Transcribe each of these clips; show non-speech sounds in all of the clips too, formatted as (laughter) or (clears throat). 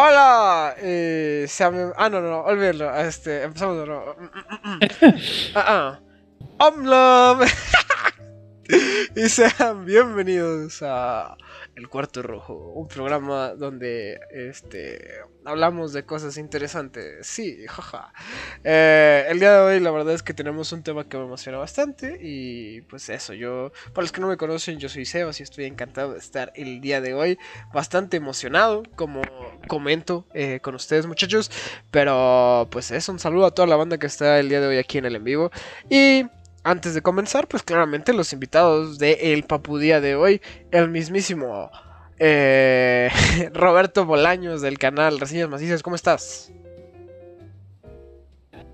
Hola, eh, sean... Ah, no, no, no, olvídalo. Este, empezamos de nuevo. (laughs) Ah, ah. Omlam. (laughs) y sean bienvenidos a El Cuarto Rojo, un programa donde este hablamos de cosas interesantes. Sí, jaja. Eh, el día de hoy la verdad es que tenemos un tema que me emociona bastante y pues eso, yo, para los que no me conocen, yo soy Sebas y estoy encantado de estar el día de hoy, bastante emocionado, como comento eh, con ustedes muchachos, pero pues eso, un saludo a toda la banda que está el día de hoy aquí en el en vivo y antes de comenzar, pues claramente los invitados de El Papudía de hoy, el mismísimo eh, (laughs) Roberto Bolaños del canal Reseñas Macizas, ¿cómo estás?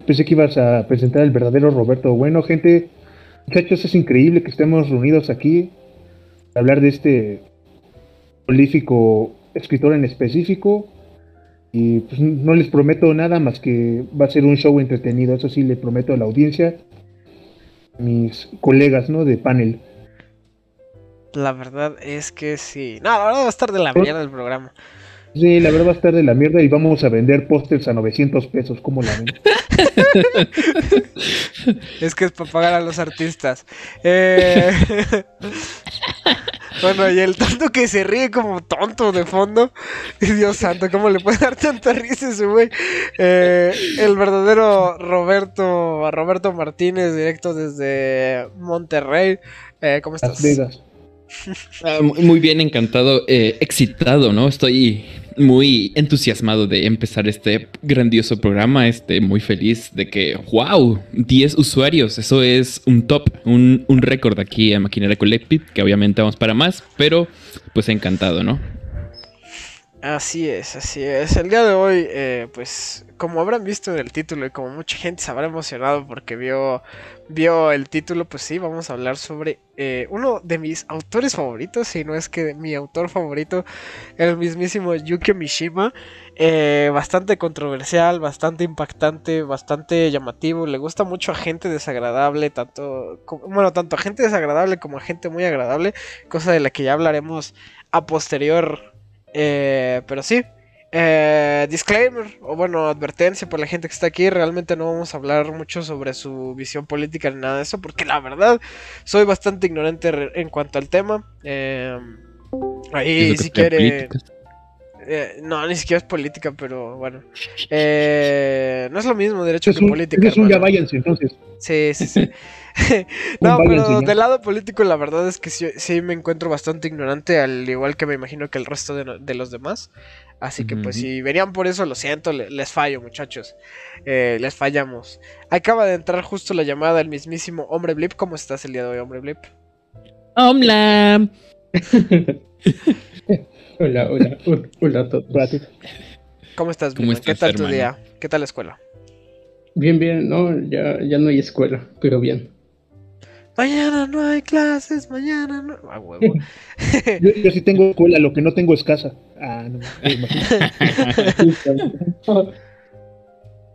Pensé que ibas a presentar el verdadero Roberto. Bueno, gente, muchachos, es increíble que estemos reunidos aquí a hablar de este prolífico escritor en específico. Y pues no les prometo nada más que va a ser un show entretenido. Eso sí, le prometo a la audiencia mis colegas, ¿no? De panel. La verdad es que sí. No, la verdad va a estar de la mierda el programa. Sí, la verdad va a estar de la mierda y vamos a vender pósters a 900 pesos. ¿Cómo la ven? (laughs) es que es para pagar a los artistas. Eh... (laughs) bueno, y el tanto que se ríe como tonto de fondo. (laughs) Dios santo, ¿cómo le puede dar tanta risa ese güey? Eh, el verdadero Roberto, Roberto Martínez, directo desde Monterrey. Eh, ¿Cómo estás? Ah, muy bien, encantado, eh, excitado, ¿no? Estoy muy entusiasmado de empezar este grandioso programa, este, muy feliz de que, wow, 10 usuarios, eso es un top, un, un récord aquí en Maquinaria Collective, que obviamente vamos para más, pero pues encantado, ¿no? Así es, así es. El día de hoy, eh, pues, como habrán visto en el título y como mucha gente se habrá emocionado porque vio, vio el título, pues sí, vamos a hablar sobre eh, uno de mis autores favoritos, si no es que mi autor favorito, el mismísimo Yukio Mishima. Eh, bastante controversial, bastante impactante, bastante llamativo. Le gusta mucho a gente desagradable, tanto, bueno, tanto a gente desagradable como a gente muy agradable, cosa de la que ya hablaremos a posterior eh, pero sí, eh, disclaimer, o bueno, advertencia por la gente que está aquí. Realmente no vamos a hablar mucho sobre su visión política ni nada de eso, porque la verdad soy bastante ignorante en cuanto al tema. Eh, ahí, si quiere. no, ni siquiera es política, pero bueno. no es lo mismo derecho que política. Es un ya váyanse entonces. Sí, sí, sí. (laughs) no, pero del lado político la verdad es que sí, me encuentro bastante ignorante, al igual que me imagino que el resto de, los demás. Así que pues si venían por eso, lo siento, les, fallo muchachos. Eh, les fallamos. Acaba de entrar justo la llamada del mismísimo Hombre Blip. ¿Cómo estás el día de hoy, Hombre Blip? Hola. (laughs) hola, hola, hola a todos. ¿Cómo estás, Blip? ¿Qué tal tu día? ¿Qué tal la escuela? Bien, bien, no, ya, ya no hay escuela, pero bien. Mañana no hay clases, mañana no. Ah, huevo. (laughs) (laughs) yo, sí tengo escuela, lo que no tengo es casa. Ah, no.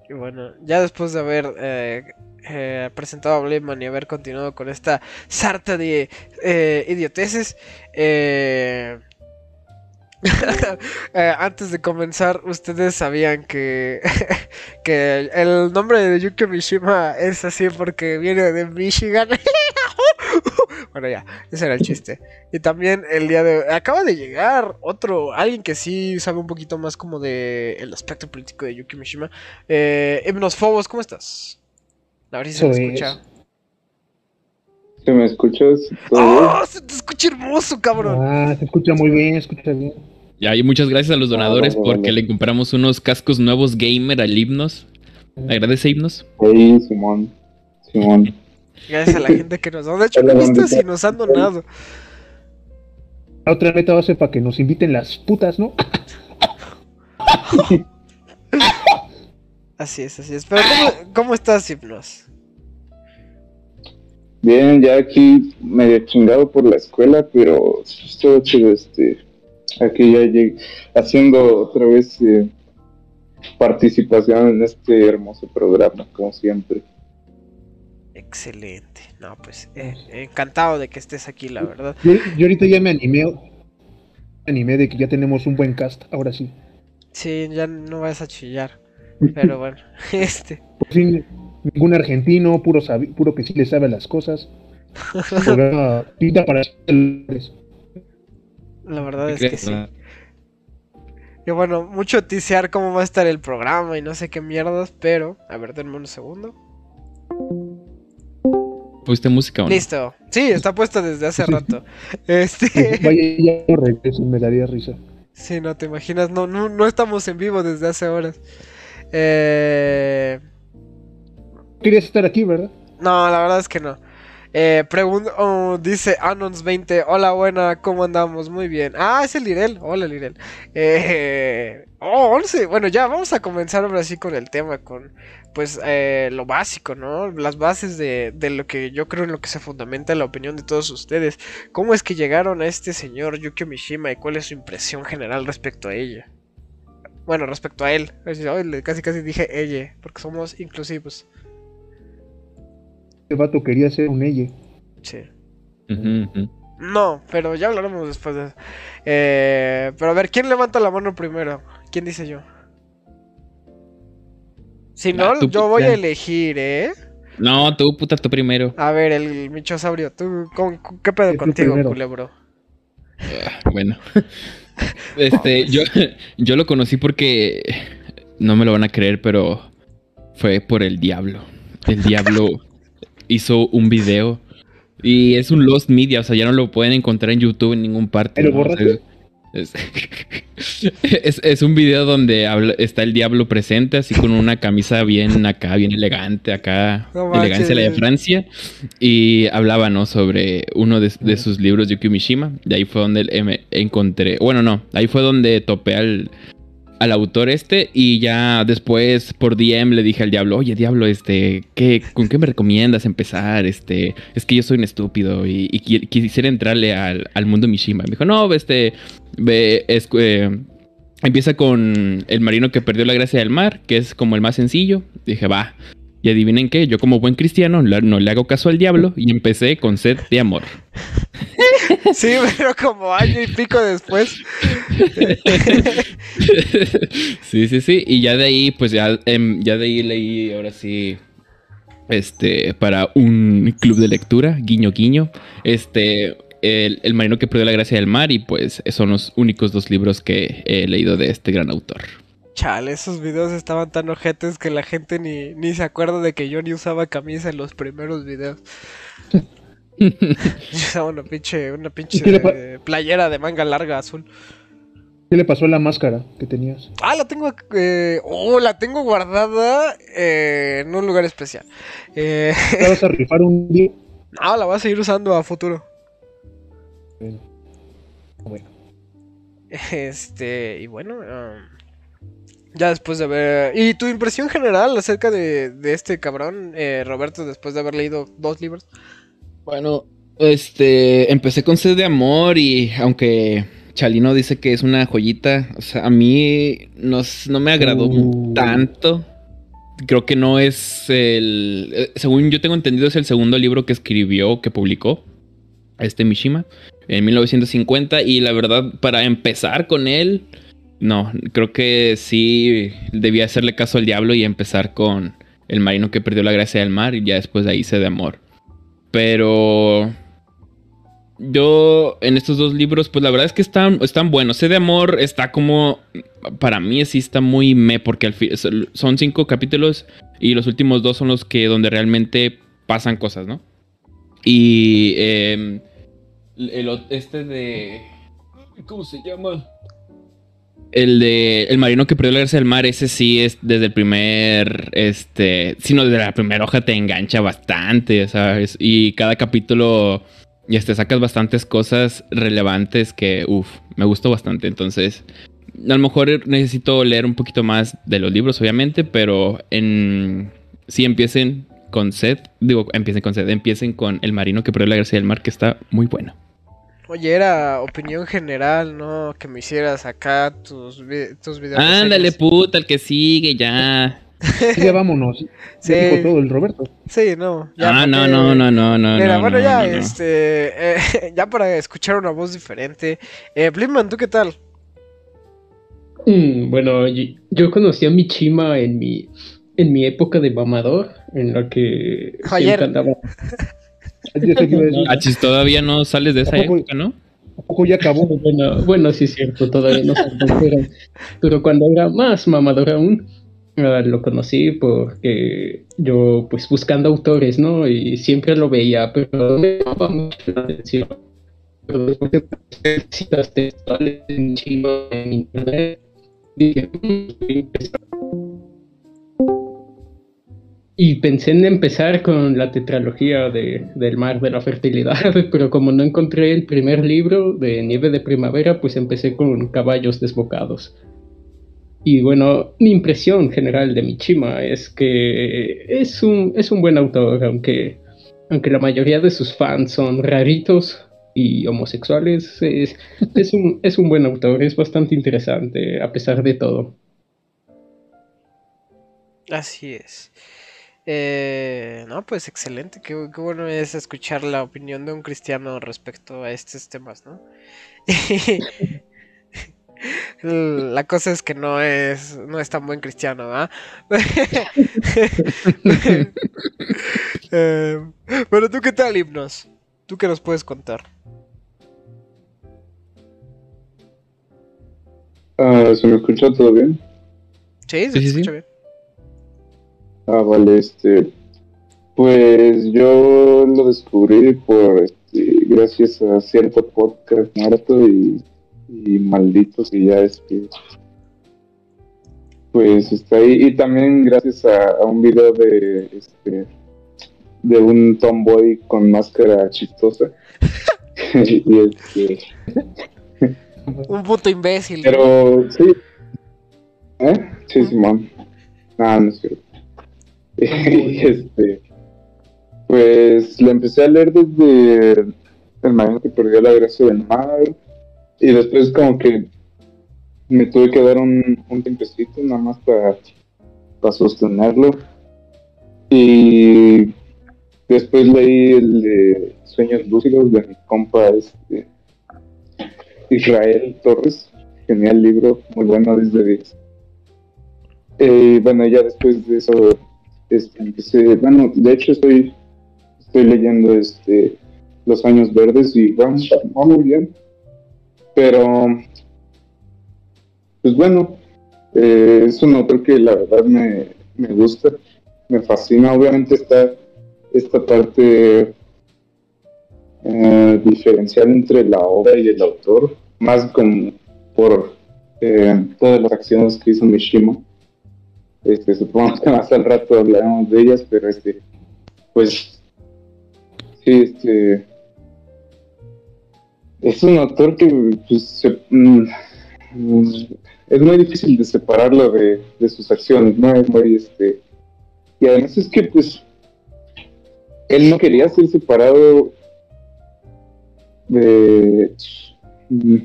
y bueno, ya después de haber eh, eh, presentado a Blayman y haber continuado con esta sarta de eh, idioteces, eh Eh, antes de comenzar, ustedes sabían que, (laughs) que el nombre de Yuki Mishima es así porque viene de Michigan. (laughs) bueno, ya, ese era el chiste. Y también el día de acaba de llegar otro, alguien que sí sabe un poquito más como de el aspecto político de Yuki Mishima. Eh, Fobos, ¿cómo estás? A ver si se me escucha. ¿Se me escuchas? ¡Oh! Se te escucha hermoso, cabrón. Ah, se escucha muy bien, escucha bien. Ya, y muchas gracias a los donadores porque le compramos unos cascos nuevos gamer al Himnos. ¿Agradece Himnos? Sí, Simón. Simón. (laughs) Gracias a la gente que nos ha De hecho, no viste si nos han donado. La otra meta va a ser para que nos inviten las putas, ¿no? (laughs) así es, así es. Pero ¿cómo, cómo estás, Hipnos? Bien, ya aquí medio chingado por la escuela, pero estoy chido, este aquí ya llegué haciendo otra vez eh, participación en este hermoso programa, como siempre. Excelente. No, pues eh, encantado de que estés aquí, la verdad. Yo, ahorita ya me animé, me animé de que ya tenemos un buen cast, ahora sí. Sí, ya no vas a chillar. (laughs) Pero bueno, (laughs) este. Por fin, ningún argentino, puro, sabi- puro que sí le sabe las cosas. Programa (laughs) pinta para La verdad es que sí. Y bueno, mucho tisear cómo va a estar el programa y no sé qué mierdas, pero. A ver, denme un segundo. ¿Pusiste música o no? Listo. Sí, está puesto desde hace Sí. rato. (laughs) Este. Vaya, ya no regreso, me daría risa. Sí, no te imaginas. No, no, no estamos en vivo desde hace horas. Eh. Querías estar aquí, ¿verdad? No, la verdad es que no. Eh, oh, dice Anons20, hola buena, ¿cómo andamos? Muy bien. Ah, es el Lirel, hola Lirel. Eh, (laughs) oh, 11, bueno ya, vamos a comenzar ahora sí con el tema, con pues eh, lo básico, ¿no? Las bases de, de lo que yo creo en lo que se fundamenta la opinión de todos ustedes. ¿Cómo es que llegaron a este señor Yukio Mishima y cuál es su impresión general respecto a ella? Bueno, respecto a él. Casi casi dije ella, porque somos inclusivos. Este vato quería ser un elle. Sí. No, pero ya hablaremos después de eso. Eh, pero a ver, ¿quién levanta la mano primero? ¿Quién dice yo? Si no, Ah, tú, yo voy ya. a elegir, ¿eh? No, tú, puta, tú primero. A ver, el michosaurio, ¿tú cómo- qué pedo contigo, primero. culebro? Ah, Bueno. (laughs) Este, yo, yo lo conocí porque no me lo van a creer, pero fue por el diablo. El diablo (laughs) hizo un video y es un lost media, o sea, ya no lo pueden encontrar en YouTube en ningún parte. ¿Lo ¿no? O sea, es, (laughs) es- es un video donde habla- está el diablo presente, así con una camisa bien acá, bien elegante, acá, No elegancia la de. Francia. Y hablaba, ¿no? Sobre uno de, de sus libros, Yukio Mishima. Y ahí fue donde me encontré. Bueno, no. Ahí fue donde topé al, al autor este. Y ya después por DM le dije al diablo, oye, diablo, este, ¿qué, ¿con qué me recomiendas empezar? Este, es que yo soy un estúpido y, y qui- quisiera entrarle al, al mundo Mishima. Me dijo, no, este, ve, es, eh, empieza con el marino que perdió la gracia del mar, que es como el más sencillo. Dije, va. Y adivinen qué, yo como buen cristiano no le hago caso al diablo y empecé con sed de amor. (laughs) Sí, pero como año y pico después. (laughs) sí, sí, sí. Y ya de ahí, pues ya, em, ya de ahí leí ahora sí. Este, para un club de lectura, guiño, guiño. Este, el, el marino que perdió la gracia del mar. Y pues son los únicos dos libros que he leído de este gran autor. Chale, esos videos estaban tan ojetes que la gente ni, ni se acuerda de que yo ni usaba camisa en los primeros videos. (laughs) Yo usaba una pinche, una pinche playera de manga larga azul. ¿Qué le pasó a la máscara que tenías? Ah, la tengo. Eh, oh, la tengo guardada eh, en un lugar especial. Eh, ¿La vas a (laughs) rifar un día? no, la voy a seguir usando a futuro. Bueno. Bueno. Este, y bueno. um, ya después de ver. ¿Y tu impresión general acerca de, de este cabrón, eh, Roberto, después de haber leído dos libros? Bueno, este, empecé con Sed de Amor y aunque Chalino dice que es una joyita, o sea, a mí no, no me agradó Uh. tanto. Creo que no es el, eh, según yo tengo entendido, es el segundo libro que escribió, que publicó, este Mishima, en 1950 y la verdad, para empezar con él, no, creo que sí debía hacerle caso al diablo y empezar con el marino que perdió la gracia del mar y ya después de ahí Sed de Amor. Pero yo en estos dos libros, pues la verdad es que están, están buenos. Sed de Amor está como, para mí sí está muy me, porque al fin, son cinco capítulos y los últimos dos son los que donde realmente pasan cosas, ¿no? Y eh, el, este de... ¿Cómo se llama? El de El marino que perdió la gracia del mar, ese sí es desde el primer, este, sino desde la primera hoja te engancha bastante, ¿sabes? Y cada capítulo, y te sacas bastantes cosas relevantes que, uff, me gustó bastante. Entonces, a lo mejor necesito leer un poquito más de los libros, obviamente, pero en, sí empiecen con Sed, digo, empiecen con Sed, empiecen con El marino que perdió la gracia del mar, que está muy bueno. Oye, era opinión general, ¿no? Que me hicieras acá tus, vi- tus videos. Ándale, puta, el que sigue, ya. (laughs) Ya vámonos. Sí. Ya dijo todo el Roberto. Sí, no. Ah, no, porque- no, no, no, no. Mira, no, bueno, no, ya, no, no. este. eh, (laughs) ya para escuchar una voz diferente. Eh, Blimman, ¿tú qué tal? Mm, bueno, yo conocí a Michima en mi, en mi época de mamador, en la que Ayer. siempre andaba. (laughs) Ya sé qué iba a decir. Ah, chis, todavía no sales de esa ¿A poco- época, ¿no? ¿A poco ya acabó? Bueno, bueno, sí es cierto, todavía no se pero, pero cuando era más mamador aún, ah, lo conocí porque yo, pues buscando autores, ¿no? Y siempre lo veía, pero no me llamaba mucho la atención. Pero después de citas textuales en chino en internet, dije, Y pensé en empezar con la tetralogía de, del mar de la fertilidad, (laughs) pero como no encontré el primer libro de Nieve de Primavera, pues empecé con Caballos Desbocados. Y bueno, mi impresión general de Michima es que es un, es un buen autor, aunque, aunque la mayoría de sus fans son raritos y homosexuales, es, (laughs) es, un, es un buen autor, es bastante interesante a pesar de todo. Así es. Eh, no, pues excelente. Qué, qué bueno es escuchar la opinión de un cristiano respecto a estos temas, ¿no? (laughs) La cosa es que no es, no es tan buen cristiano, ¿ah? (laughs) Eh, bueno, ¿tú qué tal, Himnos? ¿Tú qué nos puedes contar? Ah, ¿Se me escucha todo bien? Sí, se Sí, te sí, sí. escucha bien. Ah, vale, este. Pues yo lo descubrí por, este, gracias a cierto podcast muerto y, y maldito que ya es que. Pues está ahí. Y también gracias a, a un video de, este, de un tomboy con máscara chistosa. (laughs) y este. Un puto imbécil. Pero sí. ¿Eh? Sí, Simón. No, no es cierto. Y (laughs) este. Pues lo empecé a leer desde el maestro que perdió la gracia del mar. Y después, como que me tuve que dar un, un tiempecito nada más para, para sostenerlo. Y después leí el de Sueños Lúcidos de mi compa este, Israel Torres. Genial libro, muy bueno desde 10. Eh, bueno, ya después de eso, este, bueno, de hecho estoy, estoy leyendo este, Los Años Verdes y va, va muy bien. Pero, pues bueno, eh, es un autor que la verdad me, me gusta, me fascina. Obviamente está esta parte eh, diferencial entre la obra y el autor, más como por eh, todas las acciones que hizo Mishima. Este, supongo que más al rato hablaremos de ellas, pero este, pues, sí, este, es un autor que pues, se- mm, es muy difícil de separarlo de, de sus acciones, ¿no? Es muy, este, y además es que, pues, él no quería ser separado de... mm,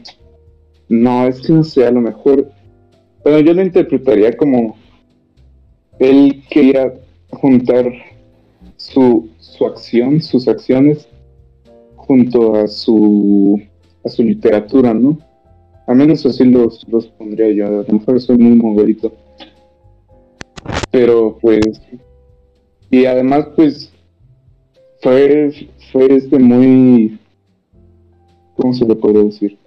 No, es que no sé, a lo mejor... Bueno, yo lo interpretaría como... Él quería juntar su, su acción, sus acciones, junto a su, a su literatura, ¿no? Al menos así los, los pondría yo. A lo mejor soy muy moverito. Pero pues... Y además, pues... Fue, fue este muy... ¿Cómo se le puede decir?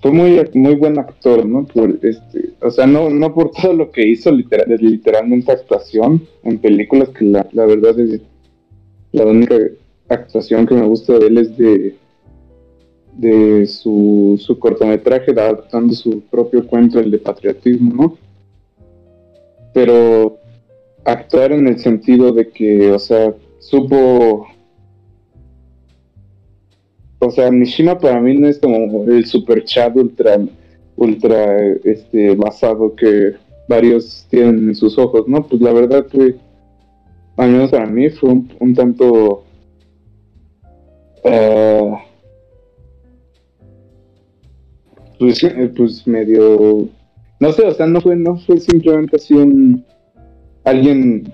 Fue muy, muy buen actor, ¿no? Por este, o sea, no, no por todo lo que hizo literal, literalmente actuación en películas, que la, la verdad es la única actuación que me gusta de él es de, de su, su cortometraje, adaptando su propio cuento, el de patriotismo, ¿no? Pero actuar en el sentido de que, o sea, supo o sea, Mishima para mí no es como el super chat ultra, ultra, este, basado que varios tienen en sus ojos, ¿no? Pues la verdad fue, al menos para mí fue un, tanto, eh, pues, eh, pues medio, no sé, o sea, no fue, no fue simplemente así un, alguien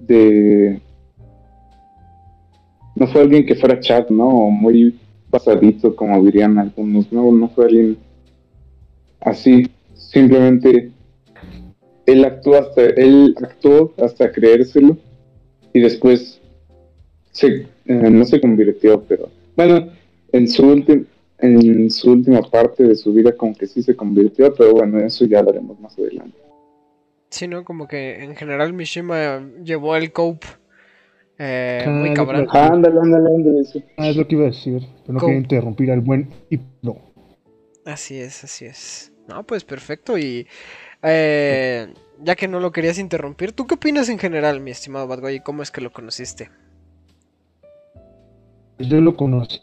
de no fue alguien que fuera chat, ¿no? O muy pasadito, como dirían algunos, no, no fue alguien así, simplemente él actuó hasta, él actuó hasta creérselo y después se, eh, no se convirtió, pero bueno, en su última en su última parte de su vida como que sí se convirtió, pero bueno, eso ya lo haremos más adelante. Sí, ¿no? Como que en general Mishima llevó el cope eh, Ah, muy cabrón. Ándale, ándale, ándale. Ah, es lo que iba a decir, pero no ¿Cómo? quería interrumpir al buen y no. Así es, así es. No, pues perfecto. Y eh, ya que no lo querías interrumpir, ¿tú qué opinas en general, mi estimado Bad Boy? ¿Y cómo es que lo conociste? Yo lo conocí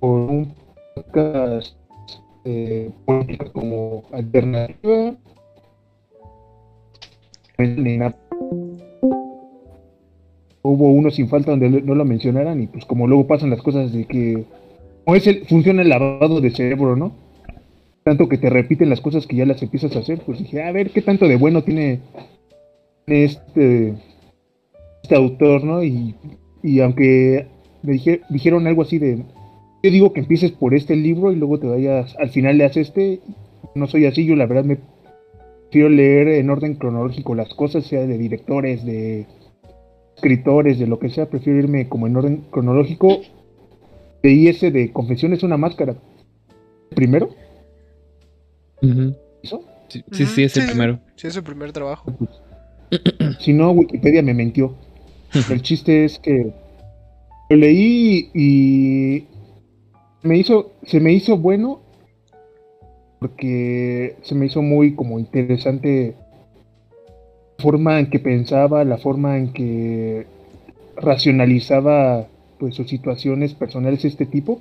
por un podcast eh, política como alternativa. Ni nada. Hubo uno sin falta donde no lo mencionaran y pues como luego pasan las cosas de que como es el, funciona el lavado de cerebro, ¿no? Tanto que te repiten las cosas que ya las empiezas a hacer, pues dije, a ver qué tanto de bueno tiene este, este autor, ¿no? Y, y aunque me dije- dijeron algo así de, yo digo que empieces por este libro y luego te vayas, al final leas este, no soy así, yo la verdad me prefiero leer en orden cronológico las cosas, sea de directores, de escritores, de lo que sea, prefiero irme como en orden cronológico. Leí ese de Confesiones una máscara. Primero. ¿eso? Sí, sí, sí, es el primero. Sí, es su primer trabajo. Si no, Wikipedia me mintió. (laughs) El chiste es que lo leí y me hizo, se me hizo bueno porque se me hizo muy como interesante forma en que pensaba, la forma en que racionalizaba pues sus situaciones personales de este tipo.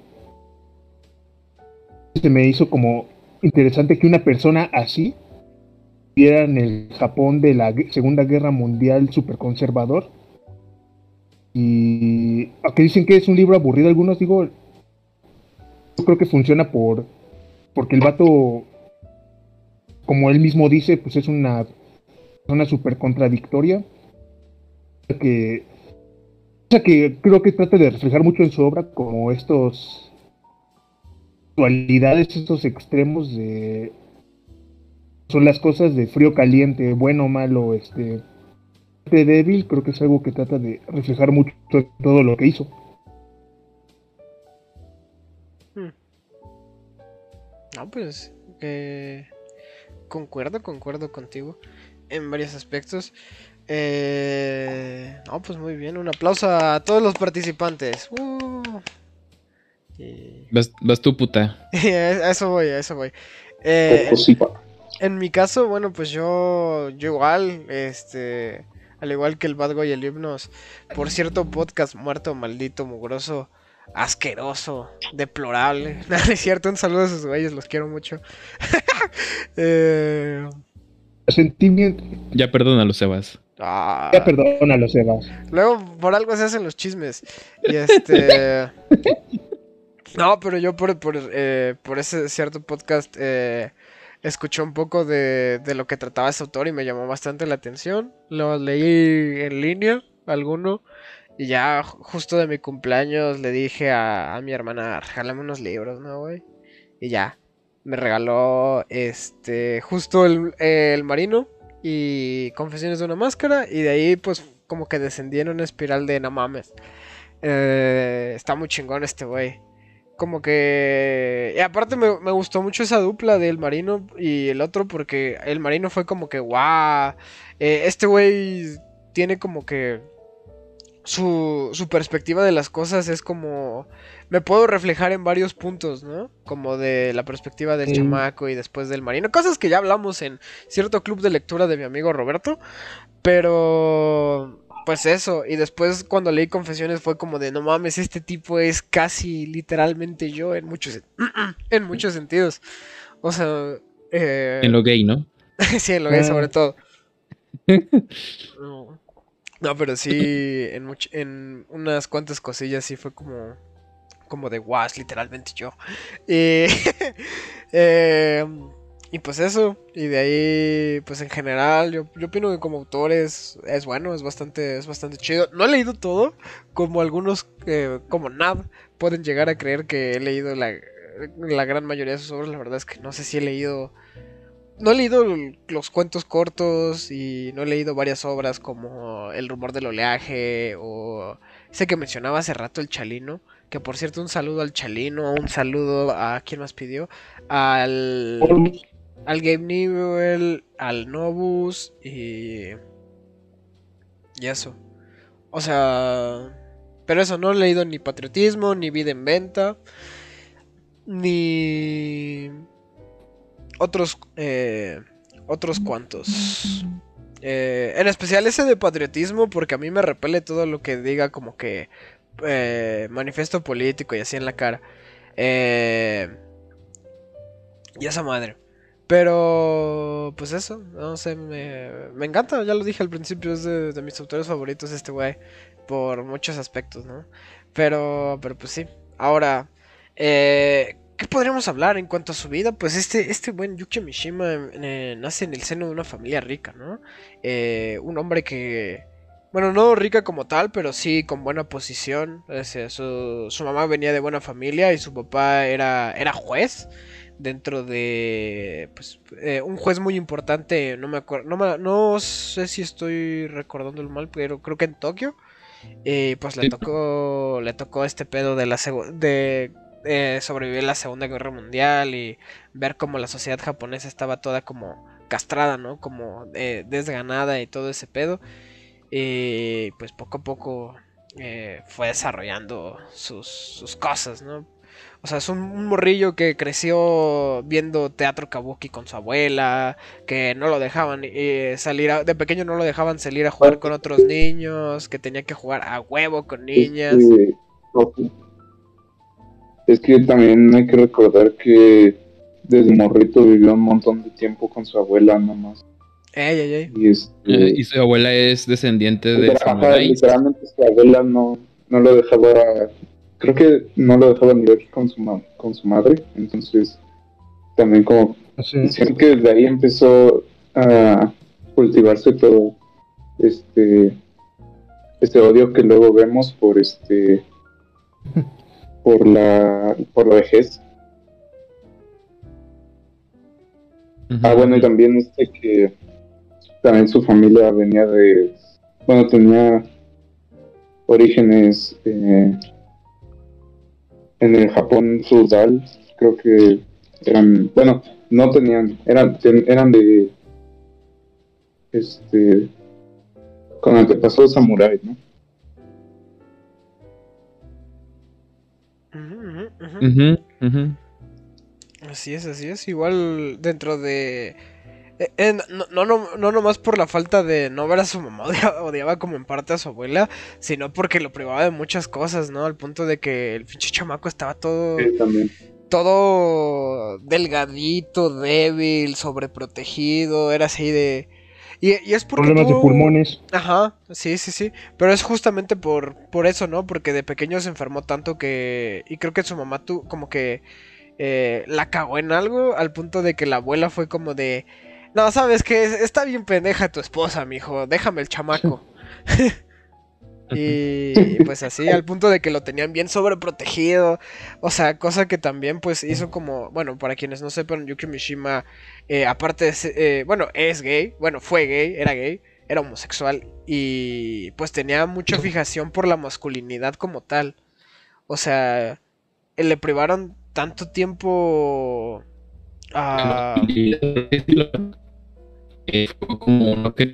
Se me hizo como interesante que una persona así viviera en el Japón de la Segunda Guerra Mundial súper conservador. Y aunque dicen que es un libro aburrido, algunos digo, yo creo que funciona por porque el vato, como él mismo dice, pues es una persona súper contradictoria. Que, que creo que trata de reflejar mucho en su obra como estos dualidades, estos extremos de son las cosas de frío caliente, bueno malo, este débil, creo que es algo que trata de reflejar mucho todo lo que hizo. No, pues eh, concuerdo, concuerdo contigo en varios aspectos. Eh, no, pues muy bien, un aplauso a todos los participantes. Uh. Y- Vas, vas tú, puta. (laughs) a eso voy, a eso voy. Eh, Cosipa. en mi caso, bueno, pues yo, yo igual, este, al igual que el Bad Boy y el Himnos, por cierto podcast muerto, maldito, mugroso, asqueroso, deplorable. (laughs) No es cierto, un saludo a esos güeyes, los quiero mucho. (laughs) eh, Sentimiento, Ya perdónalo, Sebas. ah, ya perdónalo, Sebas. Luego, por algo se hacen los chismes. Y este. (laughs) No, pero yo por, por, eh, por ese cierto podcast eh, escuché un poco de, de lo que trataba ese autor y me llamó bastante la atención. Lo leí en línea, alguno. Y ya ju- justo de mi cumpleaños le dije a, a mi hermana, regálame unos libros, ¿no, güey? Y ya, me regaló este justo el, el marino y Confesiones de una máscara. Y de ahí, pues, como que descendí en una espiral de no mames. Eh, está muy chingón este güey. Como que. Y aparte me, me gustó mucho esa dupla del marino y el otro, porque el marino fue como que, guau. eh, este güey tiene como que. Su, su perspectiva de las cosas es como. Me puedo reflejar en varios puntos, ¿no? Como de la perspectiva del Sí. chamaco y después del marino. Cosas que ya hablamos en cierto club de lectura de mi amigo Roberto. Pero. Pues eso, y después cuando leí Confesiones fue como de no mames, este tipo es casi literalmente yo en muchos, (clears throat) en muchos sentidos. O sea, eh, En lo gay, ¿no? (laughs) sí, en lo gay Ah. sobre todo. (laughs) (laughs) No, pero sí, en, much- en unas cuantas cosillas sí fue como, como de es literalmente yo. Y, (laughs) eh, y pues eso, y de ahí, pues en general, yo, yo opino que como autor es, bueno, es bastante, es bastante chido. No he leído todo, como algunos, eh, como Nad, pueden llegar a creer que he leído la gran mayoría de sus obras, la verdad es que no sé si he leído... No he leído los cuentos cortos y no he leído varias obras como El rumor del oleaje o ese que mencionaba hace rato, El Chalino. Que por cierto, un saludo al Chalino, un saludo a... ¿Quién más pidió? Al... Al Gabe Newell, al Novus y... Y eso. O sea... Pero eso, no he leído ni Patriotismo, ni Vida en Venta, ni otros, eh, otros cuantos. Eh, en especial ese de Patriotismo, porque a mí me repele todo lo que diga como que eh, manifiesto político y así en la cara. y esa madre. Pero, pues eso, no sé, me, me encanta, ya lo dije al principio, es de, de mis autores favoritos este güey por muchos aspectos, ¿no? Pero, pero pues sí. Ahora, eh, ¿qué podríamos hablar en cuanto a su vida? Pues este, este buen Yuki Mishima eh, nace en el seno de una familia rica, ¿no? Eh, un hombre que, bueno, no rica como tal, pero sí con buena posición. su, su, mamá venía de buena familia y su papá era, era juez dentro de pues, un juez muy importante, no me acuerdo, no, no sé si estoy recordando el mal, pero creo que en Tokio. Y pues le tocó, le tocó este pedo de la de eh, sobrevivir la Segunda Guerra Mundial y ver cómo la sociedad japonesa estaba toda como castrada, ¿no? Como eh, desganada y todo ese pedo. Y pues poco a poco eh, fue desarrollando sus, sus cosas, ¿no? O sea, es un, morrillo que creció viendo teatro kabuki con su abuela, que no lo dejaban eh, salir, de pequeño no lo dejaban salir a jugar con otros niños, que tenía que jugar a huevo con niñas. Es que, también hay que recordar que desde morrito vivió un montón de tiempo con su abuela nomás. Ey, ey, ey. Y, este, eh, y su abuela es descendiente de... Literalmente su abuela no, no lo dejaba creo que no lo dejaba ni ver con su, con su madre, entonces también como siento que desde ahí empezó a cultivarse todo este este odio que luego vemos por este (laughs) por la por la vejez ah bueno y también este que también su familia venía de bueno tenía orígenes eh, en el Japón feudal, creo que eran, bueno, no tenían, eran, eran de, este, con antepasados samuráis, ¿no? Así es, así es. Igual dentro de eh, eh, no, no, no, no nomás por la falta de no ver a su mamá, (laughs) odiaba, como en parte a su abuela, sino porque lo privaba de muchas cosas, ¿no? Al punto de que el pinche chamaco estaba todo... todo delgadito, débil, sobreprotegido, era así de... Y, es porque Problemas de pulmones. Ajá, sí, sí, sí. Pero es justamente por, por eso, ¿no? Porque de pequeño se enfermó tanto que... Y creo que su mamá tú como que... Eh, la cagó en algo al punto de que la abuela fue como de no, sabes que está bien pendeja tu esposa, mijo. Déjame el chamaco. (laughs) y pues así, al punto de que lo tenían bien sobreprotegido. O sea, cosa que también pues hizo como, bueno, para quienes no sepan, Yuki Mishima, eh, aparte de, eh, bueno, es gay, bueno, fue gay, era gay, era homosexual y pues tenía mucha fijación por la masculinidad como tal. O sea, le privaron tanto tiempo a como que...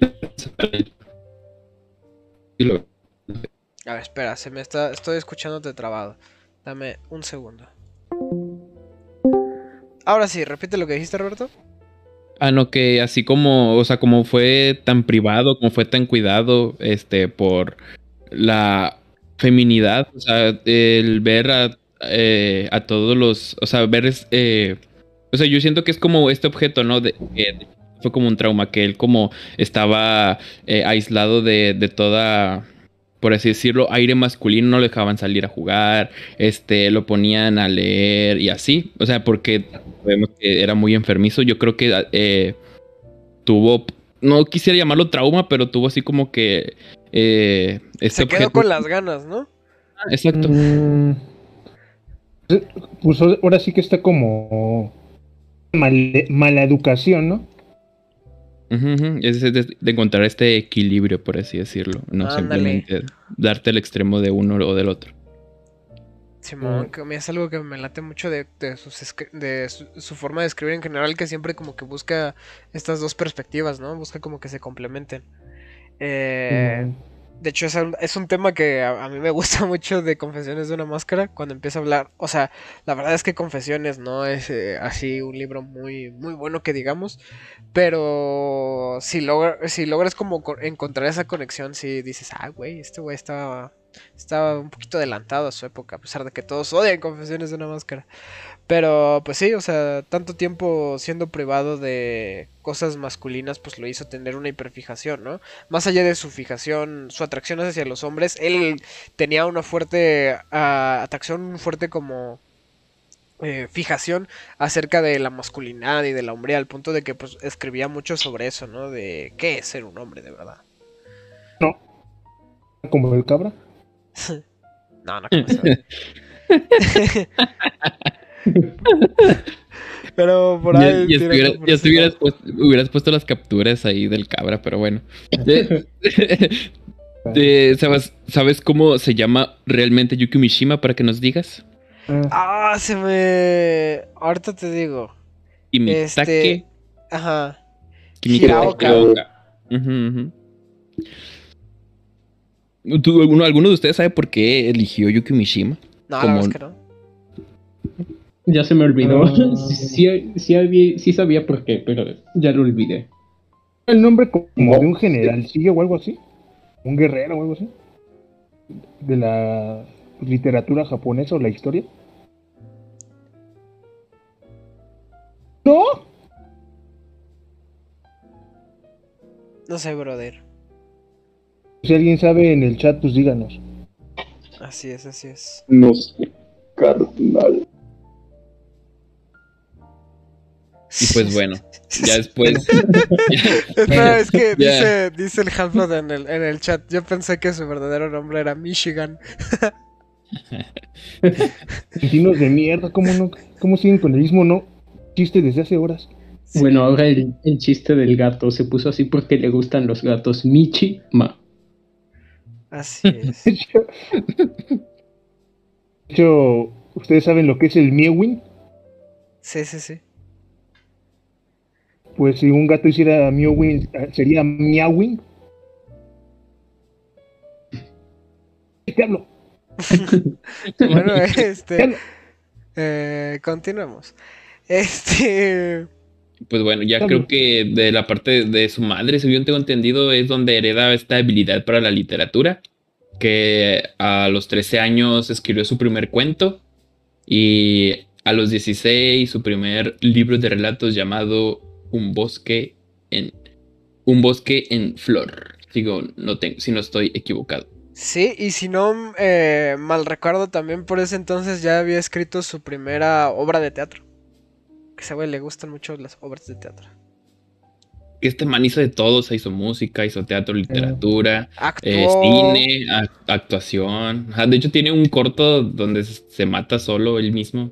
A ver, espera, se me está, estoy escuchándote trabado. Dame un segundo. Ahora sí, repite lo que dijiste, Roberto. Ah, no, que así como, o sea, como fue tan privado, como fue tan cuidado, este, por la feminidad, o sea, el ver a, eh, a todos los, o sea, ver, eh, o sea, yo siento que es como este objeto, ¿no? De, fue como un trauma que él como estaba eh, aislado de, de, toda, por así decirlo, aire masculino, no lo dejaban salir a jugar, este, lo ponían a leer y así, o sea, porque vemos que era muy enfermizo, yo creo que eh, tuvo, no quisiera llamarlo trauma, pero tuvo así como que... Eh, Se quedó con las ganas, ¿no? Exacto. Mm. Pues ahora sí que está como mal- mala educación, ¿no? Es de, de encontrar este equilibrio, por así decirlo. No simplemente darte el extremo de uno o del otro. Simón, que a mí es algo que me late mucho de, de, sus escri- de su, su forma de escribir en general, que siempre como que busca estas dos perspectivas, ¿no? Busca como que se complementen. Eh, Mm. De hecho, es un, es un tema que a, a mí me (laughs) gusta mucho de Confesiones de una Máscara cuando empieza a hablar. O sea, la verdad es que Confesiones no es eh, así un libro muy, muy bueno que digamos. Pero si, logra, si logras como co- encontrar esa conexión, si dices, ah, güey, este güey estaba, estaba un poquito adelantado a su época, a pesar de que todos odian Confesiones de una Máscara. Pero pues sí, o sea, tanto tiempo siendo privado de cosas masculinas, pues lo hizo tener una hiperfijación, ¿no? Más allá de su fijación, su atracción hacia los hombres, él tenía una fuerte ah, atracción, un fuerte como eh, fijación acerca de la masculinidad y de la hombría, al punto de que pues escribía mucho sobre eso, ¿no? De qué es ser un hombre de verdad. Como el cabra. (laughs) No, no. (laughs) Pero por Ya, ahí. ya tirando estuviera- por ya estuvieras puesto, hubieras puesto las capturas ahí del cabra, pero bueno. Eh, (laughs) ¿sabes, ¿Sabes cómo se llama realmente Yuki Mishima para que nos digas? Ah, Ah, se me. Ahorita te digo. Kimitake Este. Ajá. Hiraoka. Ujú, ujú. ¿Tú, alguno, ¿Alguno de ustedes sabe por qué eligió Yuki Mishima? No, la Como- verdad es que no. Ya se me olvidó. Ah. (laughs) Sí, sí, había- sí sabía por qué, pero ya lo olvidé. El nombre como No. de un generalcillo o algo así. Un guerrero o algo así. De la literatura japonesa o la historia. ¿No? No sé, brother. Si alguien sabe en el chat, pues díganos. Así es, así es. No sé, carnal. Y pues (laughs) bueno, ya después. (laughs) Espera, es que dice, dice el Halflord en el, en el chat. Yo pensé que su verdadero nombre era Michigan. (laughs) Argentinos de mierda, ¿cómo no? ¿Cómo siguen con el mismo no? Chiste desde hace horas. Bueno, ahora el, el chiste del gato se puso así porque le gustan los gatos Michi Ma. Así es. De hecho, de hecho, ¿ustedes saben lo que es el Mewing? Sí, sí, sí. Pues si un gato hiciera Mewing, eh, sería Meowing. ¿Qué hablo? Bueno, ¿Qué (laughs) este. Eh, continuemos. Este. Pues bueno, ya creo bien. que de la parte de su madre, según tengo entendido, es donde hereda esta habilidad para la literatura. Que a los 13 años escribió su primer cuento y a los 16 su primer libro de relatos llamado Un bosque en Un bosque en flor. Digo, no tengo, si no estoy equivocado. Sí, y si no eh, mal recuerdo, también por ese entonces ya había escrito su primera obra de teatro. Que a ese güey le gustan mucho las obras de teatro. Este man hizo de todo, se hizo música, hizo teatro, literatura. Eh, cine, actuación. De hecho, tiene un corto donde se mata solo él mismo.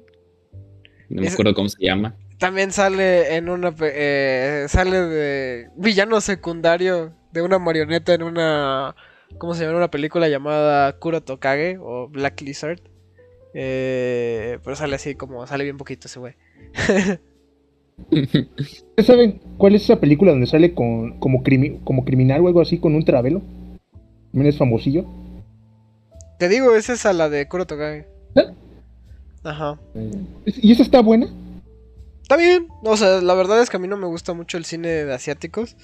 No me acuerdo cómo se llama. También sale en una. eh, sale de villano secundario de una marioneta en una. ¿Cómo se llama? En una película llamada Kuro Tokage o Black Lizard. Eh, pero sale así como. Sale bien poquito ese güey. ¿Ustedes (laughs) saben cuál es esa película donde sale con, como, crimi- como criminal o algo así con un travelo? También es famosillo. Te digo, esa es a la de Kuro Tokage. ¿Eh? Ajá. ¿Y esa está buena? Está bien. O sea, la verdad es que a mí no me gusta mucho el cine de asiáticos.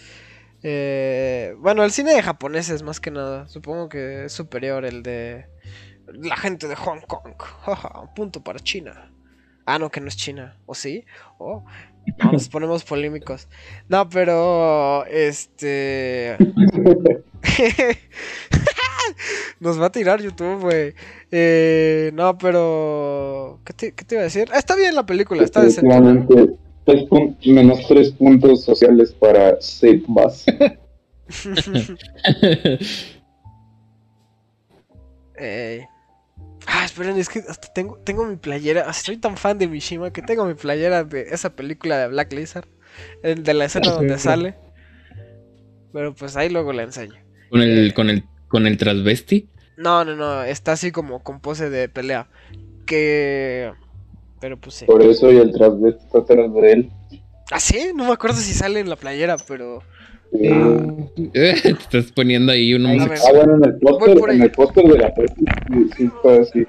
Eh, bueno, el cine de japoneses más que nada. Supongo que es superior el de la gente de Hong Kong. (laughs) Punto para China. Ah, no, que no es China. ¿O sí? Oh, (laughs) no, nos ponemos polémicos. No, pero este (laughs) nos va a tirar YouTube, güey. Eh, no, pero ¿qué te, qué te iba a decir? Ah, está bien la película, está decente. Tres menos tres puntos sociales para Save. (laughs) Ey. Ah, esperen, es que hasta tengo, tengo mi playera. Soy tan fan de Mishima que tengo mi playera de esa película de Black Lizard. el De la escena donde sale. Pero pues ahí luego la enseño. Con el, con el, con el transvesti. No, no, no. Está así como con pose de pelea. Que. Pero pues sí. Por eso y el transvesti está atrás de él. ¿Ah, sí? No me acuerdo si sale en la playera, pero. Sí. Eh, Eh, (laughs) te estás poniendo ahí un homosexual. Ah, bueno, en el póster, en el póster de la foto sí, sí está así.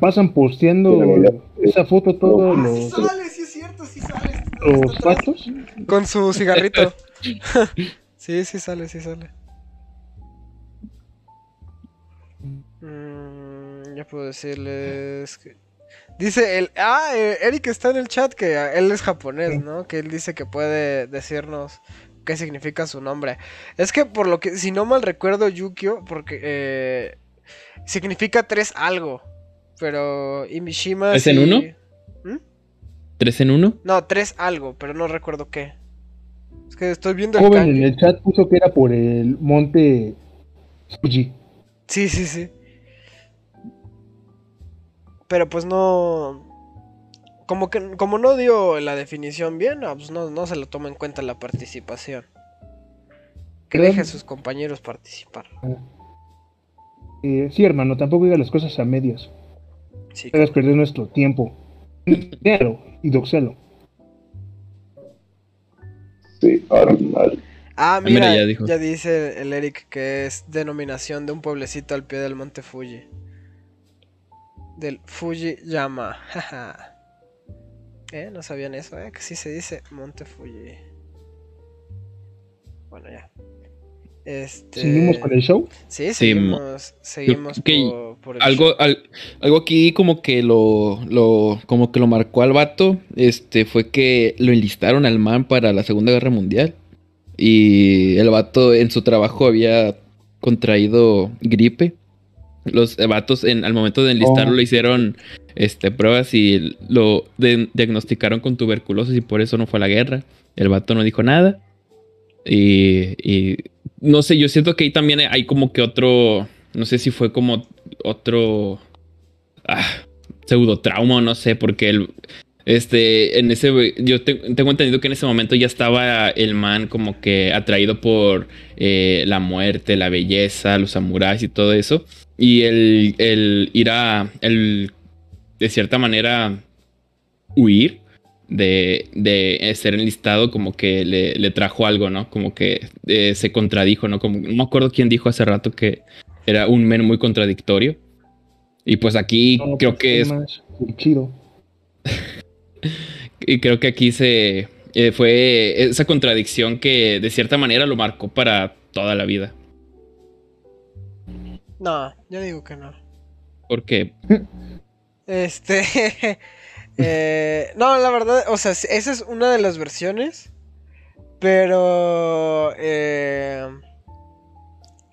pasan posteando Sí, esa foto todos Ah, sí los, sale, sí es cierto, sí sale. los patos. Con su cigarrito. (laughs) sí, sí sale, sí sale. Mm, ya puedo decirles que... Dice el... Ah, eh, Eric está en el chat que él es japonés, Sí. ¿no? Que él dice que puede decirnos qué significa su nombre. Es que por lo que, si no mal recuerdo, Yukio, porque eh, significa tres algo. Pero Imishima... ¿Tres en uno? ¿Mm? ¿Tres en uno? No, tres algo, pero no recuerdo qué. Es que estoy viendo el Joven en el chat puso que era por el monte Fuji. Sí, sí, sí. Pero pues no. Como que como no dio la definición bien, no, pues no, no se lo toma en cuenta la participación. Que Creo- deje a sus compañeros participar. Eh, sí, hermano, tampoco diga las cosas a medias. Sí, hagas perder nuestro tiempo. Léalo y doxalo. Sí, normal. Ah, mira, mira, ya dice el Eric que es denominación de un pueblecito al pie del monte Fuji. Del Fuji Yama. jaja. eh, no sabían eso, eh, que sí se dice monte Fuji. Bueno, ya. Este... ¿Seguimos con el show? Sí, seguimos, seguimos que por, por el Algo, show. al- algo aquí como que lo, lo, como que lo marcó al vato, este, fue que lo enlistaron al man para la Segunda Guerra Mundial. Y el vato en su trabajo había contraído gripe. Los vatos en, al momento de enlistarlo Oh. le hicieron este, pruebas y lo de- diagnosticaron con tuberculosis y por eso no fue a la guerra. El vato no dijo nada. Y, y no sé, yo siento que ahí también hay como que otro, no sé si fue como otro ah, pseudo trauma no sé, porque el, este, en ese, yo te- tengo entendido que en ese momento ya estaba el man como que atraído por eh, la muerte, la belleza, los samuráis y todo eso. Y el, el ir a, el, de cierta manera, huir de, de ser enlistado como que le, le trajo algo, ¿no? Como que eh, se contradijo, ¿no? Como, no me acuerdo quién dijo hace rato que era un men muy contradictorio. Y pues aquí No, creo pues, que es chido. (laughs) y creo que aquí se eh, fue esa contradicción que de cierta manera lo marcó para toda la vida. No, yo digo que no. Porque Este. (laughs) eh, no, la verdad, o sea, esa es una de las versiones. Pero. eh,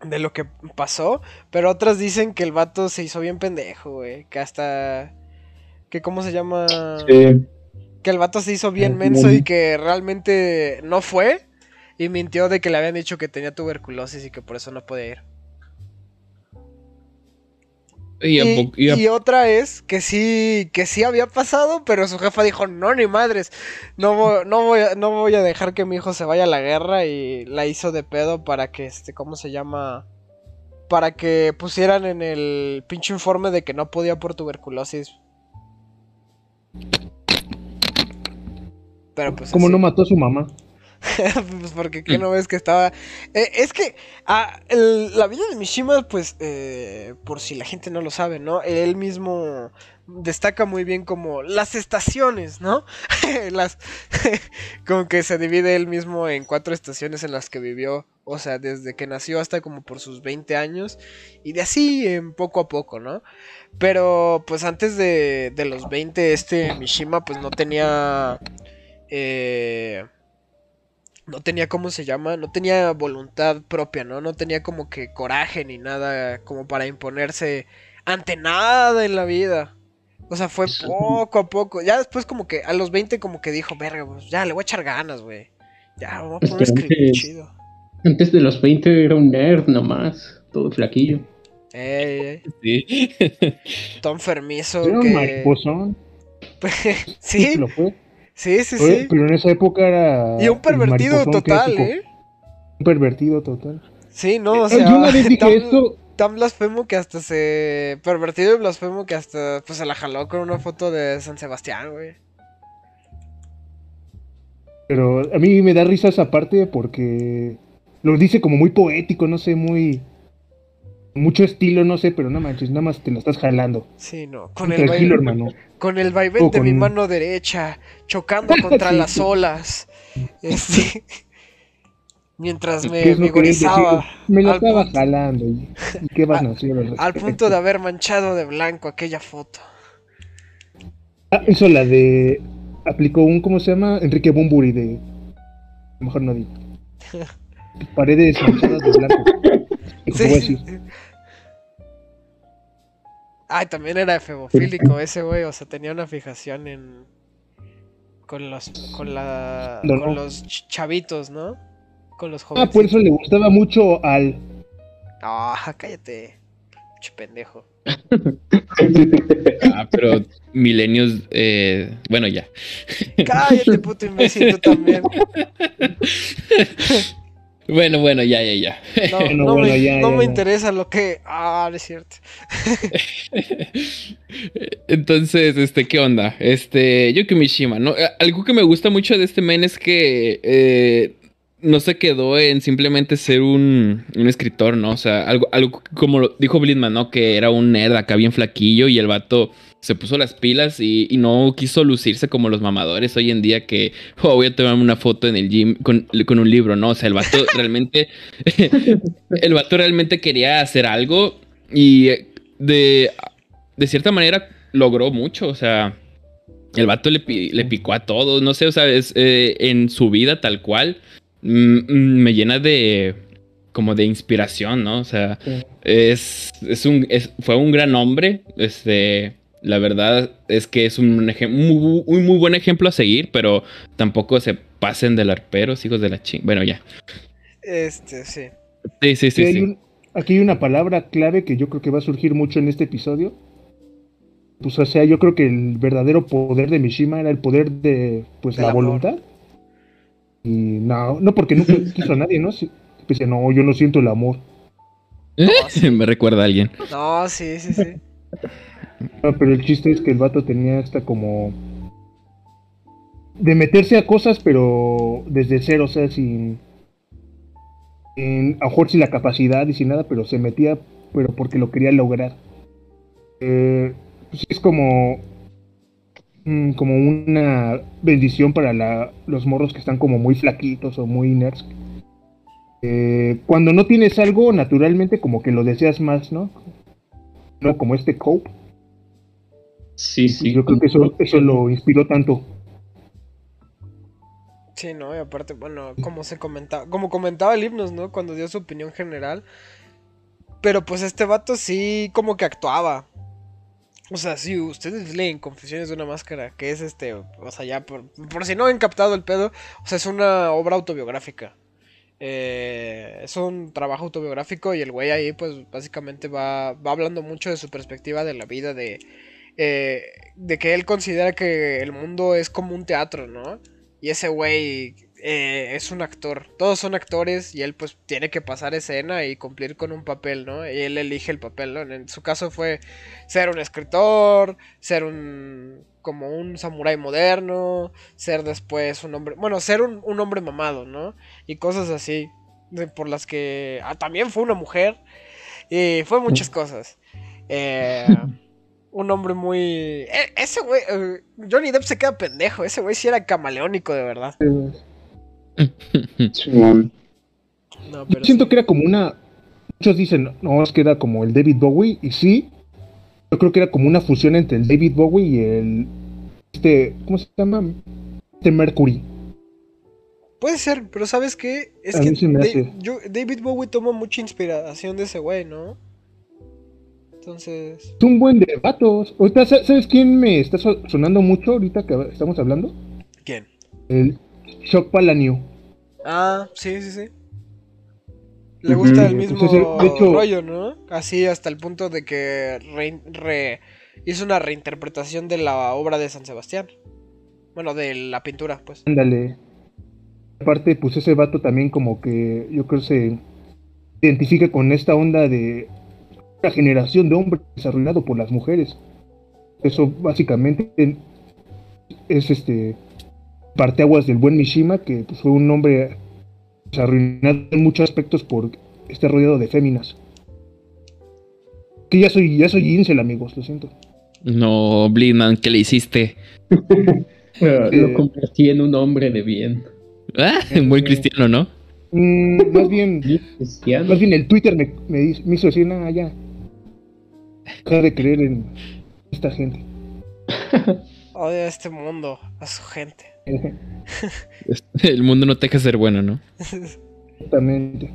de lo que pasó. Pero otras dicen que el vato se hizo bien pendejo, güey. Que hasta. Que cómo se llama. Sí, Que el vato se hizo bien menso y que realmente no fue. Y mintió de que le habían dicho que tenía tuberculosis y que por eso no podía ir. y a Y, poco- y a- y otra es que sí, que sí había pasado, pero su jefa dijo, no, ni madres, no voy, no voy, a, no voy a dejar que mi hijo se vaya a la guerra y la hizo de pedo para que, este, ¿cómo se llama? Para que pusieran en el pinche informe de que no podía por tuberculosis. Pero pues ¿Cómo así. no mató a su mamá? (laughs) pues porque ¿qué no ves que estaba... Eh, es que ah, el- la vida de Mishima, pues, eh, por si la gente no lo sabe, ¿no? Él mismo destaca muy bien como las estaciones, ¿no? (laughs) las (laughs) como que se divide él mismo en cuatro estaciones en las que vivió, o sea, desde que nació hasta como por sus 20 años y de así en poco a poco, ¿no? Pero pues antes de, de los 20 este Mishima pues no tenía eh, no tenía cómo se llama, no tenía voluntad propia, ¿no? No tenía como que coraje ni nada como para imponerse ante nada en la vida. O sea, fue poco a poco. Ya después como que a los 20 como que dijo, verga, pues ya le voy a echar ganas, güey. Ya, voy a poner escribir antes- chido. Antes de los 20 era un nerd nomás, todo flaquillo. Ey, ey. Sí. Todo enfermizo. Era un que- mariposón. (laughs) sí, lo fue. Sí, sí, Fue- sí. Pero en esa época era. Y un pervertido total, clásico. ¿eh? Un pervertido total. Sí, no, o Eh, sea, Yo una vez (laughs) dije tan, esto. tan blasfemo que hasta se... Pervertido y blasfemo que hasta pues se la jaló con una foto de San Sebastián, güey. Pero a mí me da risa esa parte porque lo dice como muy poético, no sé, muy. Mucho estilo, no sé, pero no manches, nada más te lo estás jalando. Sí, no, con el, Tranquilo, hermano. con el vaivén O de mi mano derecha, chocando (laughs) contra Sí, las olas. Este... (laughs) Mientras me ¿Qué es lo que querías vigorizaba? Me lo estaba punto- jalando. ¿Y, qué vas a hacer? al (laughs) al punto de haber manchado de blanco aquella foto. Ah, eso la de. Aplicó un, ¿cómo se llama? Enrique Bumburi de. a lo Mejor no digo. Paredes manchadas de blanco. Sí. Ay, también era efebofílico ese güey, o sea, tenía una fijación en con los con la No, con no. los ch- chavitos, ¿no? Con los Ah, jóvenes. por eso le gustaba mucho al. Ah, cállate. Che pendejo. Ah, pero milenios, eh, bueno, ya. Cállate, puto imbécil, tú también. (laughs) Bueno, bueno, ya, ya, ya. No, (laughs) Bueno, no bueno, me, ya, no ya, me ya. interesa lo que. Ah, no es cierto. (laughs) Entonces, este, ¿qué onda? Este, Yuki Mishima, ¿no? Algo que me gusta mucho de este men es que eh, no se quedó en simplemente ser un, un escritor, ¿no? O sea, algo, algo como lo dijo Blitman, ¿no? Que era un nerd acá bien flaquillo y el vato se puso las pilas y, y no quiso lucirse como los mamadores hoy en día que "Oh, voy a tomarme una foto en el gym con, con un libro, ¿no? O sea, el vato (laughs) realmente, el vato realmente quería hacer algo y de, de cierta manera logró mucho, o sea, el vato le, le picó a todos, no sé, o sea, es, eh, en su vida tal cual, mm, mm, me llena de como de inspiración, ¿no? O sea, Sí. es, es un, es- fue un gran hombre, este, la verdad es que es un, muy, muy, muy buen ejemplo a seguir, pero tampoco se pasen de larperos, hijos de la ching. Bueno, ya. Este, sí. Sí, sí, Aquí sí, hay sí. un- aquí hay una palabra clave que yo creo que va a surgir mucho en este episodio. Pues o sea, yo creo que el verdadero poder de Mishima era el poder de pues Del la amor. voluntad. Y no, no porque nunca (laughs) quiso a nadie, ¿no? Sí, Dice, no, yo no siento el amor. (laughs) me recuerda a alguien. No, sí, sí, sí. No, pero el chiste es que el vato tenía esta como de meterse a cosas, pero desde cero, o sea, sin, sin a lo mejor sin la capacidad y sin nada, pero se metía, pero porque lo quería lograr. Eh, pues es como mm, como una bendición para los morros que están como muy flaquitos o muy nerds. Eh, cuando no tienes algo, naturalmente como que lo deseas más, ¿no? No como este Cope. Sí, Y sí. yo creo que eso, eso lo inspiró tanto. Sí, no, y aparte, bueno, como se comentaba, como comentaba el himnos, ¿no? Cuando dio su opinión general. Pero pues este vato sí como que actuaba. O sea, si ustedes leen Confesiones de una máscara, que es este, o sea, ya por, por si no han captado el pedo, o sea, es una obra autobiográfica. Eh, es un trabajo autobiográfico y el güey ahí pues básicamente va, va hablando mucho de su perspectiva de la vida, de, eh, de que él considera que el mundo es como un teatro, ¿no? Y ese güey eh, es un actor. Todos son actores y él pues tiene que pasar escena y cumplir con un papel, ¿no? Y él elige el papel, ¿no? En su caso fue ser un escritor, ser un... como un samurái moderno, ser después un hombre... Bueno, ser un, un hombre mamado, ¿no? Y cosas así. de- por las que... Ah, también fue una mujer. Y fue muchas cosas. Eh, (laughs) un hombre muy... e- ese güey... eh, Johnny Depp se queda pendejo. Ese güey sí era camaleónico, de verdad. Simón. (laughs) No, Yo pero siento sí. que era como una. Muchos dicen, no, es que era como el David Bowie, y sí. Yo creo que era como una fusión entre el David Bowie y el. Este. ¿Cómo se llama? Este Mercury. Puede ser, pero ¿sabes qué? Es A que mí se me Da- hace. yo- David Bowie toma mucha inspiración de ese güey, ¿no? Entonces... Es un buen de vatos. Ahorita, sa- ¿sabes quién me está so- sonando mucho ahorita que estamos hablando? ¿Quién? El Shock Palaniu. Ah, sí, sí, sí. Le gusta el mismo Pues de hecho- rollo, ¿no? Así hasta el punto de que re- re- hizo una reinterpretación de la obra de San Sebastián. Bueno, de la pintura, pues. Ándale. Aparte, pues ese vato también como que yo creo se identifica con esta onda de una generación de hombres arruinado por las mujeres. Eso básicamente es este parteaguas del buen Mishima, que pues, fue un hombre pues, arruinado en muchos aspectos por este rodeado de féminas. Que ya soy, ya soy incel, amigos, lo siento. No, Blindman, ¿qué le hiciste? (laughs) Ah, Eh. Lo convertí en un hombre de bien. Ah, muy cristiano, ¿no? Mm, más bien, Cristiano. Más bien el Twitter me, me, hizo- me hizo decir, nada, ya. Dejar de creer en esta gente. (laughs) Odia a este mundo, a su gente. El mundo no te deja ser bueno, ¿no? (laughs) Exactamente.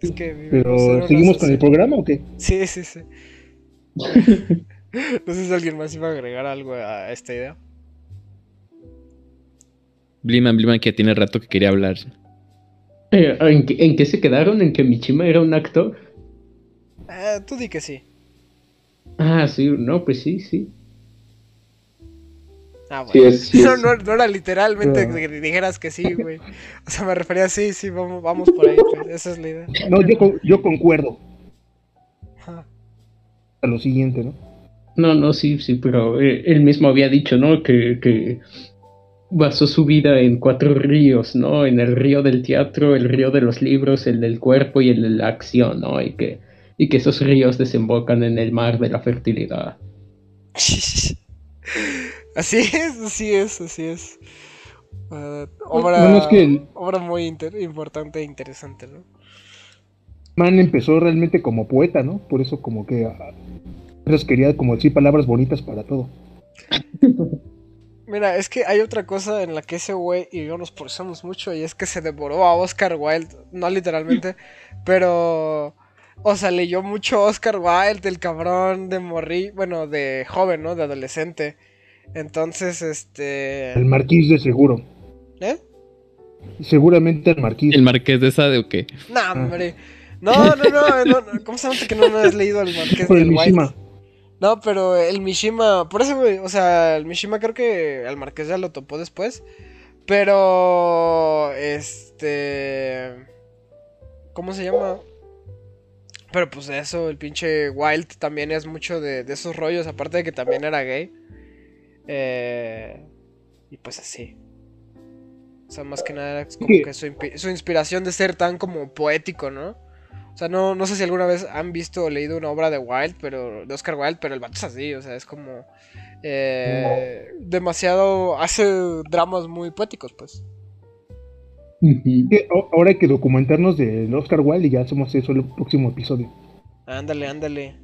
Es que Pero, ¿seguimos con el programa o qué? Sí, sí, sí. (laughs) no sé si alguien más iba a agregar algo a esta idea. Blindman, Blindman, que tiene rato que quería hablar. Eh, ¿en, qué, en qué se quedaron? ¿En que Michima era un actor? Eh, tú di que sí. Ah, sí, no, pues sí, sí. Ah, Sí bueno. es, sí no, es. no, no era literalmente Pero- que dijeras que sí, güey. O sea, me refería a sí, sí, vamos, vamos por ahí, pues. Esa es la idea. No, yo, yo concuerdo Ajá. a lo siguiente, ¿no? No, no, sí, sí, pero eh, él mismo había dicho, ¿no? Que, que basó su vida en cuatro ríos, ¿no? En el río del teatro, el río de los libros, el del cuerpo y el de la acción, ¿no? Y que, y que esos ríos desembocan en el mar de la fertilidad. (laughs) Así es, así es, así es. Ah, obra, Bueno, es que el- obra muy inter- importante e interesante, ¿no? Man empezó realmente como poeta, ¿no? Por eso como que veces quería como decir palabras bonitas para todo. (laughs) Mira, es que hay otra cosa en la que ese güey y yo nos parecemos mucho y es que se devoró a Oscar Wilde, no literalmente, (laughs) pero o sea, leyó mucho Oscar Wilde, el cabrón de morrí, bueno, de joven, ¿no? De adolescente. Entonces, este, El marquís de seguro. ¿eh? Seguramente el marquís. ¿El marqués de esa de o qué? No, hombre. No, no, no, no, no, ¿cómo se nota que no, no has leído el Marqués Por el del Wilde? Mishima. No, pero el Mishima, por eso, güey, o sea, el Mishima creo que al Marqués ya lo topó después. Pero, este... ¿Cómo se llama? Pero pues eso, el pinche Wild también es mucho de, de esos rollos, aparte de que también era gay. Eh, y pues así. O sea, más que nada es como que su inspiración de ser tan como poético, ¿no? O sea, no, no sé si alguna vez han visto o leído una obra de Wilde, pero de Oscar Wilde, pero el vato es así, o sea, es como eh, demasiado hace dramas muy poéticos, pues. Ahora hay que documentarnos del Oscar Wilde y ya hacemos eso el próximo episodio. Ándale, ándale.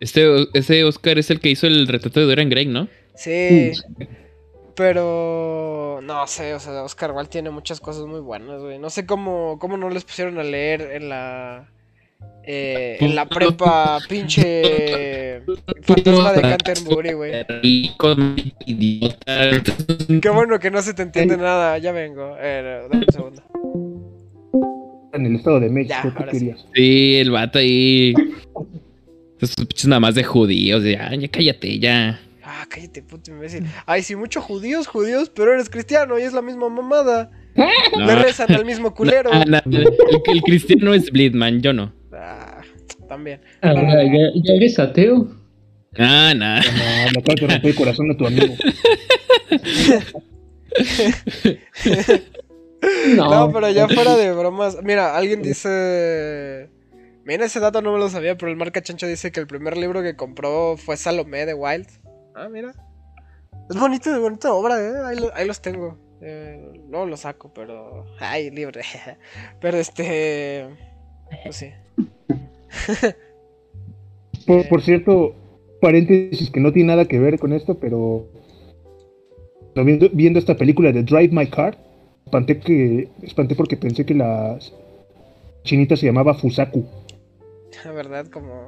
Este, ese Oscar es el que hizo el retrato de Dorian Gray, ¿no? Sí, pero no sé, o sea, Oscar Wilde tiene muchas cosas muy buenas, güey. No sé cómo, cómo no les pusieron a leer en la eh, en la prepa pinche (laughs) fantasma de Canterbury, güey. Rico, idiota. Qué bueno que no se te entiende nada. Ya vengo. Eh, dame un segundo. En el Estado de México, Ya, ¿qué ahora sí. querías? Sí, el vato ahí. Esos pinches nada más de judíos. Ya, ya cállate, ya. Ah, cállate, puto imbécil. Ay, sí, muchos judíos, judíos, pero eres cristiano y es la misma mamada. (laughs) No. Le rezan al mismo culero. Ah, no, el, el cristiano es Blidman, yo no. Ah, también. Ahora, ¿ya, ya eres ateo? Ah, no. No, le acabas de romper el corazón a tu amigo. (laughs) No, pero ya fuera de bromas. Mira, alguien dice. Mira, ese dato no me lo sabía, pero el marca chancho dice que el primer libro que compró fue Salomé de Wild. Ah, mira. Es bonito, es bonita obra, eh. Ahí, lo- ahí los tengo. Eh, no los saco, pero. Ay, libre. (laughs) pero este. Pues sí. Por, (laughs) por cierto, paréntesis que no tiene nada que ver con esto, pero viendo, viendo esta película de Drive My Car, espanté que espanté porque pensé que la chinita se llamaba Fusaku. La verdad, como.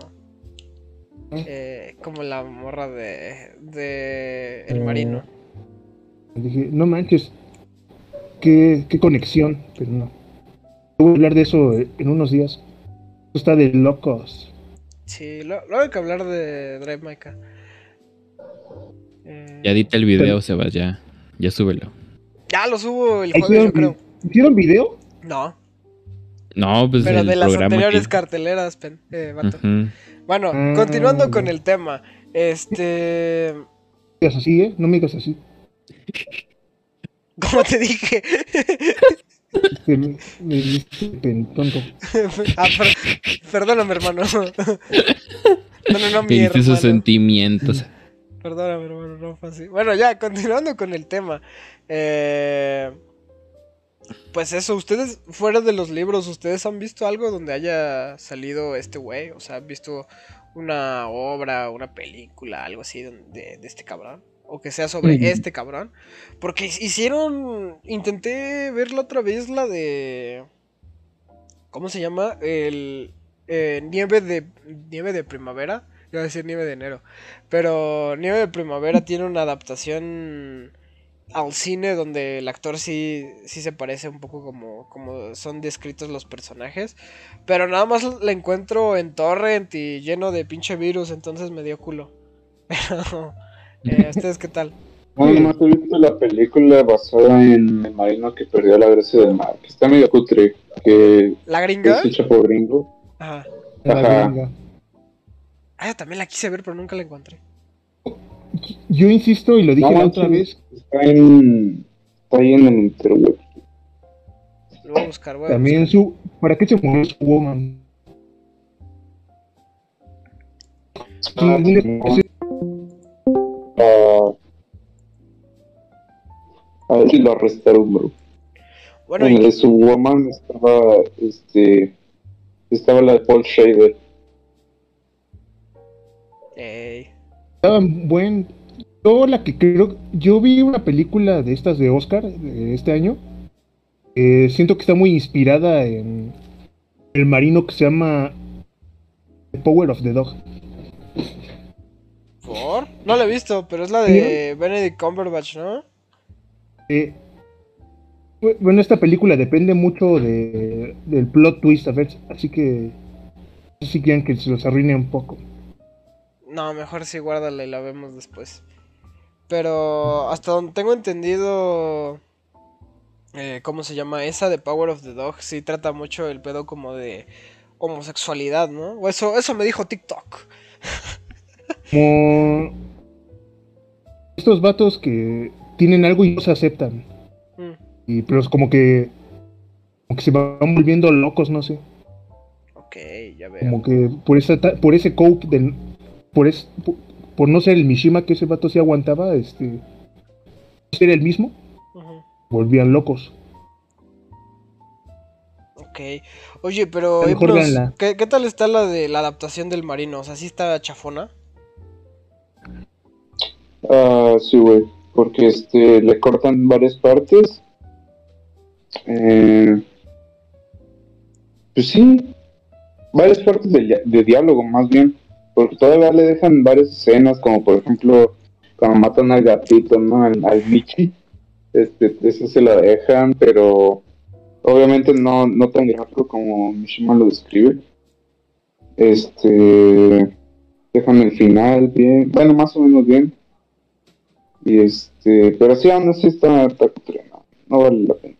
eh, como la morra de. de. El marino. Dije, no manches, qué, qué conexión, pero no. Voy a hablar de eso en unos días. Está de locos. Sí, luego hay que hablar de Drive Maika. Eh, ya edita el video, Sebas, ya. Ya súbelo. Ya lo subo el jueves, yo creo. ¿Hicieron video? No. No, pues. Pero de las anteriores carteleras, eh, Bueno, ah, continuando con el tema. Este. No me digas así, ¿eh? No me digas así. (laughs) ¿Cómo te dije? (laughs) me, me tonto. (laughs) ah, perdóname, hermano. (laughs) no, no, no, mi sus sentimientos. Perdóname, hermano, no fue así. Bueno, ya, continuando con el tema. Eh, pues eso, ustedes, fuera de los libros, ¿ustedes han visto algo donde haya salido este güey? O sea, ¿han visto una obra, una película, algo así de, de este cabrón? O que sea sobre este cabrón. Porque hicieron. Intenté ver la otra vez la de. ¿Cómo se llama? El. Eh, nieve de. Nieve de primavera. Iba a decir nieve de enero. Pero Nieve de primavera tiene una adaptación al cine donde el actor sí, sí se parece un poco como, como son descritos los personajes. Pero nada más la encuentro en torrent y lleno de pinche virus, entonces me dio culo. (laughs) Pero, eh, ¿ustedes qué tal? No, nomás he visto la película basada en el marino que perdió la gracia del mar, que está medio cutre, que ¿La gringa? es hecha por gringo. Ajá. La gringa. Ah, también la quise ver, pero nunca la encontré. Yo insisto y lo dije la otra vez. Está en. Está ahí en el interweb. Lo voy a buscar, voy También su. ¿Para qué se murió su woman? Ah, ah, a ver si lo arrestaron, bro. Bueno, en el de su woman estaba. Este. Estaba la de Paul Schrader. Ey buen. Yo la que creo. Yo vi una película de estas de Oscar de este año. siento que está muy inspirada en el marino que se llama The Power of the Dog. No la he visto, pero es la de Benedict Cumberbatch, ¿no? Eh, bueno, esta película depende mucho de, del plot twist, a ver, así que si quieren que se los arruine un poco. No, mejor sí, guárdala y la vemos después. Pero hasta donde tengo entendido. Eh, ¿Cómo se llama? Esa de Power of the Dog. Sí trata mucho el pedo como de homosexualidad, ¿no? O eso, eso me dijo TikTok. Como. Estos vatos que tienen algo y no se aceptan. Mm. Y, pero es como que. Como que se van volviendo locos, no sé. Ok, ya veo. Como que por, esa, por ese cope del por, es, por, no ser el Mishima que ese vato sí aguantaba, este, ser el mismo, volvían locos. Ok. Oye, pero ¿qué, tal está la de la adaptación del marino? O sea, ¿sí está chafona? Ah, sí, güey. Porque este le cortan varias partes. Eh, pues sí. Varias partes de diálogo, más bien. Porque todavía le dejan varias escenas, como por ejemplo, cuando matan al gatito, ¿no? Al, Michi. Este, eso se lo dejan, pero obviamente no, no tan gráfico como Mishima lo describe. Este dejan el final bien, bueno más o menos bien. Y este, pero sí aún así está, está no, vale la pena.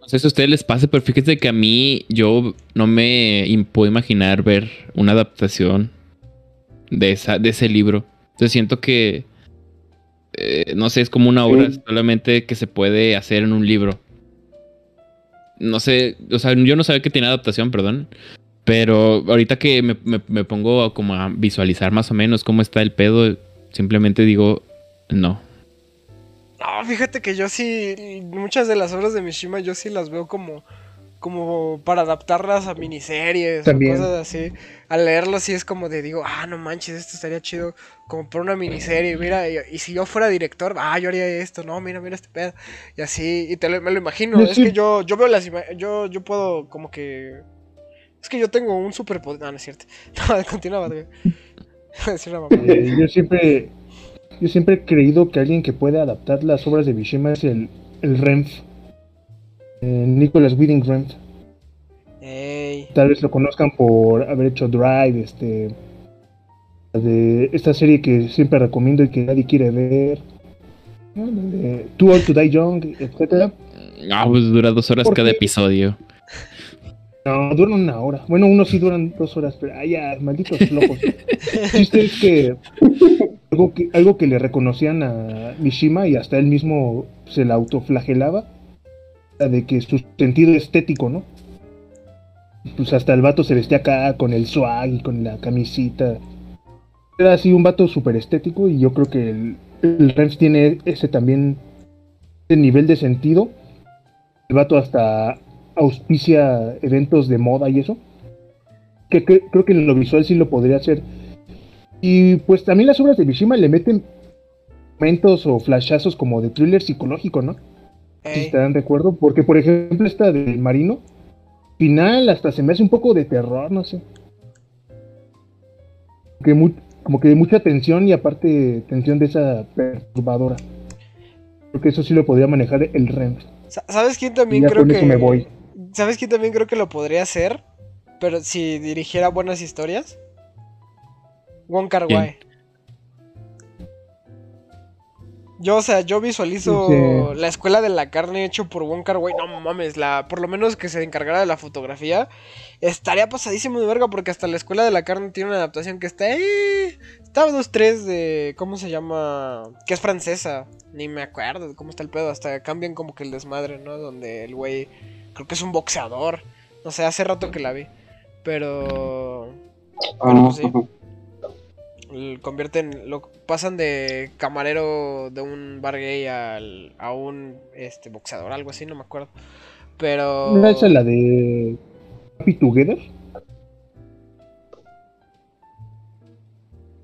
No sé si a ustedes les pase, pero fíjense que a mí yo no me puedo imaginar ver una adaptación de, esa, de ese libro. Entonces siento que, eh, no sé, es como una obra solamente que se puede hacer en un libro. No sé, o sea, yo no sabía que tiene adaptación, perdón. Pero ahorita que me, me pongo como a visualizar más o menos cómo está el pedo, simplemente digo, no, no, fíjate que yo sí, muchas de las obras de Mishima yo sí las veo como, como para adaptarlas a miniseries o cosas así. Al leerlo sí es como de digo, ah, no manches, esto estaría chido como por una miniserie. Mira, y, si yo fuera director, ah, yo haría esto, no, mira, mira este pedo. Y así, y te me lo imagino. es que yo, yo veo las yo, yo puedo como que. Es que yo tengo un superpoder. No, no es cierto. (laughs) No, continuaba, (laughs) yo siempre yo siempre he creído que alguien que puede adaptar las obras de Mishima es el, el Renf. eh, Nicholas Winding Refn. Ey. Tal vez lo conozcan por haber hecho Drive, este, de esta serie que siempre recomiendo y que nadie quiere ver. De Too Old to Die Young, etcétera. Ah, pues dura dos horas ¿Por cada qué? episodio. No, duran una hora. Bueno, unos sí duran dos horas, pero ay, ya, malditos locos. Chiste es que algo, que algo que le reconocían a Mishima y hasta él mismo se la autoflagelaba, de que su sentido estético, ¿no? Pues hasta el vato se vestía acá con el swag y con la camisita. Era así un vato súper estético y yo creo que el, el tiene ese también, ese nivel de sentido. El vato hasta auspicia eventos de moda y eso. Que, que- creo que en lo visual sí lo podría hacer. Y pues también las obras de Mishima le meten momentos o flashazos como de thriller psicológico, ¿no? Si Ey. estarán de acuerdo. Porque, por ejemplo, esta del marino, final hasta se me hace un poco de terror, no sé. Que como que de mucha tensión y aparte tensión de esa perturbadora. Creo que eso sí lo podría manejar el REM. Sa- ¿Sabes quién Y también ya creo con que eso me voy. ¿Sabes quién también creo que lo podría hacer? Pero si dirigiera buenas historias. Wong Kar. Yo, o sea, yo visualizo Sí. la escuela de la carne hecho por Wong Kar Wai. No mames, la, por lo menos que se encargara de la fotografía. Estaría pasadísimo de verga porque hasta la escuela de la carne tiene una adaptación que está ahí. Estaba dos, tres de. ¿Cómo se llama? Que es francesa. Ni me acuerdo de cómo está el pedo. Hasta cambian como que el desmadre, ¿no? Donde el güey. Creo que es un boxeador. No sé, hace rato que la vi. Pero. Bueno, pues sí. Convierten. Lo pasan de camarero de un bar gay al, a un este boxeador, algo así, no me acuerdo. Pero. ¿No esa la de Happy Together?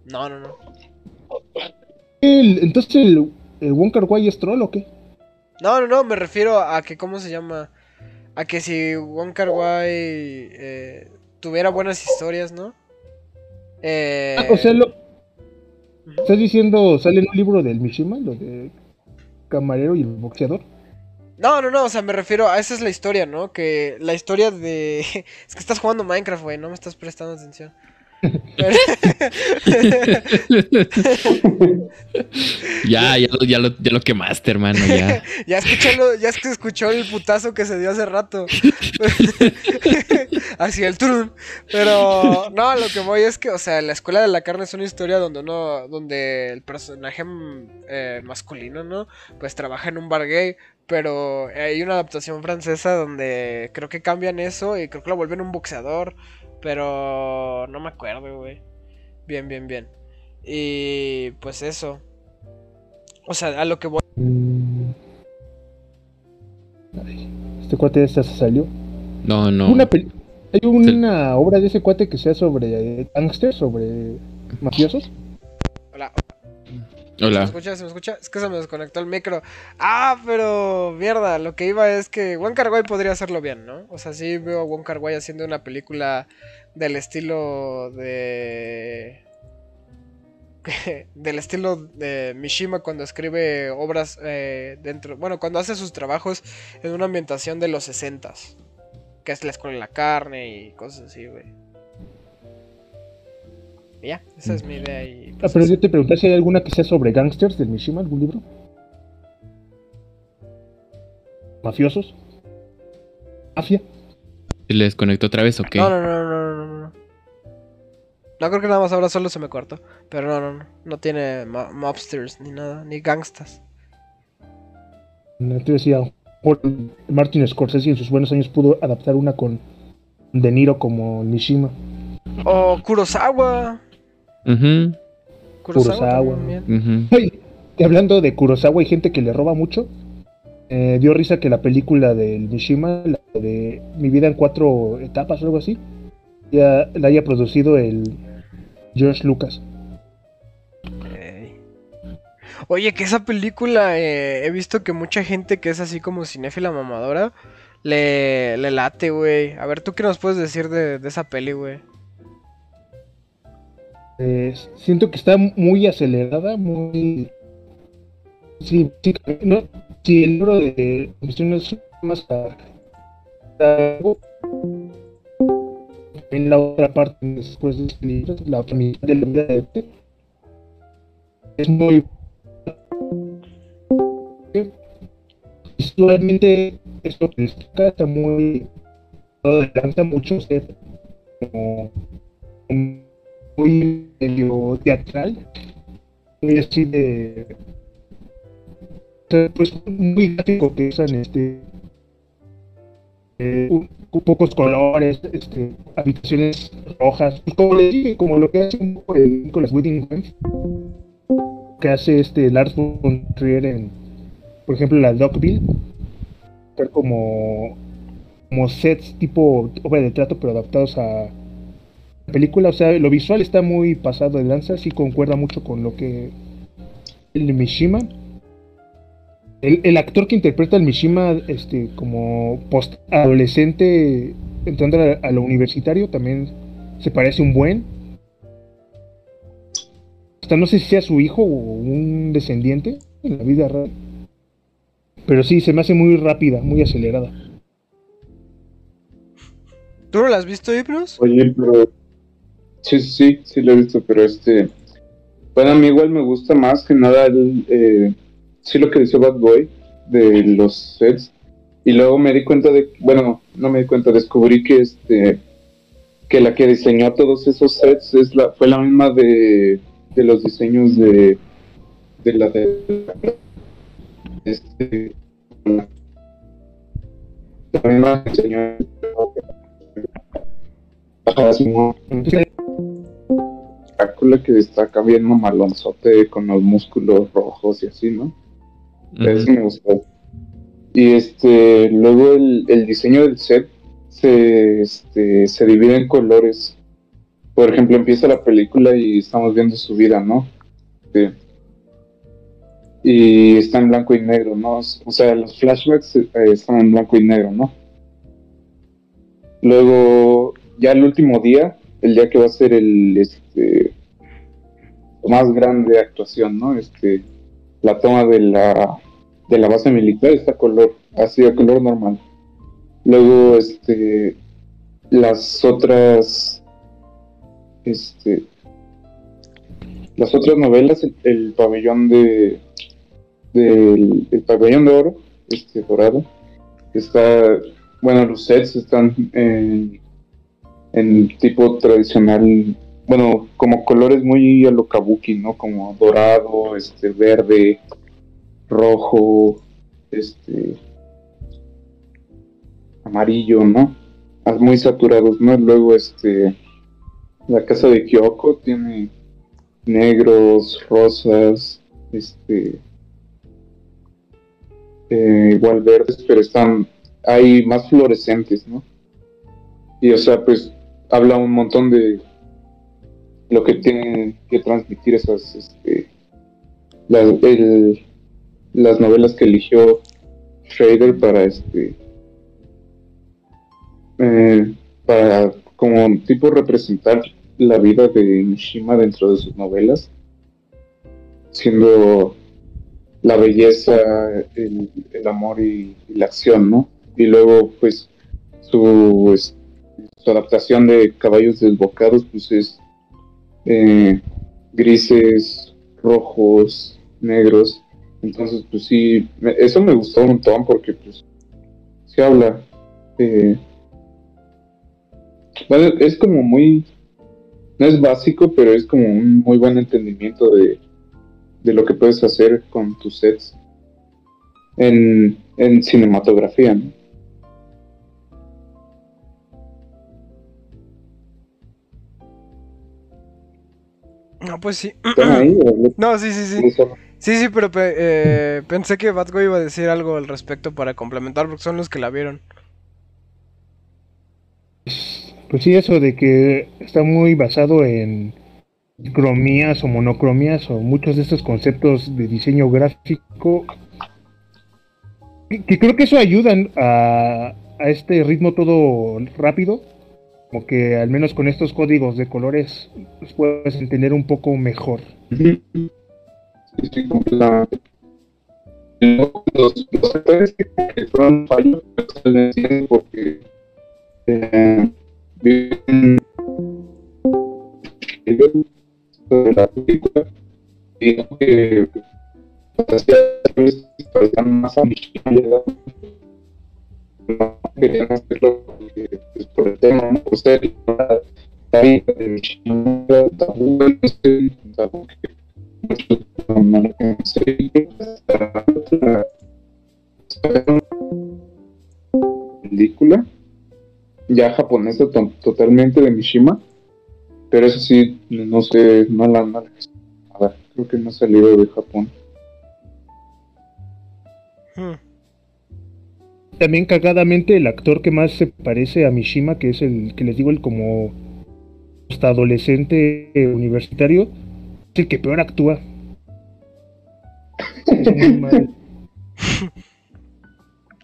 No, no, no. El- entonces, ¿el, el Wong Kar Wai es troll o qué? No, no, no, me refiero a que, ¿cómo se llama? A que si Wong Kar Wai eh, tuviera buenas historias, ¿no? Eh, Ah, o sea, lo. ¿estás diciendo, sale en un libro del Mishima, lo de camarero y el boxeador? No, no, no, o sea, me refiero a esa es la historia, ¿no? Que la historia de... (laughs) Es que estás jugando Minecraft, güey, no me estás prestando atención. (laughs) Ya, ya, lo- ya, lo, ya lo quemaste, hermano, ya. (laughs) ya escuché lo- ya es que escuchó el putazo que se dio hace rato. (laughs) Así el turun. Pero no, lo que voy es que, o sea, la escuela de la carne es una historia donde uno, donde el personaje mm, eh, masculino, ¿no? Pues trabaja en un bar gay. Pero hay una adaptación francesa donde creo que cambian eso y creo que lo vuelven un boxeador. Pero no me acuerdo, güey. Bien, bien, bien. Y pues eso. O sea, a lo que voy. Este cuate esta se salió. No, no. Una peli- Hay una obra de ese cuate que sea sobre gangsters, sobre mafiosos. Hola, ¿Se me Hola. escucha? ¿Se me escucha? Es que se me desconectó el micro. Ah, pero mierda, lo que iba es que Kar Wai podría hacerlo bien, ¿no? O sea, sí veo a Kar Wai haciendo una película del estilo de... (laughs) del estilo de Mishima cuando escribe obras eh, dentro... Bueno, cuando hace sus trabajos en una ambientación de los 60 Que es la escuela de la carne y cosas así, güey. Ya, esa es mi idea y... Ah, pues, pero yo te pregunté si hay alguna que sea sobre gangsters del Mishima, algún libro. Mafiosos. Mafia. ¿Se le desconectó otra vez o qué? No, no, no, no, no, no, no. No creo que nada más ahora solo se me cortó. Pero no, no, no. No tiene mo- mobsters ni nada, ni gangstas. No te decía, Martin Scorsese en sus buenos años pudo adaptar una con De Niro como Mishima. O Kurosawa. Ujú, Kurosawa, Kurosawa. y hablando de Kurosawa y gente que le roba mucho, eh, dio risa que la película del Mishima, la de Mi vida en cuatro etapas o algo así, ya la haya producido el George Lucas. Oye, que esa película eh, he visto que mucha gente que es así como cinéfila mamadora le, le late, güey. A ver, ¿tú qué nos puedes decir de, de esa peli, güey? Eh, siento que está muy acelerada, muy... Sí, sí, no, sí, el libro de Misiones más en la otra parte después de este libro, la mitad de la vida de este, es muy visualmente esto está muy adelanta mucho ser como muy teatral. Muy así de pues muy gráfico que usan este eh, pocos colores, este, habitaciones rojas, pues como le dije, como lo que hace un poco el Nicolas Winding que hace este Lars von Trier en, por ejemplo, la Dogville, como, como sets tipo obra de trato, pero adaptados a película. O sea, lo visual está muy pasado de lanza, sí concuerda mucho con lo que el Mishima. El, el actor que interpreta al Mishima este, como post-adolescente entrando a, a, lo universitario también se parece un buen. Hasta no sé si sea su hijo o un descendiente en la vida real. Pero sí, se me hace muy rápida, muy acelerada. ¿Tú no la has visto, Ibros? Oye, pero. Sí, sí, sí lo he visto, pero este. Bueno, a mí igual me gusta más que nada el. Eh, sí, lo que dice Bad Boy de los sets. Y luego me di cuenta de. Bueno, no me di cuenta, descubrí que este. Que la que diseñó todos esos sets es la, fue la misma de, de los diseños de. De la de este también me enseñó Drácula que destaca bien malonzote con los músculos rojos y así, ¿no? Uh -huh. Eso me gustó. Y este, luego el, el diseño del set se, este, se divide en colores. Por ejemplo, empieza la película y estamos viendo su vida, ¿no? Sí y está en blanco y negro, ¿no? O sea, los flashbacks eh, están en blanco y negro, ¿no? Luego, ya el último día, el día que va a ser el este más grande actuación, ¿no? Este la toma de la de la base militar está color, así a color normal. Luego, este las otras este las otras novelas, el, el pabellón de del el pabellón de oro, este dorado, está, bueno, los sets están en, en tipo tradicional, bueno, como colores muy a lo kabuki, ¿no? Como dorado, este, verde, rojo, este, amarillo, ¿no? Muy saturados, ¿no? Luego, este, la casa de Kyoko tiene negros, rosas, este, eh, igual verdes, pero están, hay más fluorescentes, ¿no? Y o sea, pues habla un montón de lo que tienen que transmitir esas, este, las novelas que eligió Schrader para este, eh, para como tipo representar la vida de Mishima dentro de sus novelas, siendo la belleza, el, amor y, la acción, ¿no? Y luego, pues, su, su adaptación de Caballos Desbocados, pues es eh, grises, rojos, negros. Entonces, pues sí, eso me gustó un montón porque, pues, se habla. Es como muy, no es básico, pero es como un muy buen entendimiento de de lo que puedes hacer con tus sets en, en cinematografía. ¿no? No, pues sí. Ahí, (clears throat) no, sí, sí, sí. Sí, sí, pero eh, pensé que Batgo iba a decir algo al respecto para complementar porque son los que la vieron. Pues sí, eso de que está muy basado en cromías o monocromías o muchos de estos conceptos de diseño gráfico que, que creo que eso ayuda a, a, este ritmo todo rápido como que al menos con estos códigos de colores los puedes entender un poco mejor. Sí, sí, los, los actores que fueron fallos, pues, porque eh, viven de la película y que pues, parecían más a no querían hacerlo por el tema, ¿no? por ser la vida de mi tabú, no tabú que película ya japonesa totalmente de Mishima pero eso sí no sé no la nada creo que no ha salido de Japón hmm. También cagadamente el actor que más se parece a Mishima que es el que les digo el como hasta adolescente universitario es el que peor actúa (laughs)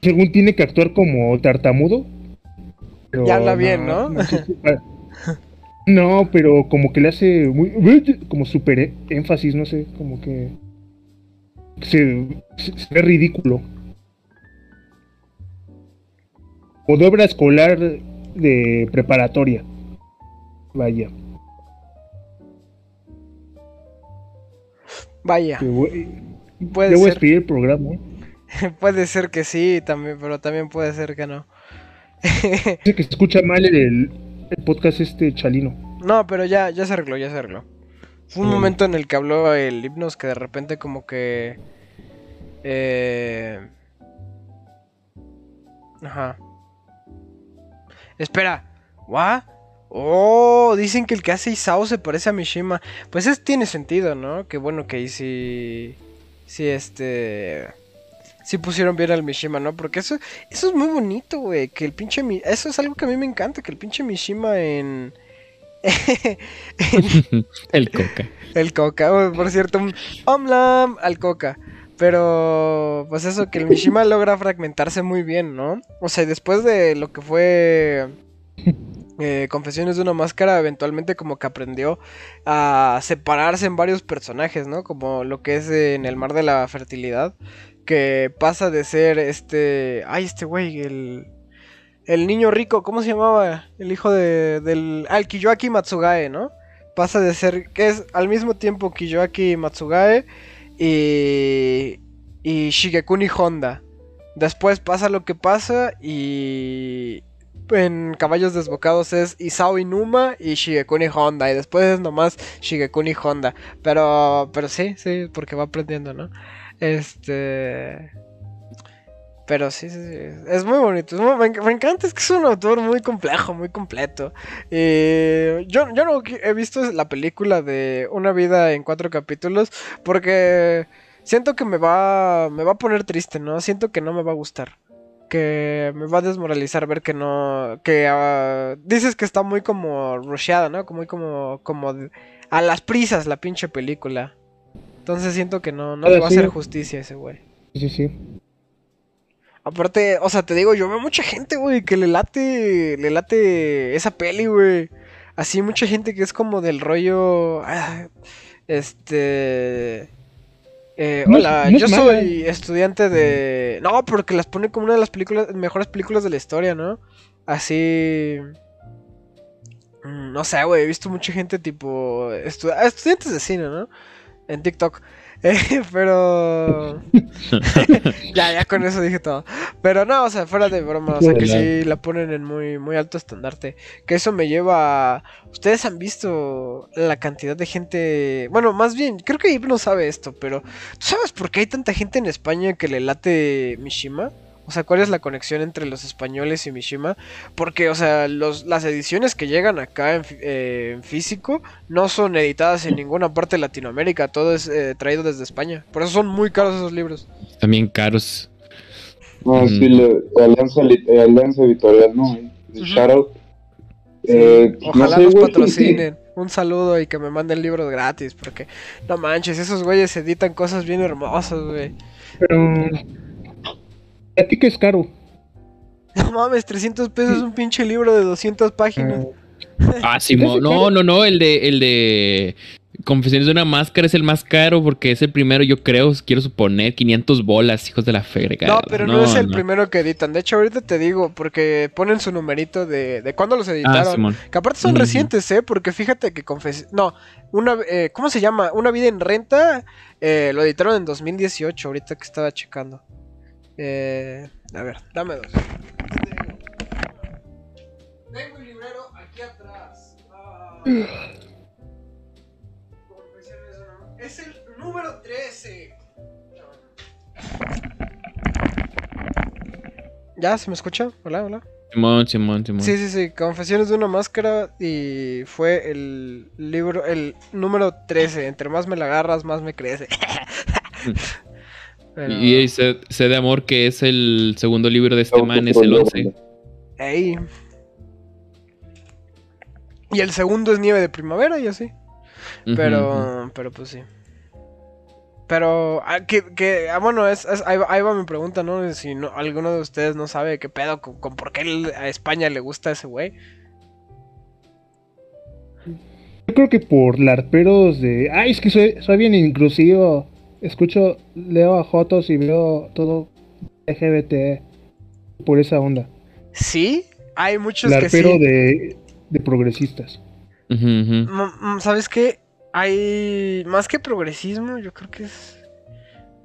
Según tiene que actuar como tartamudo. ya habla bien, ¿no? No, pero como que le hace muy. como super énfasis, no sé, como que. Se, ve ridículo. O de obra escolar de preparatoria. Vaya. Vaya. Puede Debo escribir el programa. (laughs) puede ser que sí, también, pero también puede ser que no. (laughs) Dice que se escucha mal el, podcast este chalino. No, pero ya, ya se arregló, ya se arregló. Fue un momento en el que habló el hipnos que de repente como que... Eh... Ajá. Espera. ¿What? Oh, dicen que el que hace Isao se parece a Mishima. Pues eso tiene sentido, ¿no? Que bueno que ahí sí sí, este... Sí pusieron bien al Mishima, ¿no? Porque eso, eso es muy bonito, güey. Que el pinche... Eso es algo que a mí me encanta, que el pinche Mishima en... (laughs) (laughs) el coca. El coca, por cierto, un omlam al coca. Pero, pues eso, que el Mishima (laughs) logra fragmentarse muy bien, ¿no? O sea, después de lo que fue eh, Confesiones de una máscara eventualmente como que aprendió a separarse en varios personajes, ¿no? Como lo que es en el mar de la fertilidad, que pasa de ser este... Ay, este güey, el... El niño rico, ¿cómo se llamaba? El hijo de, del... Ah, el Kiyoaki Matsugae, ¿no? Pasa de ser... que es al mismo tiempo Kiyoaki Matsugae y... y Shigekuni Honda. Después pasa lo que pasa y en Caballos Desbocados es Isao Inuma y Shigekuni Honda. Y después es nomás Shigekuni Honda. Pero, pero sí, sí, porque va aprendiendo, ¿no? Este. Pero sí, sí, sí, es muy bonito. me, encanta, es que es un autor muy complejo, muy completo. Y yo, yo no he visto la película de Una vida en cuatro capítulos porque siento que me va, me va a poner triste, ¿no? Siento que no me va a gustar que me va a desmoralizar ver que no. Que uh, dices que está muy como rusheada, ¿no? Como muy como. como a las prisas la pinche película. Entonces siento que no, no le va a hacer justicia ese güey. Sí, sí. Aparte, o sea, te digo, yo veo mucha gente, güey, que le late. Le late esa peli, güey. Así mucha gente que es como del rollo. Ah, este. Eh, hola, yo soy estudiante de. No, porque las pone como una de las películas, mejores películas de la historia, ¿no? Así. Mm, no sé, güey, he visto mucha gente tipo. estudiantes de cine, ¿no? En TikTok. (laughs) pero. (laughs) ya, ya con eso dije todo. Pero no, o sea, fuera de broma, o sea, que sí la ponen en muy, muy alto estandarte. Que eso me lleva. A... Ustedes han visto la cantidad de gente. Bueno, más bien, creo que Ib no sabe esto, pero. ¿Tú sabes por qué hay tanta gente en España que le late Mishima? O sea, ¿cuál es la conexión entre los españoles y Mishima? Porque, o sea, los, las ediciones que llegan acá en, eh, físico no son editadas en ninguna parte de Latinoamérica, todo es eh, traído desde España. Por eso son muy caros esos libros. También caros. No, sí, la alianza, Editorial, ¿no? Shadow. Eh, ojalá nos patrocinen. Un saludo y que me manden libros gratis, porque no manches, esos güeyes editan cosas bien hermosas, güey. Pero ¿A ti qué es caro? (laughs) No mames, 300 pesos es un pinche libro de 200 páginas. Ah, (laughs) sí, no, no, no, el de, el de Confesiones de una máscara es el más caro porque es el primero, yo creo, quiero suponer, 500 bolas, hijos de la fregada. No, pero no, es el primero que editan. De hecho, ahorita te digo, porque ponen su numerito de, de cuándo los Ah, editaron. Simón. que aparte son recientes, ¿eh? Porque fíjate que confes... No, una, eh, ¿cómo se llama? Una vida en renta. eh, lo editaron en 2018, ahorita que estaba checando. Eh, a ver, dame dos. Tengo el librero aquí atrás. Ah. Es el número 13. ¿Ya? ¿Se me escucha? Hola, hola. Simón, Simón, Simón. Sí, sí, sí, Confesiones de una máscara y fue el libro, el número 13. Entre más me la agarras, más me crece. (laughs) Pero- Y, y sé, sé de amor que es el segundo libro de este man, es el 11. Ey. Y el segundo es Nieve de Primavera y así. Pero, pero pues sí. Pero, ah, que, que, ah, bueno, es, es- ahí, va, ahí va mi pregunta, ¿no? Si no, alguno de ustedes no sabe qué pedo con, con por qué el- a España le gusta ese güey. Yo creo que por larperos de. Ay, es que soy, soy bien inclusivo. Escucho, leo a Jotos y veo todo LGBT. Por esa onda. Sí, hay muchos que sí. De, de progresistas. Mm, mm, ¿Sabes qué? Hay más que progresismo, yo creo que es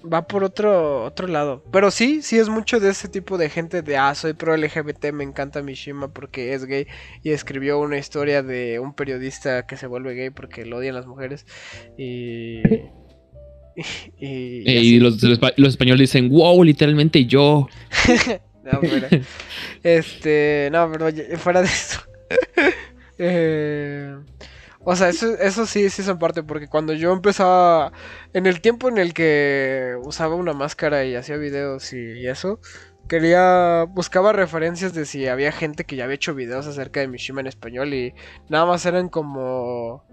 va por otro otro lado. Pero sí, sí es mucho de ese tipo de gente de ah, soy pro LGBT, me encanta Mishima porque es gay y escribió una historia de un periodista que se vuelve gay porque lo odian las mujeres y (laughs) (laughs) y, y Eh, y los, los, espa- los españoles dicen, wow, literalmente yo. (laughs) No, pero, este, no, pero fuera de eso. (laughs) Eh, o sea, eso, eso sí, sí son parte, porque cuando yo empezaba, en el tiempo en el que usaba una máscara y hacía videos y, y eso, quería, buscaba referencias de si había gente que ya había hecho videos acerca de Mishima en español y nada más eran como,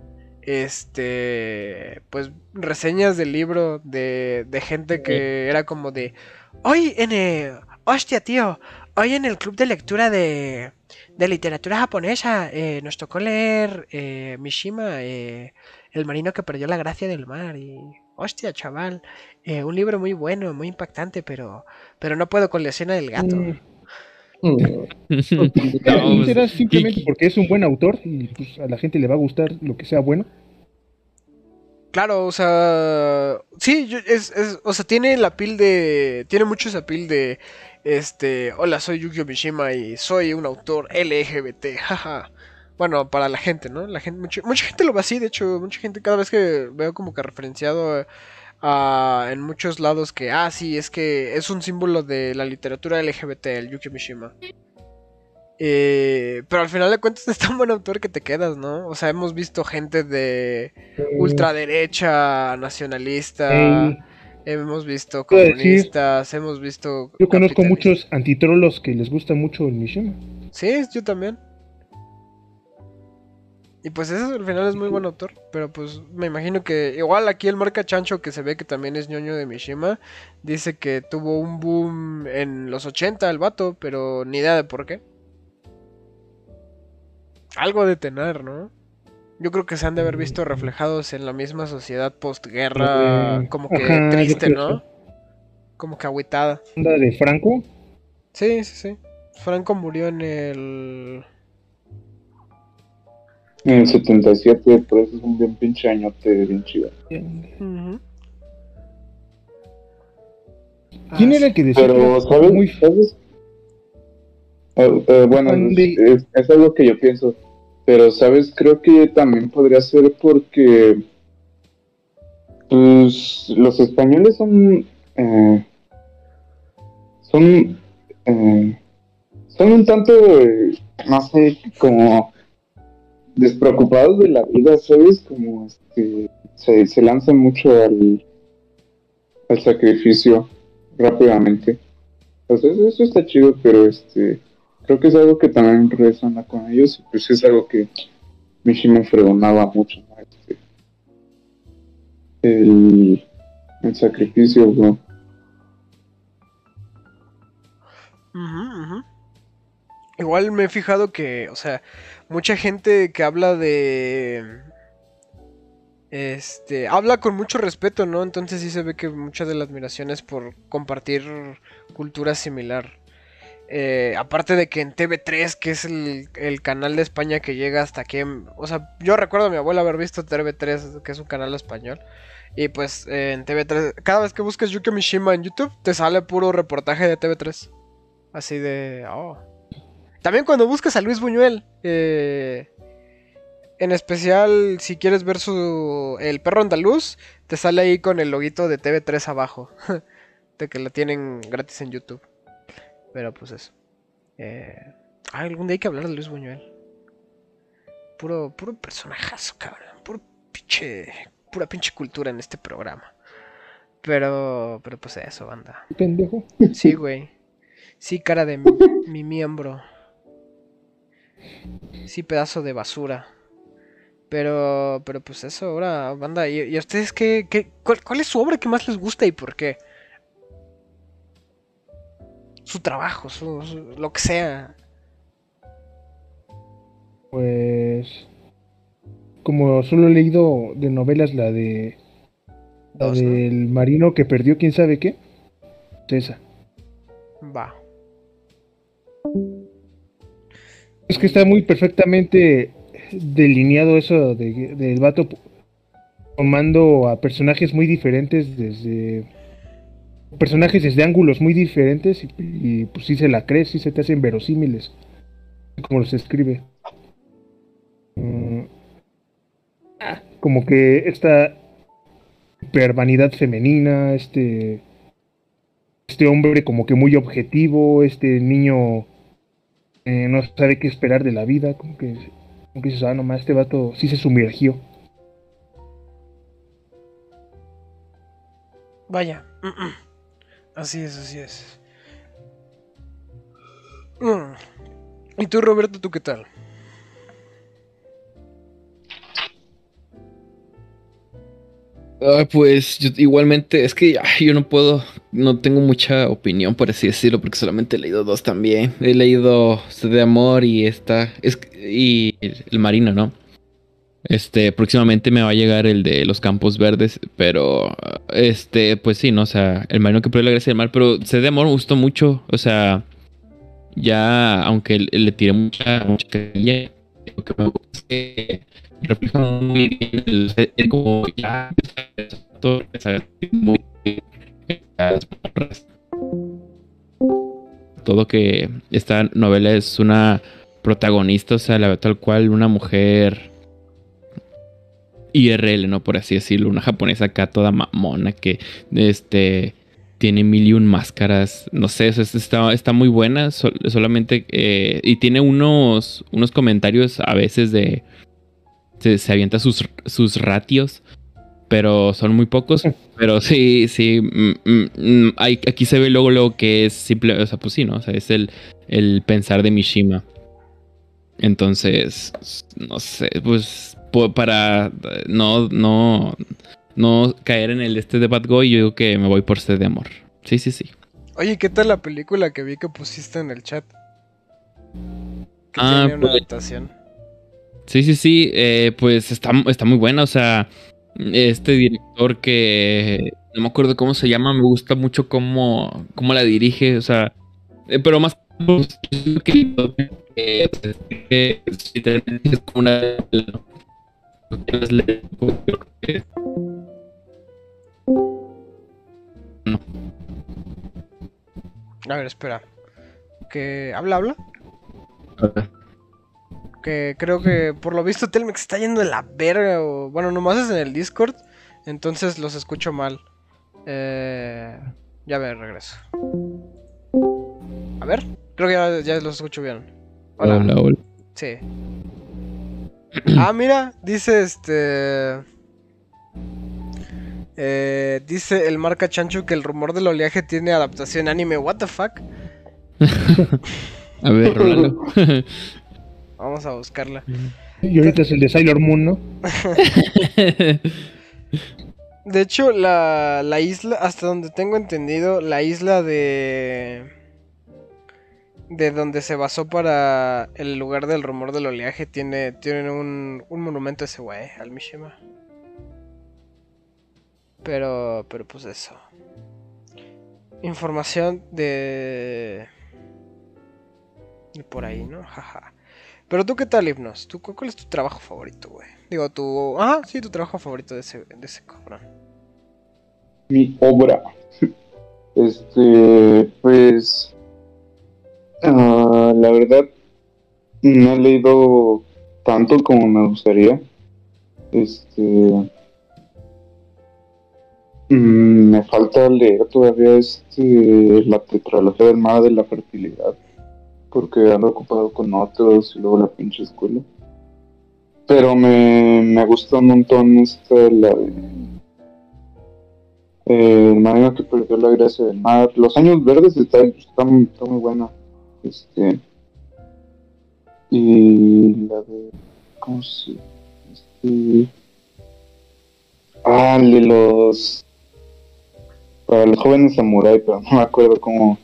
este, pues reseñas del libro de, de gente que era como de, hoy en el, hostia tío, hoy en el club de lectura de, de literatura japonesa eh, nos tocó leer eh, Mishima, eh, el marino que perdió la gracia del mar y hostia chaval, eh, un libro muy bueno, muy impactante, pero, pero no puedo con la escena del gato. Mm. (laughs) No, será pues, simplemente porque es un buen autor y pues, a la gente le va a gustar lo que sea bueno. Claro, o sea, sí, yo- es, es- o sea, tiene la pil de, tiene mucho esa pil de, este, hola, soy Yukio Mishima y soy un autor LGBT, jaja. Bueno, para la gente, ¿no? La gente, mucha, mucha gente lo ve así, de hecho, mucha gente cada vez que veo como que referenciado eh, a- en muchos lados que, ah, sí, es que es un símbolo de la literatura LGBT, el Yukio Mishima. Eh, pero al final de cuentas (laughs) es tan buen autor que te quedas, ¿no? O sea, hemos visto gente de ultraderecha, nacionalista, hemos visto comunistas, hemos visto... yo conozco muchos antitrolos que les gusta mucho el Mishima. Sí, yo también. Y pues eso al final es muy buen autor, pero pues me imagino que igual aquí el marca Chancho que se ve que también es ñoño de Mishima, dice que tuvo un boom en los 80 el vato, pero ni idea de por qué. Algo de tener, ¿no? Yo creo que se han de haber visto reflejados en la misma sociedad postguerra, Eh, como que ajá, triste, ¿no? Como que agüitada. Onda de Franco. Sí, sí, sí. Franco murió en el... En el 77, por eso es un bien pinche añote, bien chido. ¿Quién Ah, era el que decía Pero, que ¿sabes? muy ¿Sabes? Eh, eh, bueno, es algo que yo pienso. Pero, ¿sabes? Creo que también podría ser porque pues, los españoles son. eh, son. eh, son un tanto. eh, no sé, como. Despreocupados de la vida, ¿sabes? Como este, se, se lanzan mucho al. al sacrificio rápidamente. Pues eso, está chido, pero este creo que es algo que también resuena con ellos y pues es algo que Mishima fregonaba mucho, ¿no? Este, el, el sacrificio, bro. Igual me he fijado que, o sea, mucha gente que habla de... Este, habla con mucho respeto, ¿no? Entonces sí se ve que mucha de la admiración es por compartir cultura similar. Eh, aparte de que en TV3, que es el, canal de España que llega hasta aquí. O sea, yo recuerdo a mi abuela haber visto TV3, que es un canal español. Y pues eh, en TV3, cada vez que busques Yuki Mishima en YouTube, te sale puro reportaje de TV3. Así de. Oh. También cuando buscas a Luis Buñuel. Eh, en especial, si quieres ver su El perro andaluz, te sale ahí con el loguito de TV3 abajo. (laughs) de que la tienen gratis en YouTube. Pero pues eso. Eh, algún día hay que hablar de Luis Buñuel. Puro, puro personajazo, cabrón. Puro pinche. Pura pinche cultura en este programa. Pero. Pero pues eso, banda. Pendejo. Sí, güey. Sí, cara de mi, mi miembro. Sí, pedazo de basura. Pero, pero pues eso, ahora, banda, ¿y, a ustedes qué, qué cuál, cuál, es su obra que más les gusta y por qué? Su trabajo, su, su lo que sea. Pues, como solo he leído de novelas la de... La Dos, ¿no? del marino que perdió quién sabe qué. Esa. Va. Es que está muy perfectamente delineado eso de, del vato tomando a personajes muy diferentes desde personajes desde ángulos muy diferentes y, pues sí se la crees, sí se te hacen verosímiles como los escribe. Mm, como que esta hipervanidad femenina, este este hombre como que muy objetivo, este niño eh, no sabe qué esperar de la vida, como que como que dices, ah, nomás este vato sí se sumergió. Vaya. Así es, así es. Mm. ¿Y tú, Roberto, tú qué tal? Ah, pues yo, igualmente, es que yo no puedo, no tengo mucha opinión, por así decirlo, porque solamente he leído dos también. He leído Sed de Amor y esta, es, y El Marino, ¿no? Este, próximamente me va a llegar el de los Campos Verdes, pero, este, pues sí, ¿no? O sea, El Marino que perdió la gracia del mar, pero Sed de Amor me gustó mucho, o sea, ya, aunque le tiré mucha, mucha carilla, lo que me gusta es que refleja muy bien el, el como todo muy todo que esta novela es una protagonista, o sea, la tal cual una mujer IRL, ¿no? Por así decirlo, una japonesa acá toda mamona que este tiene mil y un máscaras, no sé, eso está, está muy buena, sol, solamente eh, y tiene unos, unos comentarios a veces de se, se avienta sus, sus ratios, pero son muy pocos. (laughs) Pero sí, sí. Mm, mm, hay, aquí se ve luego, luego que es simple. O sea, pues sí, ¿no? O sea, es el, el pensar de Mishima. Entonces, no sé, pues para no, no, no caer en el este de Bad Boy, yo digo que me voy por sed de amor. Sí, sí, sí. Oye, ¿qué tal la película que vi que pusiste en el chat? Que Ah, tiene una pues- adaptación. Sí, sí, sí, eh, pues está, está muy buena, o sea, este director que no me acuerdo cómo se llama, me gusta mucho cómo, cómo la dirige, o sea, eh, pero más que es como una A ver, espera. Que habla, habla. Que creo que por lo visto Telmex está yendo de la verga. O... Bueno, nomás es en el Discord. Entonces los escucho mal. Eh... Ya ver, regreso. A ver, creo que ya, ya los escucho bien. Hola. Hola, hola. Sí. (clears throat) Ah, mira, dice este. Eh, dice el marca Chancho que el rumor del oleaje tiene adaptación anime. ¿What the fuck? (laughs) A ver, rólalo. (laughs) Vamos a buscarla. Y ahorita es el de Sailor Moon, ¿no? (laughs) De hecho, la, la isla, hasta donde tengo entendido, la isla de. De donde se basó para el lugar del rumor del oleaje tiene, tiene un, un monumento ese güey, al Mishima. Pero, pero pues eso. Información de... de por ahí, ¿no? Jaja. Pero tú, ¿qué tal, Hipnos? ¿Tú, ¿Cuál es tu trabajo favorito, güey? Digo, tu... Ah, sí, tu trabajo favorito de ese, de ese cabrón. Mi obra. Este, pues... ah, la verdad, no he leído tanto como me gustaría. Este... mm, me falta leer todavía este, la tetralogía del mar de la fertilidad. Porque ando ocupado con otros y luego la pinche escuela. Pero me, me gusta un montón esta, la de... eh, el marino que perdió la gracia del mar. Los años verdes está, está, muy- está buena. Este... Y la de... ¿Cómo se...? Este... Ah, de los... Para los jóvenes samurai, pero no me acuerdo cómo...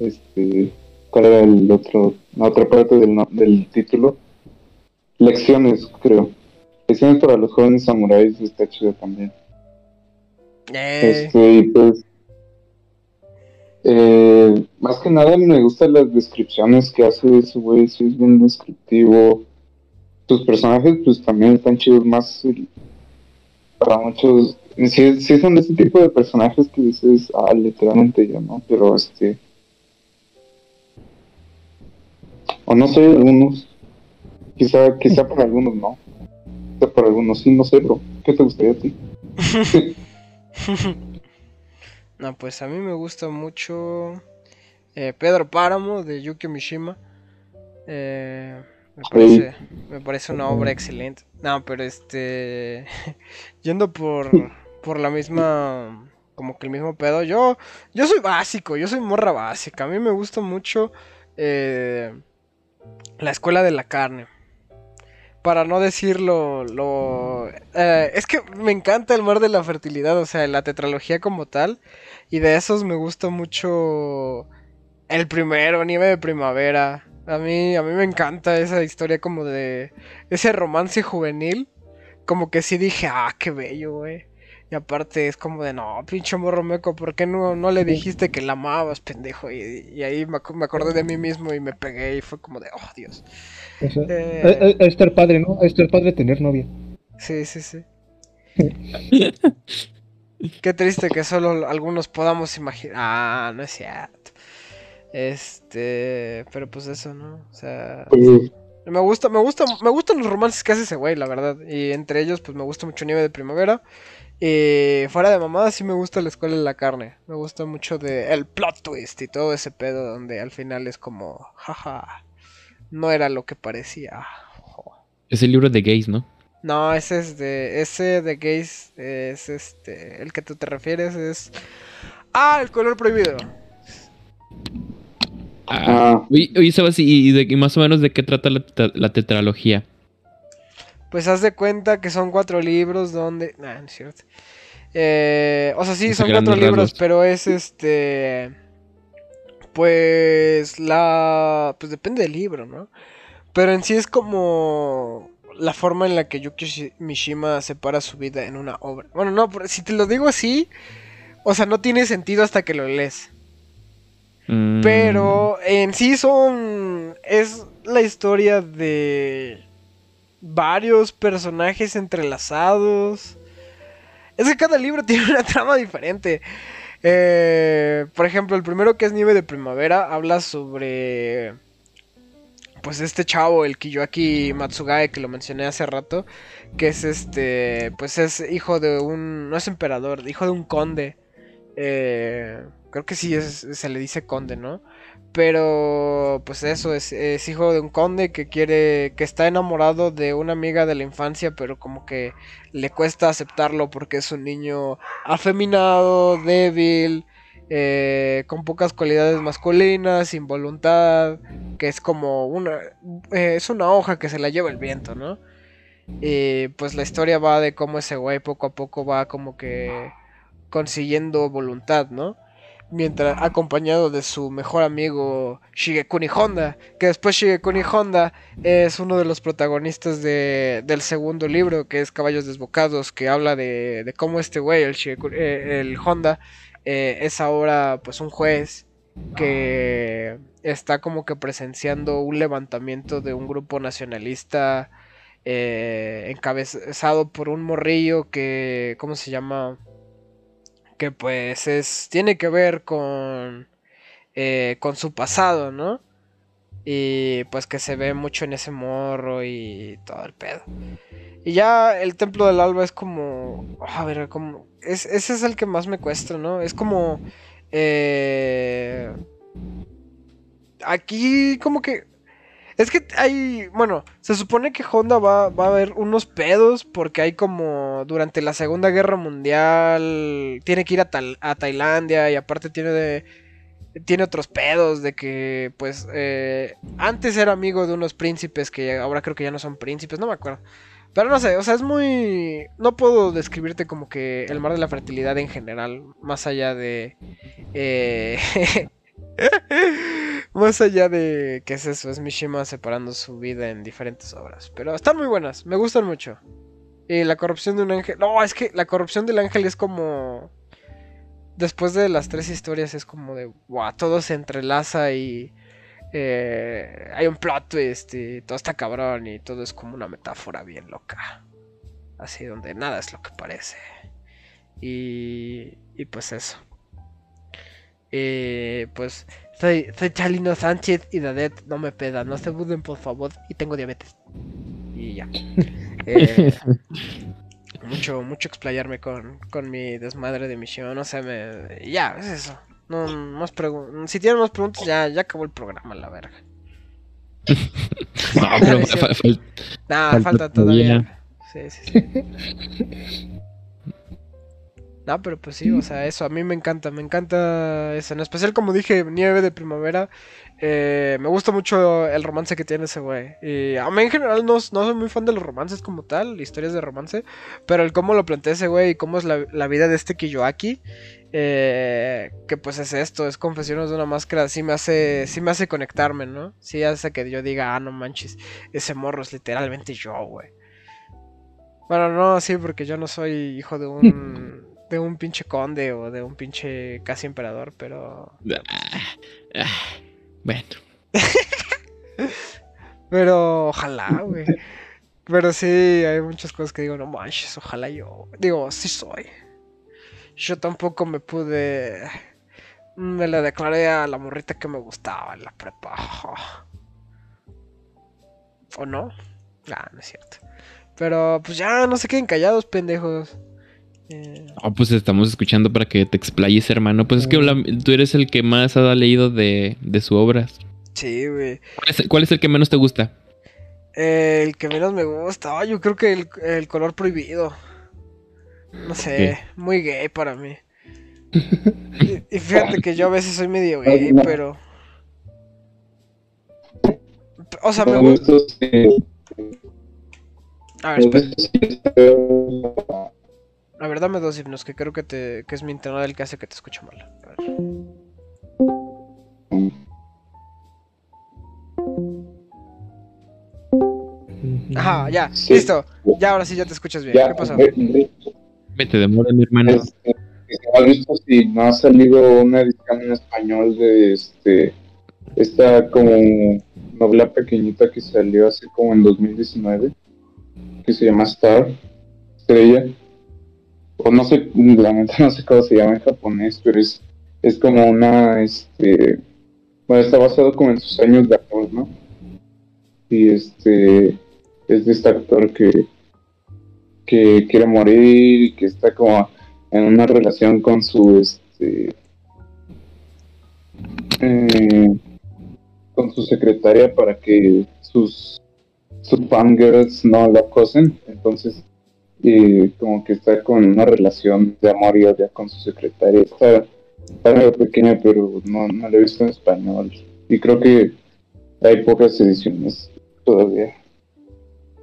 Este... ¿Cuál era el otro... La otra parte del, no- del título? Lecciones, creo. Lecciones para los jóvenes samuráis está chido también. Eh, Este, y pues. eh, más que nada me gustan las descripciones que hace ese güey, sí es bien descriptivo. Sus personajes, pues también están chidos, más el- para muchos. Sí, sí son de ese tipo de personajes que dices, ah, literalmente yo, ¿no? Pero este. O no sé, algunos. Quizá, quizá para algunos no. Quizá para algunos sí, no sé, bro. ¿Qué te gustaría a ti? (laughs) no, pues a mí me gusta mucho eh, Pedro Páramo de Yuki Mishima. Eh, me, parece, me parece una obra excelente. No, pero este. (laughs) yendo por, por la misma. Como que el mismo pedo. Yo, yo soy básico, yo soy morra básica. A mí me gusta mucho eh, la escuela de la carne. Para no decirlo, lo... eh, es que me encanta el mar de la fertilidad, o sea, la tetralogía como tal. Y de esos me gusta mucho el primero, Nieve de Primavera. A mí, a mí me encanta esa historia como de ese romance juvenil. Como que sí dije, ah, qué bello, güey. Y aparte es como de, no, pinche morro meco, ¿por qué no, no le dijiste que la amabas, pendejo? Y, y ahí me, ac- me acordé de mí mismo y me pegué y fue como de, oh, Dios. Eh, a- a- a estar padre, ¿no? A estar padre tener novia. Sí, sí, sí. (laughs) Qué triste que solo algunos podamos imaginar. Ah, no es cierto. Este, pero pues eso, ¿no? O sea, Pues, me gusta, me gusta, me gustan los romances que hace ese güey, la verdad. Y entre ellos, pues me gusta mucho Nieve de Primavera. Y fuera de mamada, sí me gusta la escuela de la carne. Me gusta mucho de el plot twist y todo ese pedo donde al final es como, jaja, no era lo que parecía. Es el libro de gays, ¿no? No, ese es de. Ese de gays es este. El que tú te refieres es. Ah, el color prohibido. Ah, ¿y, y de, y más o menos de qué trata la tetralogía? Pues haz de cuenta que son cuatro libros donde. Nah, no es cierto. Eh, o sea, sí, son cuatro libros, pero es este. Pues la. Pues depende del libro, ¿no? Pero en sí es como. La forma en la que Yuki Shi- Mishima separa su vida en una obra. Bueno, no, pero si te lo digo así. O sea, no tiene sentido hasta que lo lees. Mm, Pero en sí son. Es la historia de. Varios personajes entrelazados. Es que cada libro (laughs) tiene una trama diferente. Eh, por ejemplo, el primero que es Nieve de Primavera habla sobre. Pues este chavo, el Kiyoaki Matsugae, que lo mencioné hace rato. Que es este. Pues es hijo de un. No es emperador, hijo de un conde. Eh, creo que sí es, se le dice conde, ¿no? Pero pues eso, es, hijo de un conde que quiere, que está enamorado de una amiga de la infancia, pero como que le cuesta aceptarlo porque es un niño afeminado, débil, eh, con pocas cualidades masculinas, sin voluntad, que es como una, eh, es una hoja que se la lleva el viento, ¿no? Y pues la historia va de cómo ese güey poco a poco va como que consiguiendo voluntad, ¿no? Mientras acompañado de su mejor amigo Shigekuni Honda, que después Shigekuni Honda es uno de los protagonistas de, del segundo libro, que es Caballos Desbocados, que habla de, de cómo este güey, el, eh, el Honda, eh, es ahora pues un juez que está como que presenciando un levantamiento de un grupo nacionalista eh, encabezado por un morrillo que, ¿cómo se llama? Que pues es tiene que ver con eh, con su pasado, ¿no? Y pues que se ve mucho en ese morro y todo el pedo. Y ya el templo del alba es como, a ver, como es, ese es el que más me cuesta, ¿no? Es como eh, aquí como que es que hay, bueno, se supone que Honda va, va, a haber unos pedos porque hay como durante la Segunda Guerra Mundial tiene que ir a, a Tailandia y aparte tiene de, tiene otros pedos de que pues eh, antes era amigo de unos príncipes que ahora creo que ya no son príncipes, no me acuerdo. Pero no sé, o sea, es muy... No puedo describirte como que el mar de la fertilidad en general, más allá de... Eh... (laughs) (laughs) Más allá de que es eso, es Mishima separando su vida en diferentes obras. Pero están muy buenas, me gustan mucho. Y la corrupción de un ángel. No, es que la corrupción del ángel es como. Después de las tres historias es como de. Wow, todo se entrelaza y. Eh, hay un plot twist y todo está cabrón y todo es como una metáfora bien loca. Así donde nada es lo que parece. Y. Y pues eso. Y pues soy, soy Chalino Sánchez y Dadet no me peda. No se buden, por favor. Y tengo diabetes. Y ya. (laughs) Eh, mucho, mucho explayarme con, con mi desmadre de misión. No sé, me. Ya, es eso. No, más si tienen más preguntas, ya, ya acabó el programa, la verga. (laughs) no, pero (laughs) falta, falta todavía. Sí, sí, sí. No, pero pues sí, o sea, eso a mí me encanta, me encanta eso. En especial, como dije, Nieve de Primavera. Eh, me gusta mucho el romance que tiene ese güey. Y a mí en general no, soy muy fan de los romances como tal, historias de romance. Pero el cómo lo plantea ese güey y cómo es la, vida de este Kiyoaki. Eh, que pues es esto, es Confesiones de una Máscara. Sí me hace, sí me hace conectarme, ¿no? Sí hace que yo diga, ah, no manches, ese morro es literalmente yo, güey. Bueno, no, sí, porque yo no soy hijo de un (laughs) de un pinche conde o de un pinche casi emperador, pero. Ah, ah, bueno. pero ojalá, güey. Pero sí, hay muchas cosas que digo, no manches, ojalá yo. Digo, sí soy. Yo tampoco me pude. Me le declaré a la morrita que me gustaba en la prepa. ¿O no? Ah, no es cierto. Pero pues ya, no se queden callados, pendejos. Oh, pues estamos escuchando para que te explayes, hermano. Pues es que tú eres el que más ha leído de, de su obra. Sí, güey. ¿Cuál, es, el que menos te gusta? el que menos me gusta. yo creo que el, color prohibido. No sé, muy gay para mí. (laughs) y, fíjate que yo a veces soy medio gay, pero. O sea, me gusta. A ver, espera. A ver, dame dos himnos, que creo que, te, que es mi internet el que hace que te escuche mal. A ver. Ajá, ya, listo. Ya ahora sí ya te escuchas bien. ¿Qué pasó? Me te demora, mi hermano. Este, ¿Has visto si no ha salido una edición en español de este esta como novela pequeñita que salió hace como en 2019 que se llama Star Estrella? No sé, la no sé cómo se llama en japonés, pero es, es como una, este, bueno, está basado como en sus años de actor, ¿no? Y este, es de este actor que, que quiere morir y que está como en una relación con su, este, eh, con su secretaria para que sus, sus fangirls no la acosen, entonces y como que está con una relación de amor y odio con su secretaria. Está, está pequeña, pero no, no la he visto en español. Y creo que hay pocas ediciones todavía.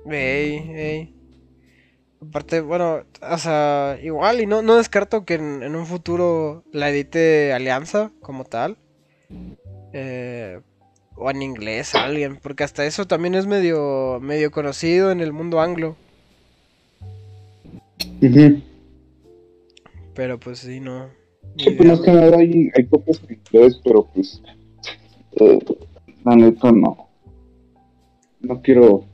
Ey, ey. Aparte, bueno, o sea, igual y no, no descarto que en, en un futuro la edite Alianza como tal. Eh, o en inglés alguien, porque hasta eso también es medio, medio conocido en el mundo anglo. Ujú. Pero pues sí, no. Sí, pues más que nada hay, hay copias en inglés, pero pues eh, la neta no. No quiero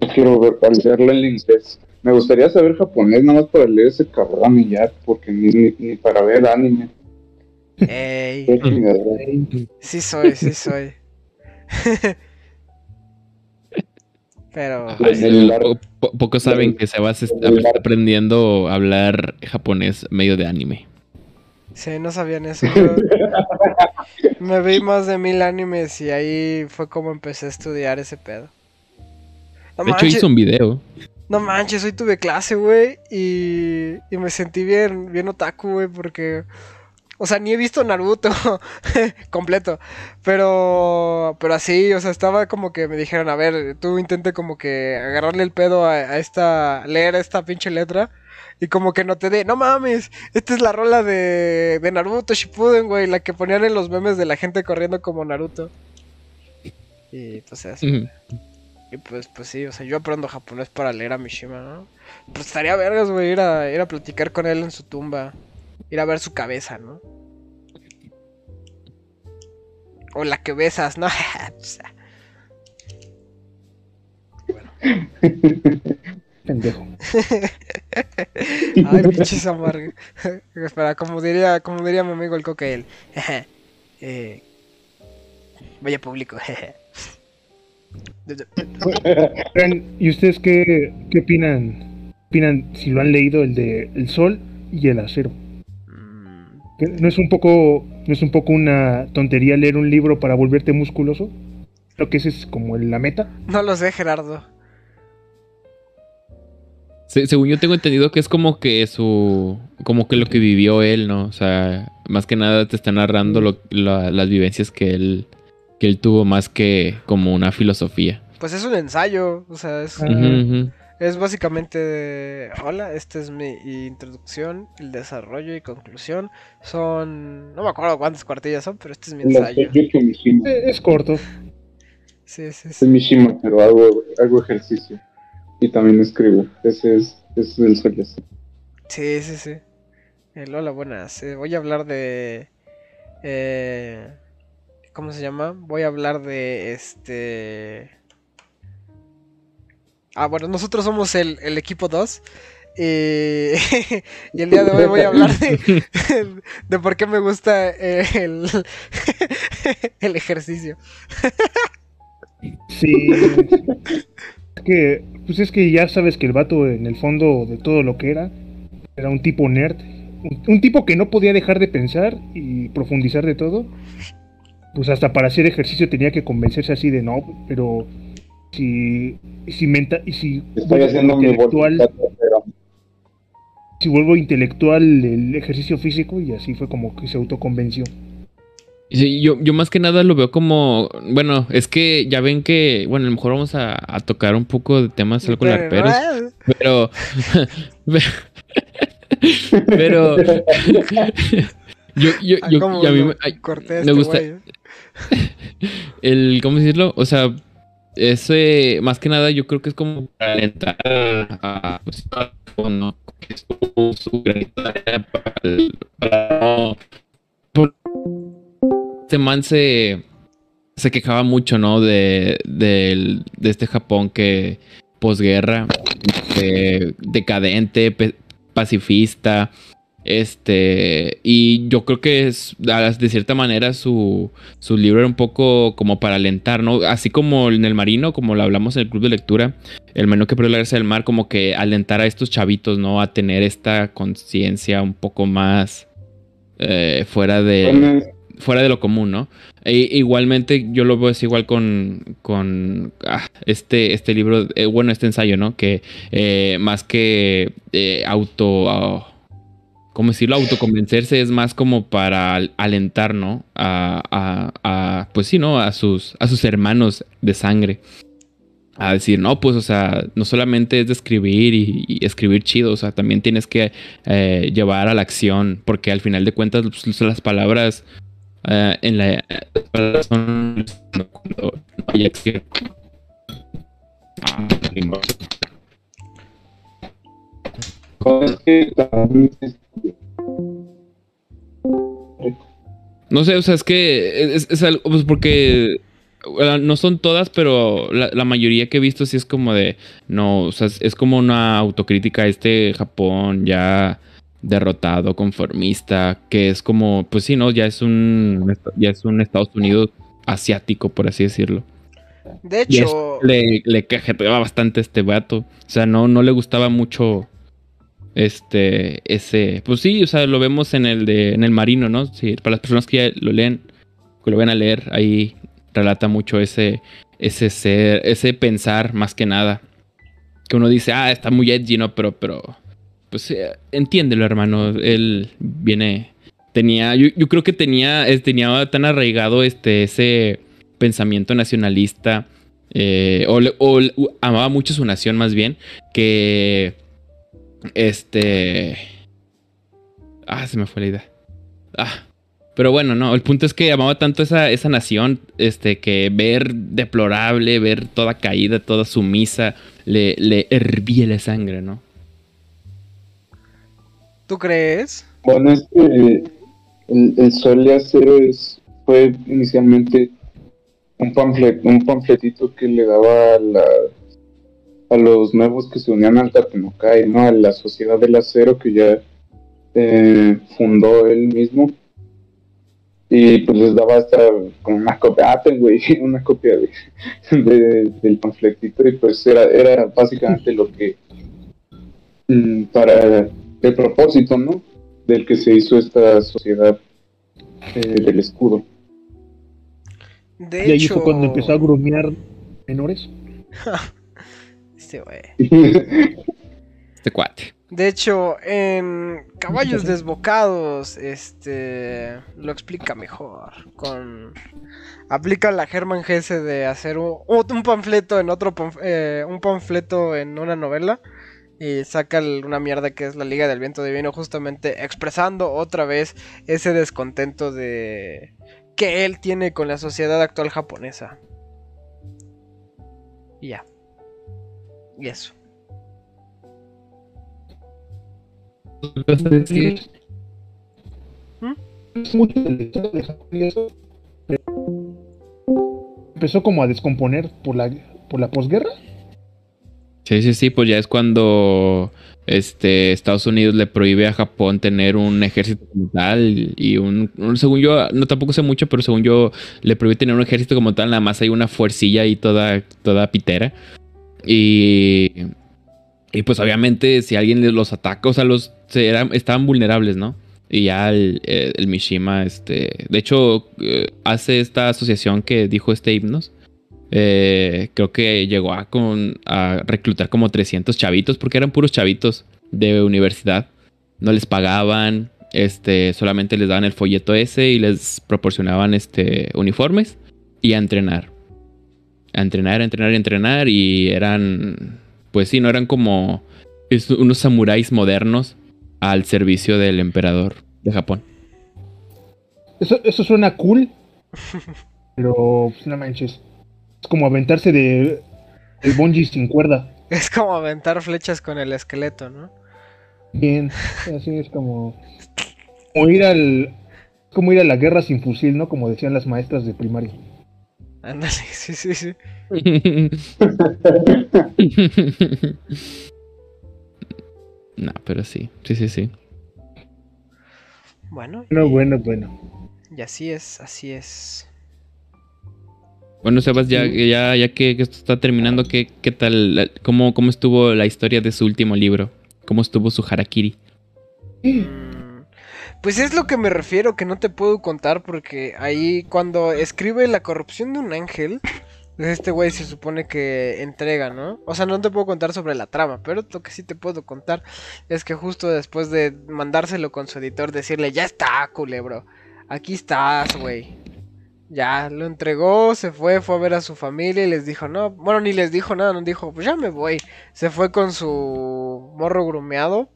no quiero ver, leerla en inglés. Me gustaría saber japonés nada más para leer ese cabrón y ya, porque ni, ni, ni para ver anime. Ey, sí soy, sí soy. (laughs) Pero Ay, Pues el po- po- pocos saben que Sebas está aprendiendo a hablar japonés medio de anime. sí, no sabían eso. yo (laughs) me vi más de mil animes y ahí fue como empecé a estudiar ese pedo. No De hecho, hizo un video. no manches, hoy tuve clase, güey, y, y me sentí bien, bien otaku, güey, porque... O sea, ni he visto Naruto (laughs) completo. Pero. Pero así, o sea, estaba como que me dijeron, a ver, tú intente como que agarrarle el pedo a, a esta. leer esta pinche letra. Y como que no te dé, no mames, esta es la rola de, de Naruto Shippuden, güey, la que ponían en los memes de la gente corriendo como Naruto. Y pues. Ujú. Y pues, pues sí, o sea, yo aprendo japonés para leer a Mishima, ¿no? Pues estaría vergas, güey, ir a, ir a platicar con él en su tumba. Ir a ver su cabeza, ¿no? O la que besas, ¿no? Ah. (laughs) Pendejo. Ay, pinches (laughs) amargos. Espera, como diría, como diría mi amigo el cocael. (laughs) eh, vaya público. ¿Y ustedes qué, qué opinan? opinan si lo han leído el de El Sol y el Acero? Mm, ¿Que ¿No es un poco, no es un poco una tontería leer un libro para volverte musculoso? Creo que ese es como la meta. no lo sé, Gerardo. Se- según yo tengo entendido que es como que su. como que lo que vivió él, ¿no? O sea, más que nada te está narrando lo- la- las vivencias que él. que él tuvo más que como una filosofía. Pues es un ensayo, o sea, es. Es básicamente hola, esta es mi introducción, el desarrollo y conclusión. Son, no me acuerdo cuántas cuartillas son, pero este es mi ensayo. Eh, Es corto. (laughs) Sí, sí, Es sí. Mishima, pero hago, hago ejercicio. Y también escribo. Ese es, ese es el sueño. Sí, sí, sí. El hola, buenas. Eh, voy a hablar de... eh, ¿Cómo se llama? Voy a hablar de este... Ah, bueno, nosotros somos el, el equipo 2. Y, (laughs) y el día de hoy voy a hablar de, (laughs) de por qué me gusta el, (laughs) el ejercicio. Sí. Es que, pues es que ya sabes que el vato en el fondo de todo lo que era, era un tipo nerd. Un, un tipo que no podía dejar de pensar y profundizar de todo. Pues hasta para hacer ejercicio tenía que convencerse así de no, pero si, si, menta, y si Estoy haciendo mi intelectual, voluntad, pero si vuelvo intelectual el ejercicio físico y así fue como que se autoconvenció. Sí, yo, yo más que nada lo veo como, bueno, es que ya ven que, bueno, a lo mejor vamos a, a tocar un poco de temas algo larperos, pero, (laughs) pero, yo, yo, Ah, yo, a mí me- ay, corté a me este gusta- (laughs) el, ¿cómo decirlo? O sea, ese, más que nada, yo creo que es como para alentar a, pues, su, su de para, por- este man se, se quejaba mucho, ¿no? De, del- de este Japón que posguerra, decadente, pacifista, este, y yo creo que es, de cierta manera, su, su libro era un poco como para alentar, ¿no? Así como en el marino, como lo hablamos en el club de lectura, el menú que perdió la gracia del mar, como que alentar a estos chavitos, ¿no? A tener esta conciencia un poco más eh, fuera de fuera de lo común, ¿no? E- igualmente yo lo veo es igual con, con ah, este, este libro, eh, bueno, este ensayo, ¿no? Que eh, más que auto, ah, ¿cómo decirlo? Autoconvencerse es más como para al- alentar, ¿no? A, pues sí, ¿no? A sus, a sus hermanos de sangre. a decir, no, pues, o sea, no solamente es de escribir y, escribir chido, o sea, también tienes que eh, llevar a la acción, porque al final de cuentas pues, las palabras eh, en la las palabras son cuando no hay acción. No sé, o sea, es que es, algo, pues porque no son todas, pero la, mayoría que he visto sí es como de, no, o sea, es como una autocrítica a este Japón ya derrotado, conformista, que es como, pues sí, no, ya es un, ya es un Estados Unidos asiático, por así decirlo. De hecho, le, le cajeteaba bastante este vato, o sea, no, no le gustaba mucho este, ese, pues sí, o sea, lo vemos en el de, en el marino, ¿no? Sí, para las personas que ya lo leen, que lo ven a leer, ahí relata mucho ese, ese ser, ese pensar más que nada. Que uno dice, ah, está muy edgy, ¿no? Pero, pero, pues eh, entiéndelo, hermano. Él viene, tenía, yo, yo creo que tenía, tenía tan arraigado este, ese pensamiento nacionalista, eh, o, o amaba mucho su nación más bien, que este. Ah, se me fue la idea. Ah. Pero bueno, no, el punto es que amaba tanto esa, esa nación, este, que ver deplorable, ver toda caída, toda sumisa, le, le hervía la sangre, ¿no? ¿Tú crees? Bueno, es que el, el Sol de Acero es, fue inicialmente un, panflet, un panfletito que le daba la, a los nuevos que se unían al Tatenokai, ¿no? A la Sociedad del Acero que ya eh, fundó él mismo. Y pues les daba hasta como una copia, ah, güey, (laughs) una copia de, del panfletito y pues era, era básicamente lo que, mm, para el propósito, ¿no? Del que se hizo esta sociedad eh, del escudo. De y ahí fue cuando empezó a grumear menores. (laughs) Este cuate. De hecho, en Caballos Desbocados, este lo explica mejor. Con aplica la Germán Gese de hacer un, panfleto en otro eh, un panfleto en una novela y saca una mierda que es la Liga del Viento Divino, justamente expresando otra vez ese descontento de que él tiene con la sociedad actual japonesa. Y ya. Y eso. ¿Mm? Empezó como a descomponer por la, por la posguerra. Sí, sí, sí, pues ya es cuando este, Estados Unidos le prohíbe a Japón tener un ejército como tal y un, según yo, no tampoco sé mucho, pero según yo le prohíbe tener un ejército como tal, nada más hay una fuercilla y toda, toda pitera. Y, y pues obviamente si alguien los ataca, o sea, los estaban vulnerables, ¿no? Y ya el, el, Mishima, este, de hecho, eh, hace esta asociación que dijo este himnos. Eh, creo que llegó a, con, a reclutar como 300 chavitos, porque eran puros chavitos de universidad. No les pagaban, este, solamente les daban el folleto ese y les proporcionaban este, uniformes y a entrenar a entrenar, a entrenar, a entrenar y eran, pues sí, no eran como unos samuráis modernos al servicio del emperador de Japón. Eso, eso suena cool, (laughs) pero pues, no manches. Es como aventarse de el bungee sin cuerda. Es como aventar flechas con el esqueleto, ¿no? Bien, así es como, como ir al como ir a la guerra sin fusil, ¿no? Como decían las maestras de primaria. Ándale, (laughs) sí, sí, sí. (laughs) no, pero sí, sí, sí, sí. Bueno. No, bueno, bueno. Y así es, así es. Bueno, Sebas, ya, ya, ya que, esto está terminando, ¿qué, qué tal? Cómo, ¿Cómo estuvo la historia de su último libro? ¿Cómo estuvo su harakiri? Pues es lo que me refiero, que no te puedo contar porque ahí cuando escribe la corrupción de un ángel, pues este güey se supone que entrega, ¿no? O sea, no te puedo contar sobre la trama, pero lo que sí te puedo contar es que justo después de mandárselo con su editor, decirle, ya está, culebro, aquí estás, güey. Ya, lo entregó, se fue, fue a ver a su familia y les dijo, no, bueno, ni les dijo nada, nos dijo, pues ya me voy. Se fue con su morro grumeado,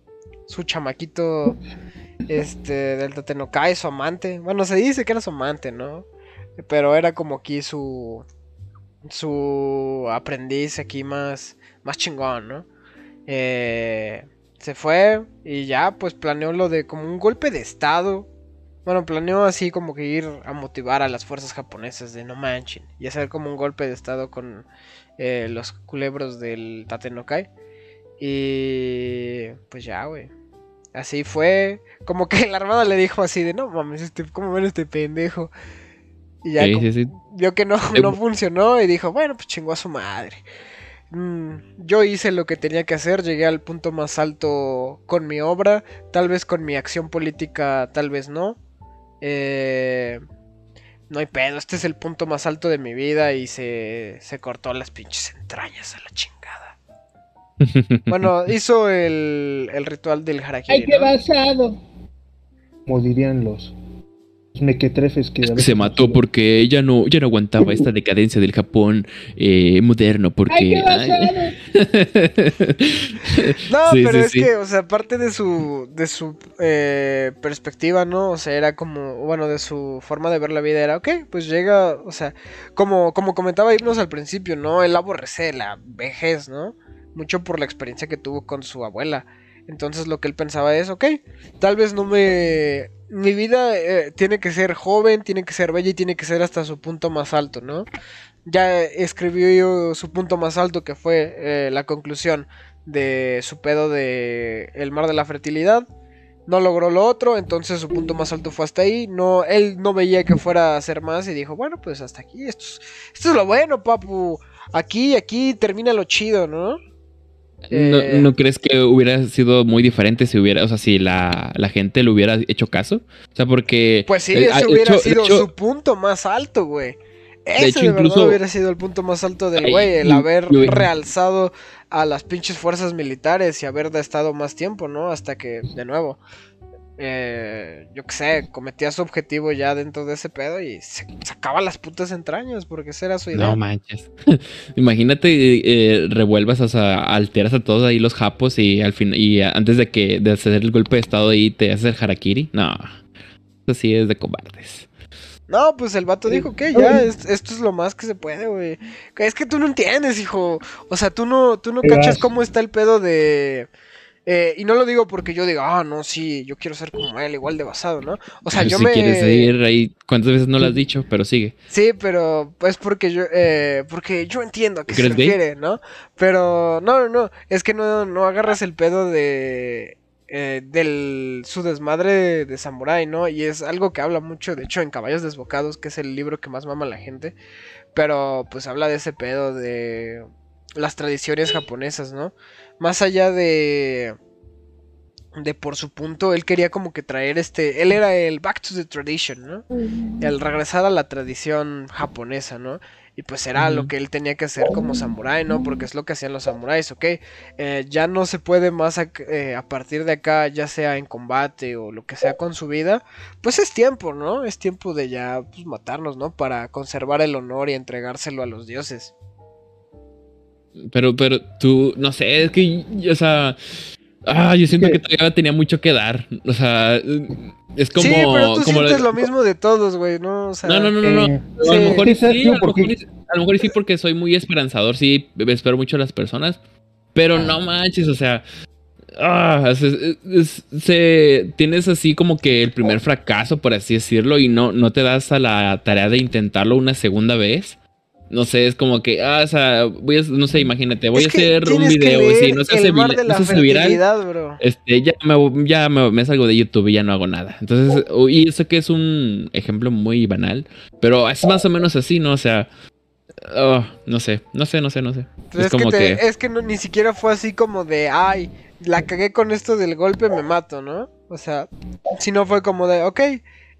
su chamaquito, este, del Tatenokai, su amante. Bueno, se dice que era su amante, ¿no? Pero era como aquí su, su aprendiz aquí más, más chingón, ¿no? Eh, se fue y ya, pues planeó lo de como un golpe de estado bueno, planeó así como que ir a motivar a las fuerzas japonesas de no manchen y hacer como un golpe de estado con eh, los culebros del Tatenokai. Y pues ya, güey. Así fue. Como que (laughs) la armada le dijo así de no mames, este, ¿cómo ven este pendejo? Y ya vio que no, eh, no funcionó y dijo, bueno, pues chingó a su madre. Mm, yo hice lo que tenía que hacer, llegué al punto más alto con mi obra, tal vez con mi acción política, tal vez no. Eh, no hay pedo, este es el punto más alto de mi vida y se, se cortó las pinches entrañas a la chingada. (laughs) bueno, hizo el, el ritual del harakiri. ¡Ay, qué basado! Como dirían los, mequetrefes que... se mató porque ella no, ya no aguantaba esta decadencia del Japón eh, moderno porque... (laughs) no, pero es que, o sea, aparte de su, de su eh, perspectiva, ¿no? O sea, era como, bueno, de su forma de ver la vida era, ok, pues llega, o sea, como, como comentaba Hipnos al principio, ¿no? Él aborrece la vejez, ¿no? Mucho por la experiencia que tuvo con su abuela. Entonces lo que él pensaba es, ok, tal vez no me mi vida eh, tiene que ser joven, tiene que ser bella y tiene que ser hasta su punto más alto, ¿no? Ya escribió su punto más alto que fue eh, la conclusión de su pedo de El mar de la fertilidad. No logró lo otro, entonces su punto más alto fue hasta ahí. No, él no veía que fuera a hacer más y dijo, bueno, pues hasta aquí. Esto es, esto es lo bueno, papu. Aquí, aquí termina lo chido, ¿no? Eh, ¿No, crees que hubiera sido muy diferente si hubiera, o sea, si la, gente le hubiera hecho caso? O sea, porque. Pues sí, eh, ese hubiera sido su punto más alto, güey. Ese de, incluso, hubiera sido el punto más alto del güey, el haber realzado a las pinches fuerzas militares y haber estado más tiempo, ¿no? Hasta que, de nuevo, eh, yo qué sé, cometía su objetivo ya dentro de ese pedo y se sacaba las putas entrañas porque esa era su idea. No manches. (laughs) Imagínate, eh, revuelvas, o sea, alteras a todos ahí los japos y al fin, y antes de que de hacer el golpe de estado ahí te haces el harakiri. No, eso sí es de cobardes. No, pues el vato dijo que ya, esto es lo más que se puede, güey. Es que tú no entiendes, hijo. O sea, tú no, tú no cachas cómo está el pedo de eh, y no lo digo porque yo diga, ah, no, sí, yo quiero ser como él, igual de basado, ¿no? O sea, yo si me... quieres ir ahí, ¿cuántas veces no lo has dicho? Pero sigue. Sí, pero pues porque yo, eh, porque yo entiendo a qué se refiere, ¿no? Pero no, no, no, es que no, no agarras el pedo de... Eh, del su desmadre de Samurai, ¿no? Y es algo que habla mucho, de hecho, en Caballos Desbocados, que es el libro que más mama la gente. Pero pues habla de ese pedo de las tradiciones japonesas, ¿no? Más allá de de por su punto, él quería como que traer este, él era el back to the tradition, ¿no? El regresar a la tradición japonesa, ¿no? Y pues era lo que él tenía que hacer como samurái, ¿no? Porque es lo que hacían los samuráis, ¿ok? Eh, ya no se puede más eh, a, partir de acá, ya sea en combate o lo que sea con su vida, pues es tiempo, ¿no? Es tiempo de ya pues, matarnos, ¿no? Para conservar el honor y entregárselo a los dioses. Pero, pero tú, no sé, es que, o sea, ah, yo siento que todavía tenía mucho que dar. O sea, es como. Sí, pero tú sientes lo... mismo de todos, güey, ¿no? O sea, no, no, no, no. Eh, a, lo mejor sí, a, lo mejor, sí, porque soy muy esperanzador, sí, espero mucho a las personas. Pero no manches, o sea. Ah, se, tienes así como que el primer fracaso, por así decirlo, y no, no te das a la tarea de intentarlo una segunda vez. No sé, es como que, ah, o sea, voy a, no sé, imagínate, voy a hacer un video, si no se hace, no se viral, este, ya, me, ya me, salgo de YouTube y ya no hago nada. Entonces, y eso que es un ejemplo muy banal, pero es más o menos así, ¿no? O sea, oh, no sé, no sé, no sé, no sé. es, como que, Es que ni siquiera fue así como de, ay, la cagué con esto del golpe, me mato, ¿no? O sea, si no fue como de, ok,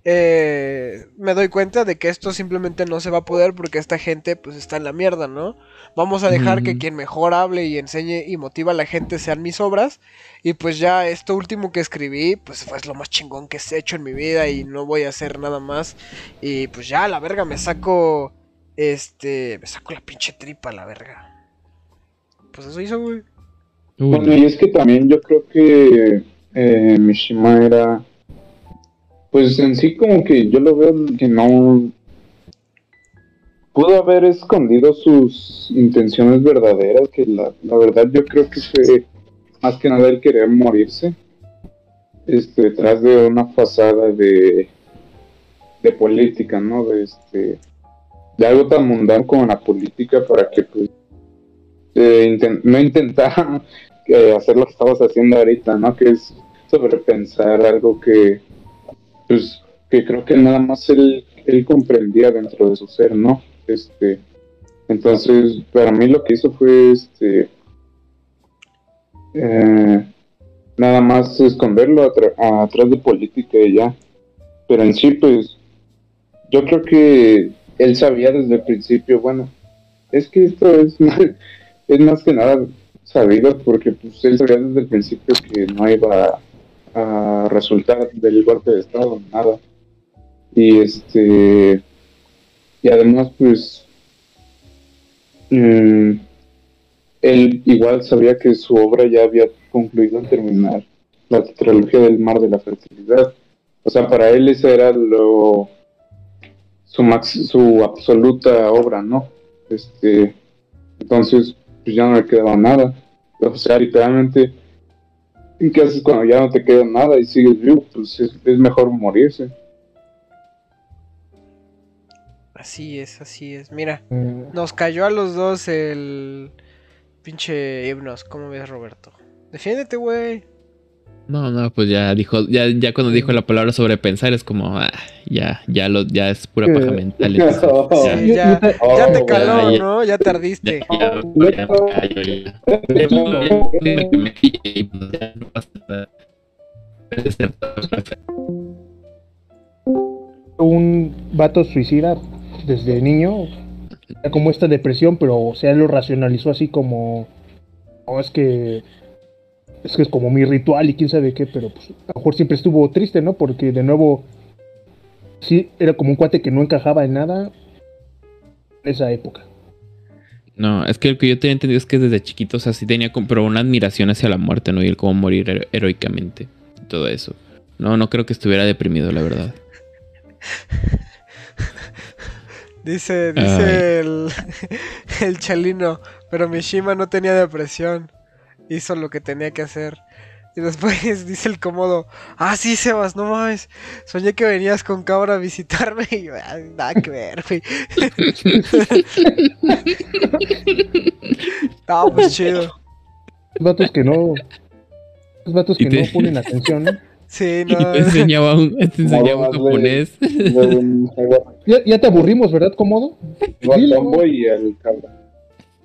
eh, me doy cuenta de que esto simplemente no se va a poder porque esta gente pues está en la mierda, ¿no? Vamos a dejar que quien mejor hable y enseñe y motiva a la gente sean mis obras. Y pues ya esto último que escribí, pues fue lo más chingón que he hecho en mi vida y no voy a hacer nada más. Y pues ya, la verga, me saco, este, me saco la pinche tripa, la verga. Pues eso hizo, güey. Bueno, no. y es que también yo creo que eh, Mishima era, pues en sí como que yo lo veo que no pudo haber escondido sus intenciones verdaderas, que la, la verdad yo creo que fue más que nada el querer morirse, este, detrás de una fachada de, de política, ¿no? De este, de algo tan mundano como la política para que pues eh, inten- no intentar eh, hacer lo que estamos haciendo ahorita, ¿no? Que es sobrepensar algo que, pues, que creo que nada más él, él comprendía dentro de su ser, ¿no? Este, entonces, para mí lo que hizo fue, este, eh, nada más esconderlo atrás de política y ya. Pero en sí, pues, yo creo que él sabía desde el principio, bueno, es que esto es (laughs) más, es más que nada sabido porque pues, él sabía desde el principio que no iba a, resultar del golpe de estado, nada. Y este, y además, pues, mm, él igual sabía que su obra ya había concluido en terminar la trilogía del mar de la fertilidad. O sea, para él esa era lo su max, su absoluta obra, ¿no? Este, entonces, pues ya no le quedaba nada. O sea, literalmente, ¿qué haces cuando ya no te queda nada y sigues vivo? Pues es, es mejor morirse. Así es, así es. Mira, Eh, nos cayó a los dos el pinche himnos. ¿Cómo ves, Roberto? Defiéndete, güey. No, no, pues ya dijo, ya, ya cuando dijo la palabra sobrepensar es como, ah, ya, ya lo, ya es pura paja mental. entonces, (laughs) ya, Sí, ya, ya te Oh, caló, ya. ¿no? Ya tardiste. ya, ya, ya, ya, ya, ya. Dime que me quille y ya no pasa nada. Puede ser un vato suicida desde niño, como esta depresión, pero o sea, lo racionalizó así como, no, es que es que es como mi ritual y quién sabe qué, pero pues, a lo mejor siempre estuvo triste, ¿no? Porque de nuevo, sí, era como un cuate que no encajaba en nada en esa época. No, es que lo que yo tenía entendido es que desde chiquito, o sea, sí tenía como, pero una admiración hacia la muerte, ¿no? Y el cómo morir hero- heroicamente. y Todo eso. No, no creo que estuviera deprimido, la verdad. (laughs) Dice, dice el, (laughs) el chalino, pero Mishima no tenía depresión. Hizo lo que tenía que hacer. Y después (laughs) dice el cómodo, ah, sí, Sebas, no mames. Soñé que venías con cabra a visitarme (laughs) y yo, "Ah, nada que ver, güey. (laughs) Ah, pues chido. Los vatos que no. Los vatos Y que te- no ponen atención, ¿no? Sí, Y no. te enseñaba un, te enseñaba un japonés. De un Ya, ya te aburrimos, ¿verdad, cómodo? Dilo. Tomboy y el cabra.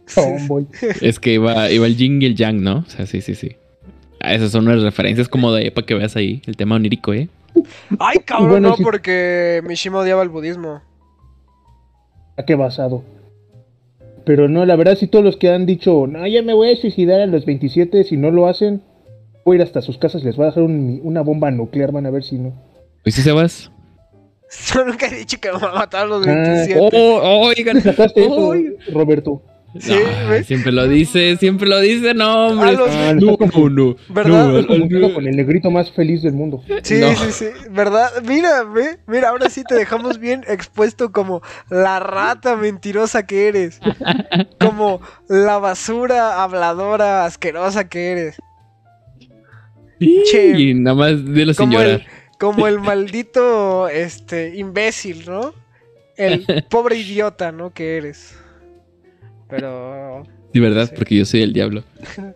(laughs) Tomboy. Es que iba, iba el yin y el yang, ¿no? O sea, sí, sí, sí. Ah, esas son unas referencias como de para que veas ahí el tema onírico, ¿eh? Ay, cabrón, Bueno, no, porque Mishima odiaba el budismo. ¿A qué basado? Pero no, la verdad, si todos los que han dicho, no, ya me voy a suicidar a los 27, si no lo hacen, voy a ir hasta sus casas, les voy a dejar un- una bomba nuclear, van a ver si no. ¿Oíste, Sebas? (laughs) Yo nunca he dicho que me va a matar a los Ah, 27. ¡Oh, oigan! ¿Sacaste eso. Roberto? Sí, siempre lo dice, siempre lo dice, no, hombre. A los- Ah, no, no, no. ¿Verdad? No, con el negrito más feliz del mundo. Sí, No. sí, sí, ¿verdad? Mira, ve, mira, ahora sí te dejamos bien expuesto como la rata mentirosa que eres. Como la basura habladora asquerosa que eres. Che. Y nada más Como el, llorar. como el (laughs) maldito, este, imbécil, ¿no? El pobre idiota, ¿no? Que eres. Pero Sí, ¿verdad? Sí. Porque yo soy el diablo. (laughs)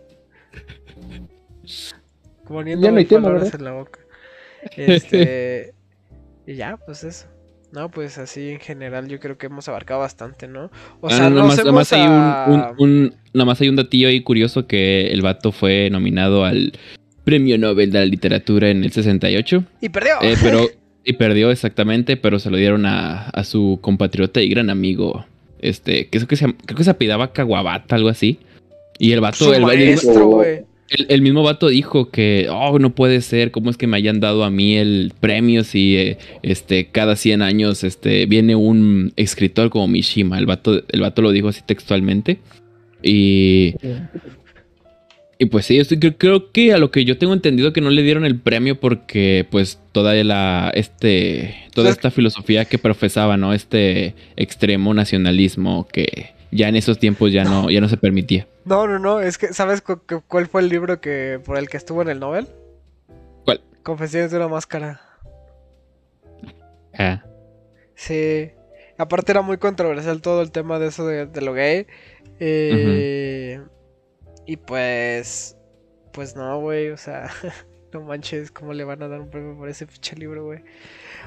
poniendo Ya no hay tema, palabras ¿verdad? en la boca. Este, y ya, pues eso. No, pues así en general yo creo que hemos abarcado bastante, ¿no? O Ah, sea, no, nos nada, más, hay a- un, un- un- nada más hay un datillo ahí curioso que el vato fue nominado al Premio Nobel de la Literatura en el 68. Y perdió. Eh, pero (laughs) Y perdió exactamente, pero se lo dieron a, a su compatriota y gran amigo. Este, que, eso que se, creo que se apellidaba Kawabata, algo así. Y el vato, maestro, el- el mismo vato dijo que, oh, no puede ser, ¿cómo es que me hayan dado a mí el premio si eh, este, cada 100 años este, viene un escritor como Mishima? El vato, el vato lo dijo así textualmente. Y, y pues sí, estoy- creo, creo que a lo que yo tengo entendido que no le dieron el premio porque pues toda la, este, toda esta filosofía que profesaba, ¿no? Este extremo nacionalismo que ya en esos tiempos ya no, ya no se permitía. No, no, no, es que, ¿sabes cu- cu- cuál fue el libro que por el que estuvo en el Nobel? ¿Cuál? Confesiones de una máscara. Ah. Sí. Aparte era muy controversial todo el tema de eso de, de lo gay. Eh, Y pues. Pues no, güey. O sea, (laughs) no manches, ¿cómo le van a dar un premio por ese pinche libro, güey?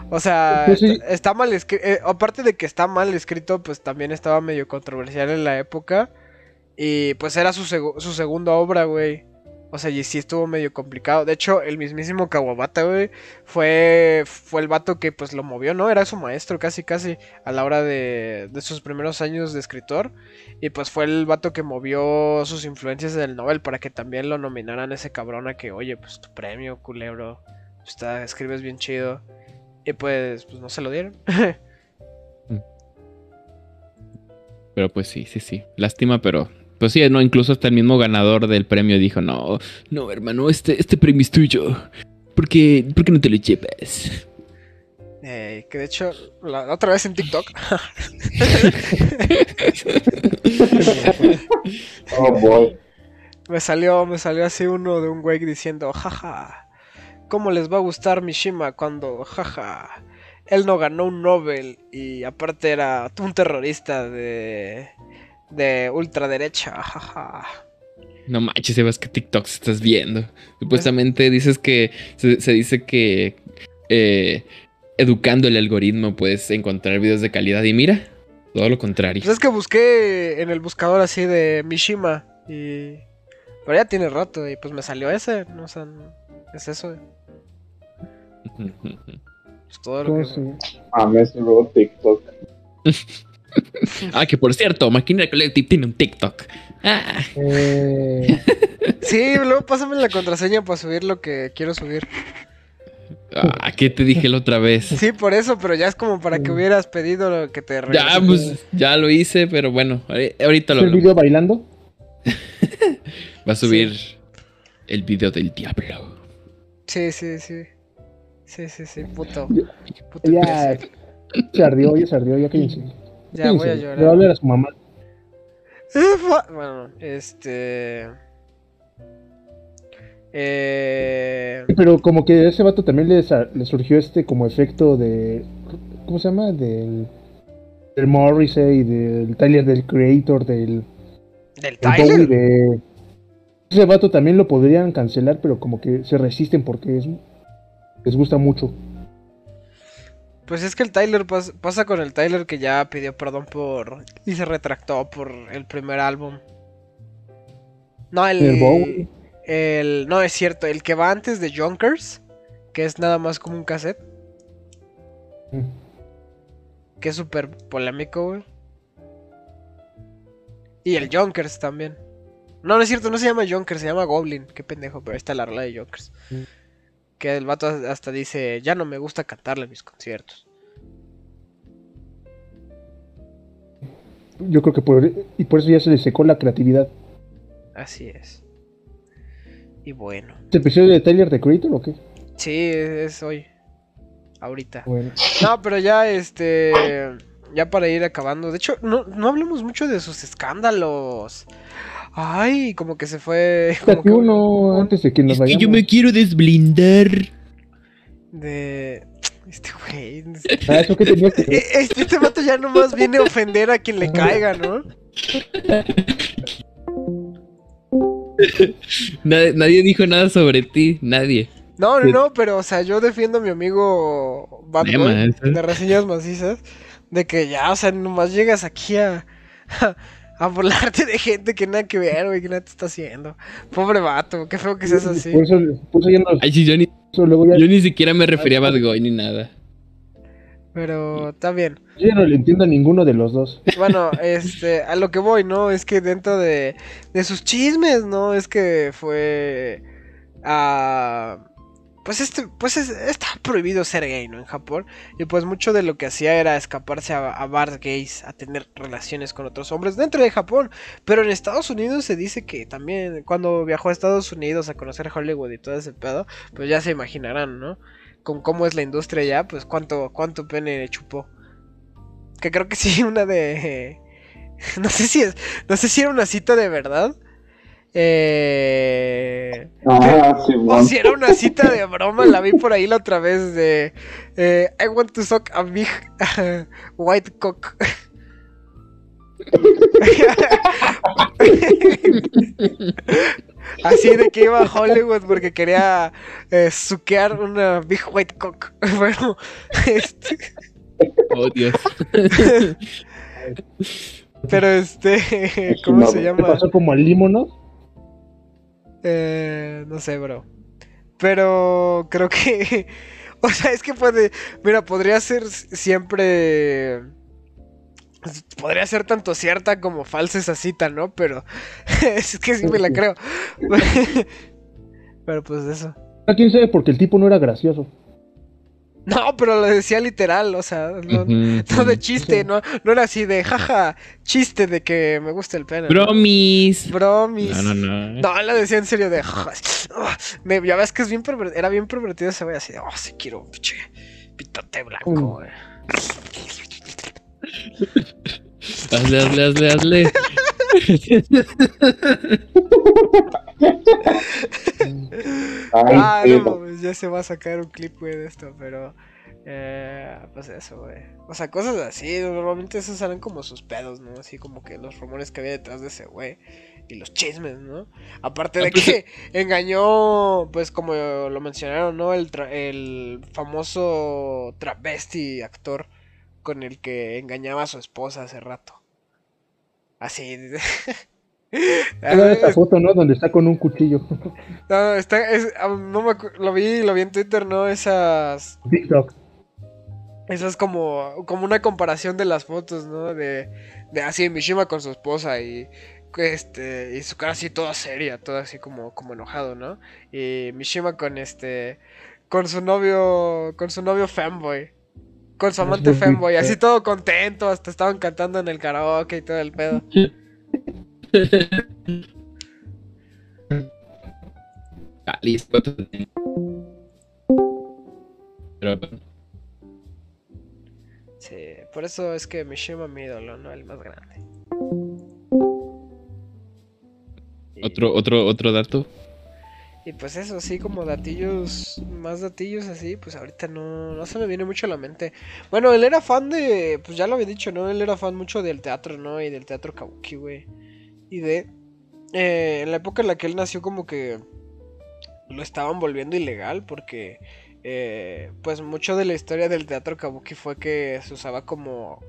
O sea, Pues sí. está, está mal escrito. aparte de que está mal escrito, pues también estaba medio controversial en la época. Y pues era su, su segunda obra, güey. O sea, y sí estuvo medio complicado. De hecho, el mismísimo Kawabata, güey, fue, fue el vato que pues lo movió, ¿no? Era su maestro casi, casi a la hora de, de sus primeros años de escritor. Y pues fue el vato que movió sus influencias del Nobel para que también lo nominaran ese cabrón a que, oye, pues tu premio, culebro. Está, escribes bien chido. Y pues, pues no se lo dieron. (laughs) Pero pues sí, sí, sí. Lástima, pero. Pues sí, no, incluso hasta el mismo ganador del premio dijo, no, no, hermano, este, este premio es tuyo. ¿Por qué, por qué no te lo llevas? Eh, que de hecho, la otra vez en TikTok. (laughs) Oh boy. (laughs) Me salió, me salió así uno de un güey diciendo, jaja, ¿cómo les va a gustar Mishima cuando, jaja, él no ganó un Nobel y aparte era un terrorista de, de ultraderecha, jaja. No manches, Sebas, que TikToks estás viendo. Supuestamente dices que. Se, se dice que. eh, educando el algoritmo puedes encontrar videos de calidad. Y mira, todo lo contrario. Pues es que busqué en el buscador así de Mishima y... Pero ya tiene rato y pues me salió ese, no sé, es eso. (laughs) Es todo lo que... Entonces, Ah, me subió TikTok. (laughs) (laughs) ah, que por cierto, Maquinaria Collective tiene un TikTok. Ah, eh, Sí, (laughs) luego pásame la contraseña para subir lo que quiero subir. ah, ¿qué te dije la otra vez? Sí, por eso, pero ya es como para que hubieras pedido lo que te Ya, pues, ya lo hice, pero bueno, ahori- ahorita lo ¿El video bailando? (laughs) Va a subir el video del diablo. Sí, sí, sí. Sí, sí, sí, puto. Ya- puto Ya imbécil. se ardió, ya se ardió, ya cállense. Ya voy a Cállense, Le va a llorar. hablar a su mamá. Bueno, este... Eh... Pero como que a ese vato también le, le surgió este como efecto de... ¿Cómo se llama? Del... Del Morrissey, del Tyler, del Creator, del... ¿Del Tyler? de... Ese vato también lo podrían cancelar, pero como que se resisten porque es, les gusta mucho. Pues es que el Tyler pas- pasa con el Tyler que ya pidió perdón por... Y se retractó por el primer álbum. No, el... El Bowie. el- No, es cierto, el que va antes de Junkers, que es nada más como un cassette, Mm. que es súper polémico, güey. Y el Junkers también. No, no es cierto, no se llama Junkers, se llama Goblin. Qué pendejo, pero ahí está la rola de Junkers. Mm. Que el vato hasta dice, ya no me gusta cantarle en mis conciertos. Yo creo que por, y por eso ya se le secó la creatividad. Así es. Y bueno. ¿Este episodio de Tyler the Creator o qué? Sí, es hoy. Ahorita. Bueno. No, pero ya este. Ya para ir acabando. De hecho, no, no hablamos mucho de sus escándalos. Ay, como que se fue. Como que uno antes de que nos Es que vayamos. yo me quiero desblindar. De. Este güey. Ah, eso que tenía que. Eh, Este, este vato ya nomás viene a ofender a quien le caiga, ¿no? Nadie, nadie dijo nada sobre ti, nadie. No, no, no, pero o sea, yo defiendo a mi amigo Boy ¿eh? de reseñas macizas. De que ya, o sea, nomás llegas aquí a. (laughs) A burlarte de gente que nada que ver, güey, que nada te está haciendo. Pobre vato, qué feo que seas así. Por eso, por eso ya no. Ay, sí, yo ni, eso luego ya- yo ni siquiera me refería a Bad Boy ni nada. Pero está bien. Yo no le entiendo a ninguno de los dos. Bueno, este, a lo que voy, ¿no? Es que dentro de, de sus chismes, ¿no? Es que fue a... pues este, pues es- está prohibido ser gay, ¿no? En Japón. Y pues mucho de lo que hacía era escaparse a, a bars gays, a tener relaciones con otros hombres dentro de Japón. Pero en Estados Unidos se dice que también cuando viajó a Estados Unidos a conocer Hollywood y todo ese pedo, pues ya se imaginarán, ¿no? Con cómo es la industria ya, pues cuánto, cuánto pene le chupó. Que creo que sí, (laughs) una de... (laughs) No sé si es... No sé si era una cita de verdad. Eh... Ah, sí, O bueno. si era una cita de broma, la vi por ahí la otra vez de eh, I want to suck a big (laughs) white cock. Así de que iba a Hollywood porque quería eh, suquear una big white cock. (laughs) Bueno, este, Oh, Dios. pero este, (laughs) ¿cómo se ¿Qué llama? pasó como al limo, no? Eh, no sé, bro. Pero creo que. (laughs) O sea, es que puede. Mira, podría ser siempre. Podría ser tanto cierta como falsa esa cita, ¿no? Pero. (laughs) Es que sí me la creo. (laughs) Pero pues eso. Ah, quién sabe, porque el tipo no era gracioso. No, pero lo decía literal, o sea, no, de chiste, no, no era así de jaja, chiste de que me gusta el pene. ¿no? Bromis. Bromis. No, no, no. No, la decía en serio de. "Ah, me- ya ves que es bien era bien pervertido ese güey así de. Oh, sí quiero un pinche pitote blanco, Mm. güey". Hazle, hazle, hazle, hazle. (laughs) Ay, Ah, no, mames, ya se va a sacar un clip, güey, de esto, pero. Eh, pues eso, güey. O sea, cosas así. Normalmente esos salen como sus pedos, ¿no? Así como que los rumores que había detrás de ese güey. Y los chismes, ¿no? Aparte de Ah, pues, que engañó, pues como lo mencionaron, ¿no? El, tra- el famoso travesti actor con el que engañaba a su esposa hace rato. Así. (laughs) Era esta foto, ¿no? Donde está con un cuchillo. (laughs) No, está, es- ah, no me lo vi, lo vi en Twitter, ¿no? Esas, TikTok. esas como, como una comparación de las fotos, ¿no? De, de así Mishima con su esposa y este y su cara así toda seria, toda así como, como enojado, ¿no? Y Mishima con este, con su novio, con su novio fanboy, con su amante triste. así todo contento, hasta estaban cantando en el karaoke y todo el pedo. (laughs) Ah, listo. ¿cuánto tenía? Pero, Sí, por eso es que Mishima mi ídolo, ¿no? El más grande. Otro, otro, otro dato. Y pues eso, así como datillos, más datillos así, pues ahorita no, no se me viene mucho a la mente. Bueno, él era fan de, pues ya lo había dicho, ¿no? Él era fan mucho del teatro, ¿no? Y del teatro kabuki, güey. Y de, eh, en la época en la que él nació como que lo estaban volviendo ilegal porque, eh, pues mucho de la historia del teatro kabuki fue que se usaba como,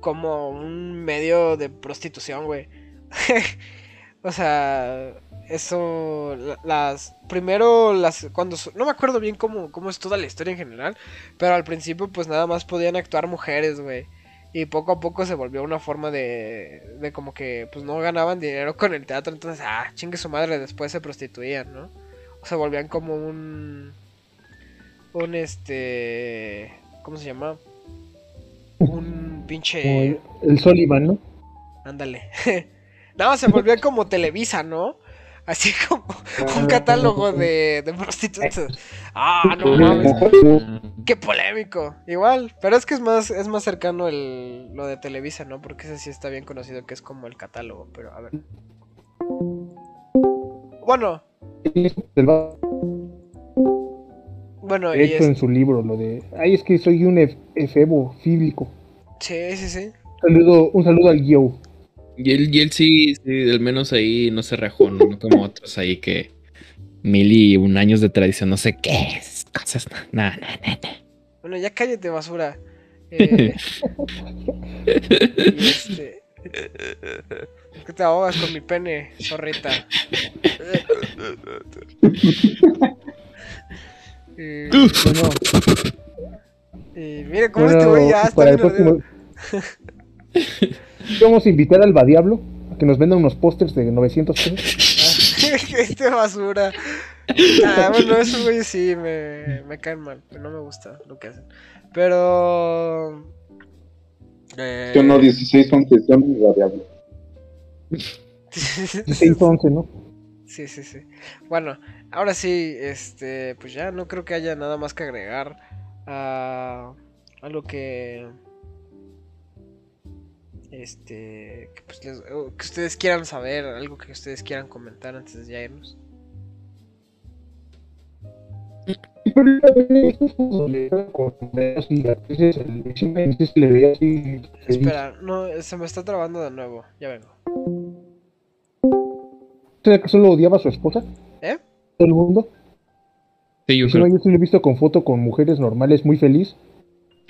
como un medio de prostitución, güey. (laughs) o sea, eso, la- las, primero las, cuando, no me acuerdo bien cómo, cómo es toda la historia en general, pero al principio pues nada más podían actuar mujeres, güey. Y poco a poco se volvió una forma de, de como que pues no ganaban dinero con el teatro, entonces, ah, chingue su madre, después se prostituían, ¿no? O se volvían como un, un este, ¿cómo se llama? Un pinche... el, el Sullivan, ¿no? Ándale. (laughs) no, se volvió como Televisa, ¿no? Así como un catálogo de, de prostitutas. Ah, no mames. Qué polémico. Igual, pero es que es más, es más cercano el, lo de Televisa, ¿no? Porque ese sí está bien conocido que es como el catálogo, pero a ver. Bueno, bueno, y hecho es... en su libro, lo de. Ay, es que soy un ef- efebo fíblico. Sí, sí, sí. Saludo, un saludo al Gio. Y él, y él sí, sí, al menos ahí no se rajó, no, No como otros ahí que mil y un años de tradición, no sé qué, esas cosas, no, no, no, no, no. Bueno, ya cállate, basura. Eh, (laughs) este... ¿por qué te ahogas con mi pene, zorrita? Eh, Bueno, Y mire cómo este güey ya está para el próximo... (laughs) Vamos a invitar al Diablo a que nos venda unos pósters de 900 pesos. (laughs) este basura. Ah, bueno, esos güeyes sí me, me caen mal. No me gusta lo que hacen. Pero. Eh... Yo no, 16 concesiones variable. 611, ¿no? Sí, sí, sí. Bueno, ahora sí, este, pues ya no creo que haya nada más que agregar a, a lo que, este, que, pues les- que ustedes quieran saber, algo que ustedes quieran comentar antes de ya irnos. Espera, no, se me está trabando de nuevo, ya vengo. ¿Será que solo odiaba a su esposa? ¿Eh? ¿Todo el mundo? Sí, yo Si no, creo. yo sí lo he visto con foto con mujeres normales, muy feliz.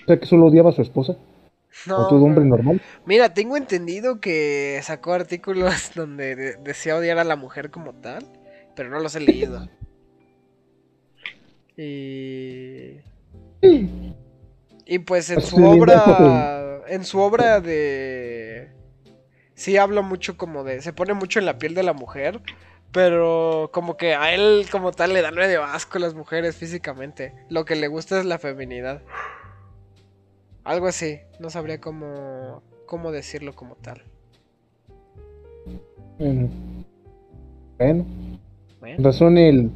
O sea que solo odiaba a su esposa. No, o hombre normal. Mira, tengo entendido que sacó artículos (laughs) donde de- decía odiar a la mujer como tal, pero no los he leído. Y... Y pues en su obra, en su obra de... Sí habla mucho como de... Se pone mucho en la piel de la mujer, pero como que a él como tal le dan medio asco las mujeres físicamente. Lo que le gusta es la feminidad. Algo así, no sabría cómo, cómo decirlo como tal. Bueno. Bueno, Bueno, razón el.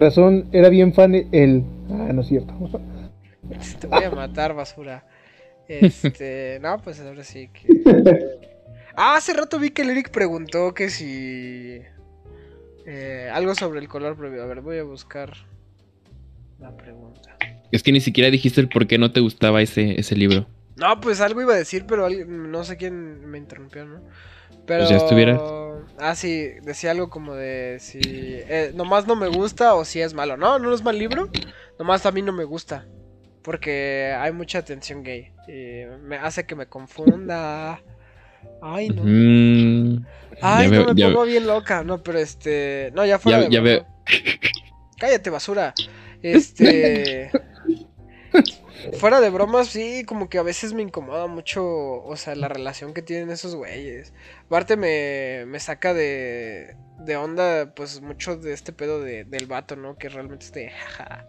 Razón era bien fan el. Ah, no es cierto. (laughs) te voy a matar, basura. Este, no, pues ahora sí que. (laughs) Ah, hace rato vi que el Eric preguntó que si. eh, algo sobre el color prohibido. A ver, voy a buscar la pregunta. Es que ni siquiera dijiste el por qué no te gustaba ese, ese libro. No, pues algo iba a decir, pero alguien- no sé quién me interrumpió, ¿no? Pero... Pues ya estuvieras. Ah, sí, decía algo como de si eh, nomás no me gusta o si es malo. No, no es mal libro, nomás a mí no me gusta. Porque hay mucha atención gay. Y me hace que me confunda. Ay, no. Mm, Ay, no me ya- pongo bien loca. No, pero este. No, ya fuera Ya- ya veo. Cállate, basura. (laughs) Este. (laughs) Fuera de bromas, sí, como que a veces me incomoda mucho, o sea, la relación que tienen esos güeyes. Aparte me, me saca de, de onda, pues, mucho de este pedo de, del vato, ¿no? Que realmente es de, jaja,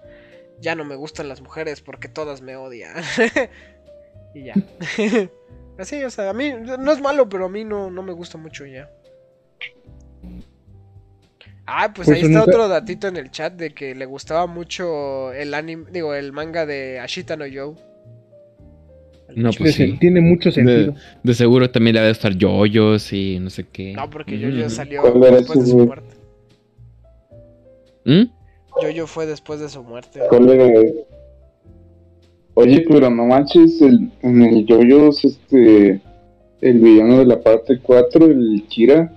ya no me gustan las mujeres porque todas me odian. (laughs) y ya. (laughs) Así, o sea, a mí no es malo, pero a mí no, no me gusta mucho ya. Ah, pues, Pues ahí está nunca- otro datito en el chat de que le gustaba mucho el anime, digo, el manga de Ashita no Joe. El No, pues Tiene- sí. Tiene mucho sentido. De seguro también le debe estar yoyos y no sé qué. No, porque Jojo Mm. salió ¿Cuál era después de su muerte. ¿Mm? Jojo fue después de su muerte. ¿Cuál era? Oye, pero no manches, el, en el Yoyos, este, el villano de la parte 4, el Kira,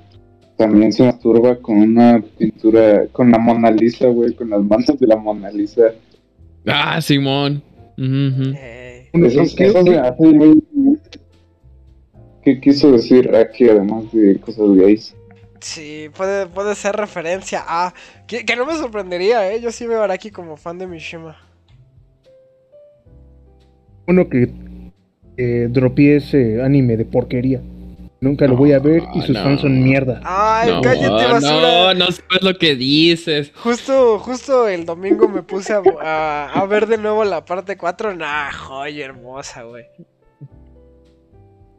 también se masturba con una pintura, con la Mona Lisa, güey, con las manos de la Mona Lisa. Ah, Simón. ¿qué- eso qué- se hace muy... ¿Qué quiso decir aquí, además de cosas gays? Sí, puede, puede ser referencia a. Que, que no me sorprendería, ¿eh? Yo sí veo a Araki como fan de Mishima. bueno que eh, dropeé ese anime de porquería. Nunca lo voy a ver y sus No, fans son mierda. Ay, no, cállate, basura. no, no sabes lo que dices. Justo, justo el domingo me puse a, a- a ver de nuevo la parte 4. Nah, joya hermosa, güey.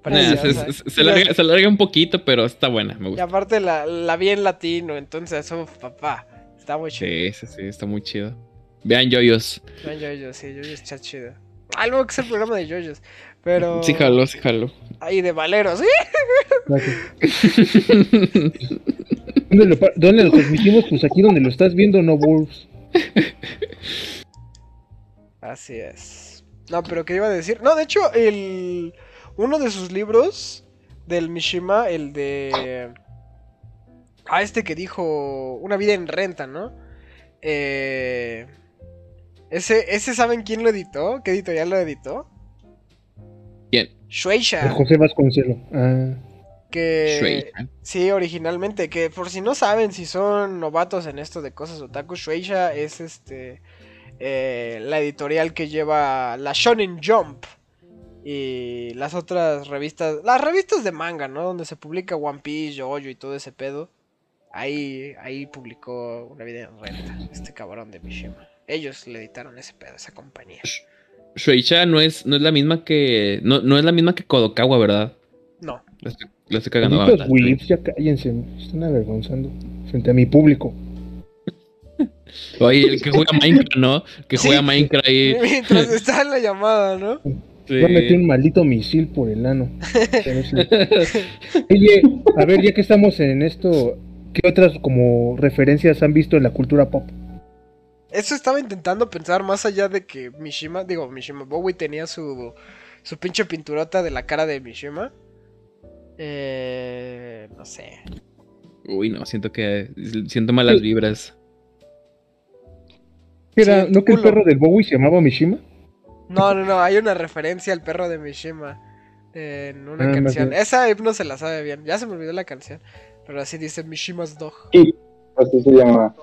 Nah, se, se- se larga, se larga un poquito, pero está buena, me Y gusta. aparte la, la vi en latino, entonces, uf, papá. Está muy chido. Sí, sí, sí, está muy chido. Vean yoyos. Vean Yoyos, sí, Yoyos está chido. Luego que es el programa de Yoyos. Pero. Sí, jalo, sí, jalo. Ay, de Valeros, ¿sí? Gracias. (laughs) ¿Dónde lo, dónde lo transmitimos? Pues aquí donde lo estás viendo, no Wolves. Así es. No, pero ¿qué iba a decir? No, de hecho, el. Uno de sus libros del Mishima, el de. Ah, este que dijo. Una vida en renta, ¿no? Eh. Ese, ese ¿saben quién lo editó? ¿Qué editorial lo editó? Shueisha. José Vasconcelo. Ah, Que. Shueisha. Sí, originalmente, que por si no saben si son novatos en esto de cosas otaku, Shueisha es este eh, la editorial que lleva la Shonen Jump y las otras revistas, las revistas de manga, ¿no? Donde se publica One Piece, Jojo y todo ese pedo. Ahí, ahí publicó una vida en renta, este cabrón de Mishima. Ellos le editaron ese pedo, esa compañía. Shueisha no es, no es la misma que. No, no es la misma que Kodokawa, ¿verdad? No. La estoy, la estoy cagando. Ya cállense, me están avergonzando frente a mi público. (laughs) Oye, el que juega Minecraft, ¿no? Que Sí. juega Minecraft ahí. (laughs) Mientras está en la llamada, ¿no? Sí. Yo metí un maldito misil por el ano. (laughs) Oye, a ver, ya que estamos en esto, ¿qué otras como referencias han visto en la cultura pop? Eso estaba intentando pensar más allá de que Mishima, digo, Mishima Bowie tenía su, su pinche pinturota de la cara de Mishima. Eh, no sé. Uy, no, siento que. Siento malas vibras. ¿Qué Era, Sí, ¿No que el perro del Bowie se llamaba Mishima? No, no, no, hay una referencia al perro de Mishima en una Ah, canción. Esa Ip no se la sabe bien, ya se me olvidó la canción. Pero así dice Mishima's Dog. Así se llama.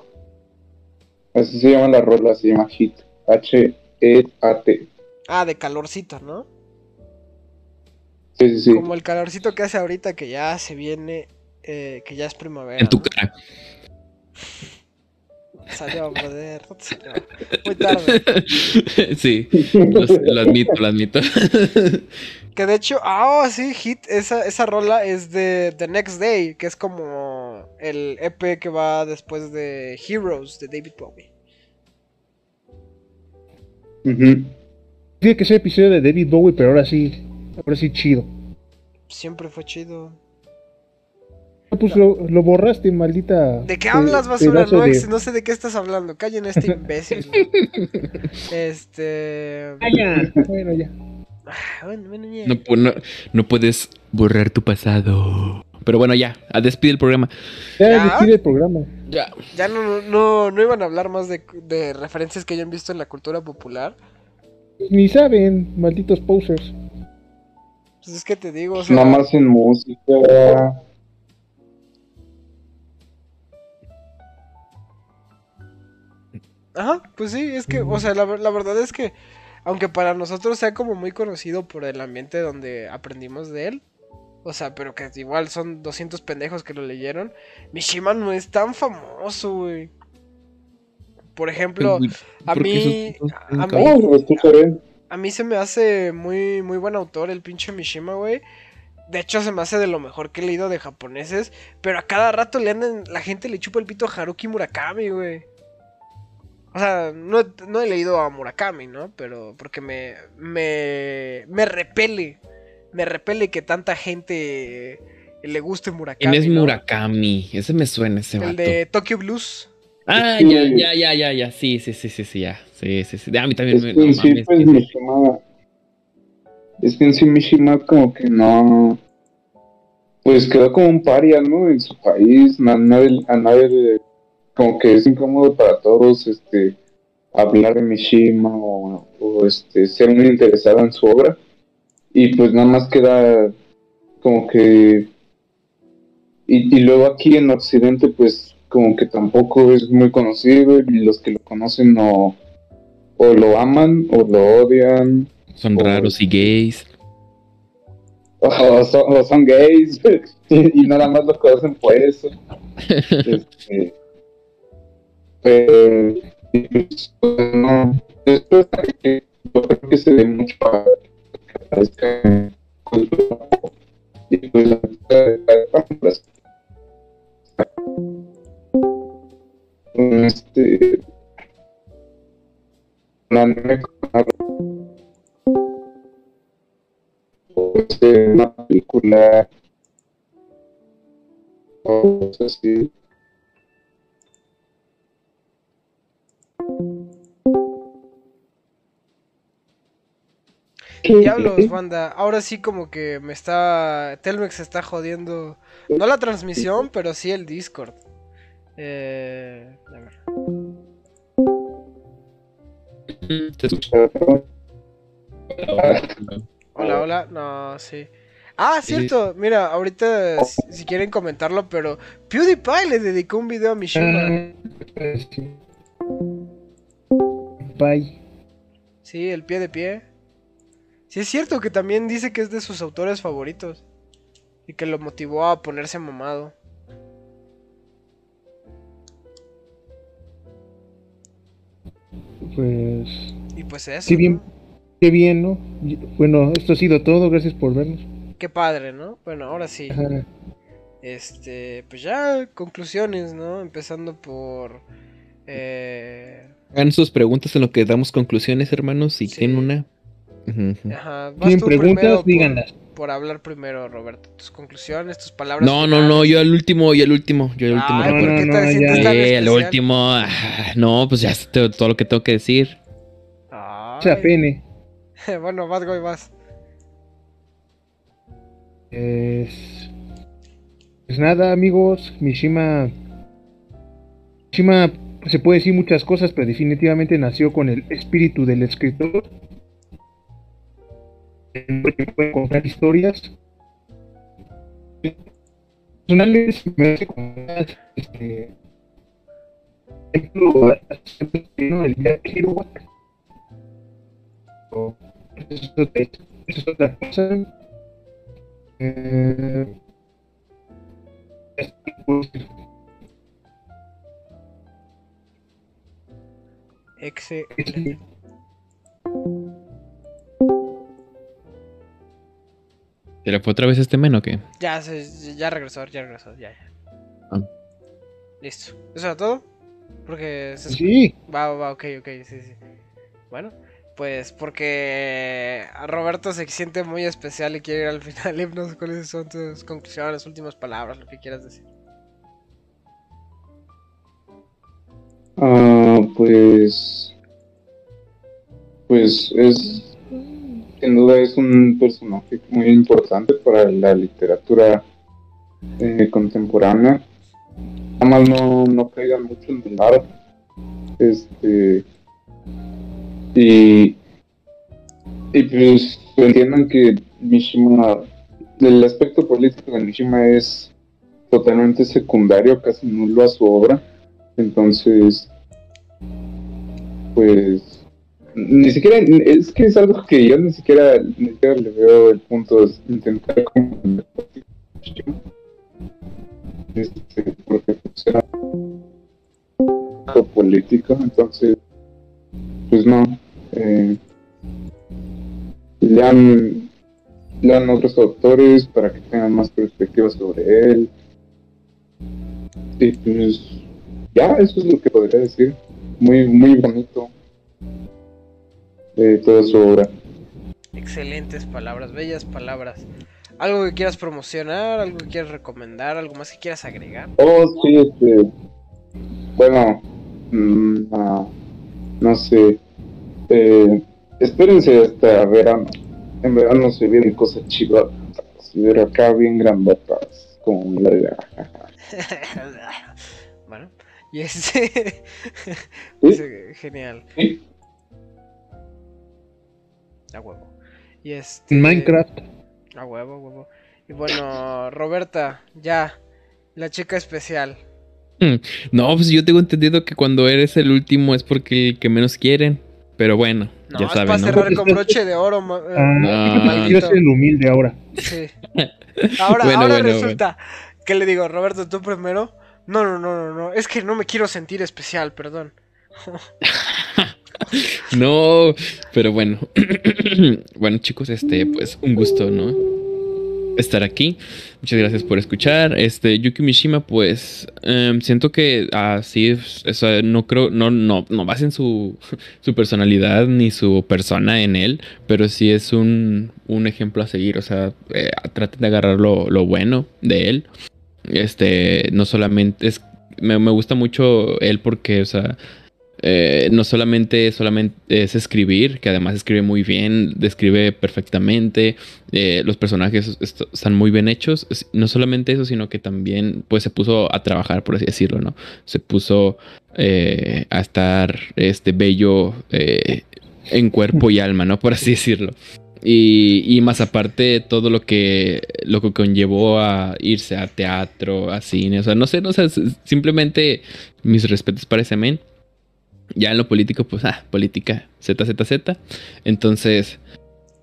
Así se llama la rola, se llama Hit. H-E-A-T. Ah, de calorcito, ¿no? Sí, sí, sí. Como el calorcito que hace ahorita que ya se viene, eh, que ya es primavera. En tu ¿no? cara. Salió, brother. salió. Muy tarde. (laughs) sí, lo, lo admito, lo admito. Que de hecho, ah, oh, sí, Hit, esa, esa rola es de The Next Day, que es como el EP que va después de Heroes de David Bowie. Ujú. Tiene que ser episodio de David Bowie, pero ahora sí, ahora sí chido. Siempre fue chido. Pues lo, lo borraste, maldita. ¿De qué hablas, basura? No, de- ex- no sé de qué estás hablando. Callen a este imbécil. (laughs) este. Ya. Bueno, ya. ah, (sighs) Bueno, bueno, ya. No, pu- no, no puedes borrar tu pasado. Pero bueno, ya, despide el programa. Ya, ¿Ya? despide el programa. Ya. Ya no, no, no iban a hablar más de, de referencias que hayan visto en la cultura popular. Ni saben, malditos posers. Pues es que te digo, o sea, Nada más en música. Ajá, pues sí, es que, o sea, la, la verdad es que, aunque para nosotros sea como muy conocido por el ambiente donde aprendimos de él, o sea, pero que igual son 200 pendejos que lo leyeron, Mishima no es tan famoso, güey. Por ejemplo, a ¿Por qué mí, a mí, a mí se me hace muy, muy buen autor el pinche Mishima, güey. De hecho, se me hace de lo mejor que he leído de japoneses. Pero a cada rato le andan. La gente le chupa el pito a Haruki Murakami, güey. O sea, no, he- no he leído a Murakami, ¿no? Pero porque me. Me. Me repele. Me repele que tanta gente le guste Murakami. ¿Quién es ¿no? Murakami? Ese me suena, ese vato. El de Tokyo Blues. Ah, ya, ya, ya, ya, ya. Sí, sí, sí, sí, sí, ya. Sí, sí, sí. A mí también Es me. que no en sí, mames, pues que. Mishima. Es que en sí Mishima como que no. Pues quedó como un paria, ¿no? En su país. nadie- a nadie le- Como que es incómodo para todos este hablar de Mishima o, o, este ser muy interesado en su obra. Y pues nada más queda como que. Y, y luego aquí en Occidente, pues como que tampoco es muy conocido y los que lo conocen no o lo aman o lo odian Son raros y gays. (laughs) o son, o son gays (laughs) y, y nada más lo conocen por eso. (laughs) Este, pero y pues, no, que yo creo que se ve mucho a aparezca y pues la pues, este una- este, película o así (laughs) Diablos, banda. Ahora sí como que me está... Telmex está jodiendo. No la transmisión, pero sí el Discord. Eh... A ver. Te escucho. Hola, hola. No, sí. Ah, cierto. Mira, ahorita si, si quieren comentarlo, pero PewDiePie le dedicó un video a Mishima. Ah, sí. Senpai. Sí, el pie de pie. Sí, es cierto que también dice que es de sus autores favoritos. Y que lo motivó a ponerse mamado. Pues. Y pues eso. Qué bien, ¿no? qué bien, ¿no? Bueno, esto ha sido todo. Gracias por vernos. Qué padre, ¿no? Bueno, ahora sí. Ajá. Este, pues ya, conclusiones, ¿no? Empezando por... Eh, Hagan sus preguntas en lo que damos conclusiones, hermanos. Si Sí. tienen una. Ujú, ujú. ajá, vas ¿Tienen tú primero preguntas? por- Díganlas. Por hablar primero, Roberto. Tus conclusiones, tus palabras. No, no, no, yo al último, yo al último, yo al último. Ay, No, ¿por no, qué no, te sientes tan especial? último. ah, no, pues ya es todo, lo que tengo que decir. Ay. Mucha pene. (laughs) bueno, vas, güey, vas. Es... Pues nada, amigos. Mishima. Mishima se puede decir muchas cosas, pero definitivamente nació con el espíritu del escritor. El hombre que puede contar historias. Personales, me hace como más, este, ejemplo, el Jack Kerouac. O- Eso es otra- eso es otra cosa. Eh, pues, Excelente. ¿Se le fue otra vez este men o qué? Ya, se- ya regresó, ya regresó, ya, ya. Ah. Listo. ¿Eso era todo? Porque se Sí, Va, va, va, ok, ok, sí, sí. Bueno, pues porque a Roberto se siente muy especial y quiere ir al final. Y no sé cuáles son tus conclusiones, últimas palabras, lo que quieras decir. Ah, pues. Pues es. Sin duda es un personaje muy importante para la literatura eh, contemporánea. Nada más no, no caigan mucho en el arte. Este. Y. Y pues entiendan que Mishima. El aspecto político de Mishima es totalmente secundario, casi nulo a su obra. Entonces, pues, ni siquiera, es que es algo que yo ni siquiera, le veo el punto de intentar como este, porque algo político, entonces, pues no, eh, lean, lean otros autores para que tengan más perspectiva sobre él. Y pues ya, eso es lo que podría decir. Muy, muy bonito. Eh, toda su obra. Excelentes palabras, bellas palabras. ¿Algo que quieras promocionar? ¿Algo que quieras recomendar? ¿Algo más que quieras agregar? Oh, sí, este. Bueno, mm, ah, no sé. Eh, espérense hasta verano. En verano se vienen cosas chidas. Pero acá bien grandotas. Como la de. (laughs) bueno, y este. (laughs) ¿Sí? Genial, Sí. A huevo. Y este. Minecraft. A huevo, a huevo. Y bueno, Roberta, ya. La chica especial. No, pues yo tengo entendido que cuando eres el último es porque el que menos quieren. Pero bueno, No, ya es para saben, ¿no? cerrar con (laughs) broche de oro. eh, Ah, yo quiero ser el humilde ahora. Sí. (laughs) Ahora, Bueno, ahora bueno, resulta que le digo, Roberto, tú primero. No, no, no, no, no. Es que no me quiero sentir especial, perdón. (laughs) (laughs) No, pero bueno. (clears throat) bueno, chicos, este, pues un gusto, ¿no? Estar aquí. Muchas gracias por escuchar. Este, Yuki Mishima, pues em, siento que así, sea, no creo, no, no, no basen su, (laughs) su personalidad ni su persona en él, pero sí es un, un ejemplo a seguir. O sea, eh, traten de agarrar lo, lo bueno de él. Este, no solamente es, me, me gusta mucho él porque, o sea, eh, no solamente, solamente es escribir, que además escribe muy bien, describe perfectamente, eh, los personajes est- están muy bien hechos, no solamente eso, sino que también pues se puso a trabajar, por así decirlo, ¿no? Se puso eh, a estar este bello en cuerpo y alma, ¿no? Por así decirlo. Y, y más aparte todo lo que lo que conllevó a irse a teatro, a cine, o sea, no sé, no sé, simplemente mis respetos para ese men. Ya en lo político, pues, ah, política, ZZZ. Entonces,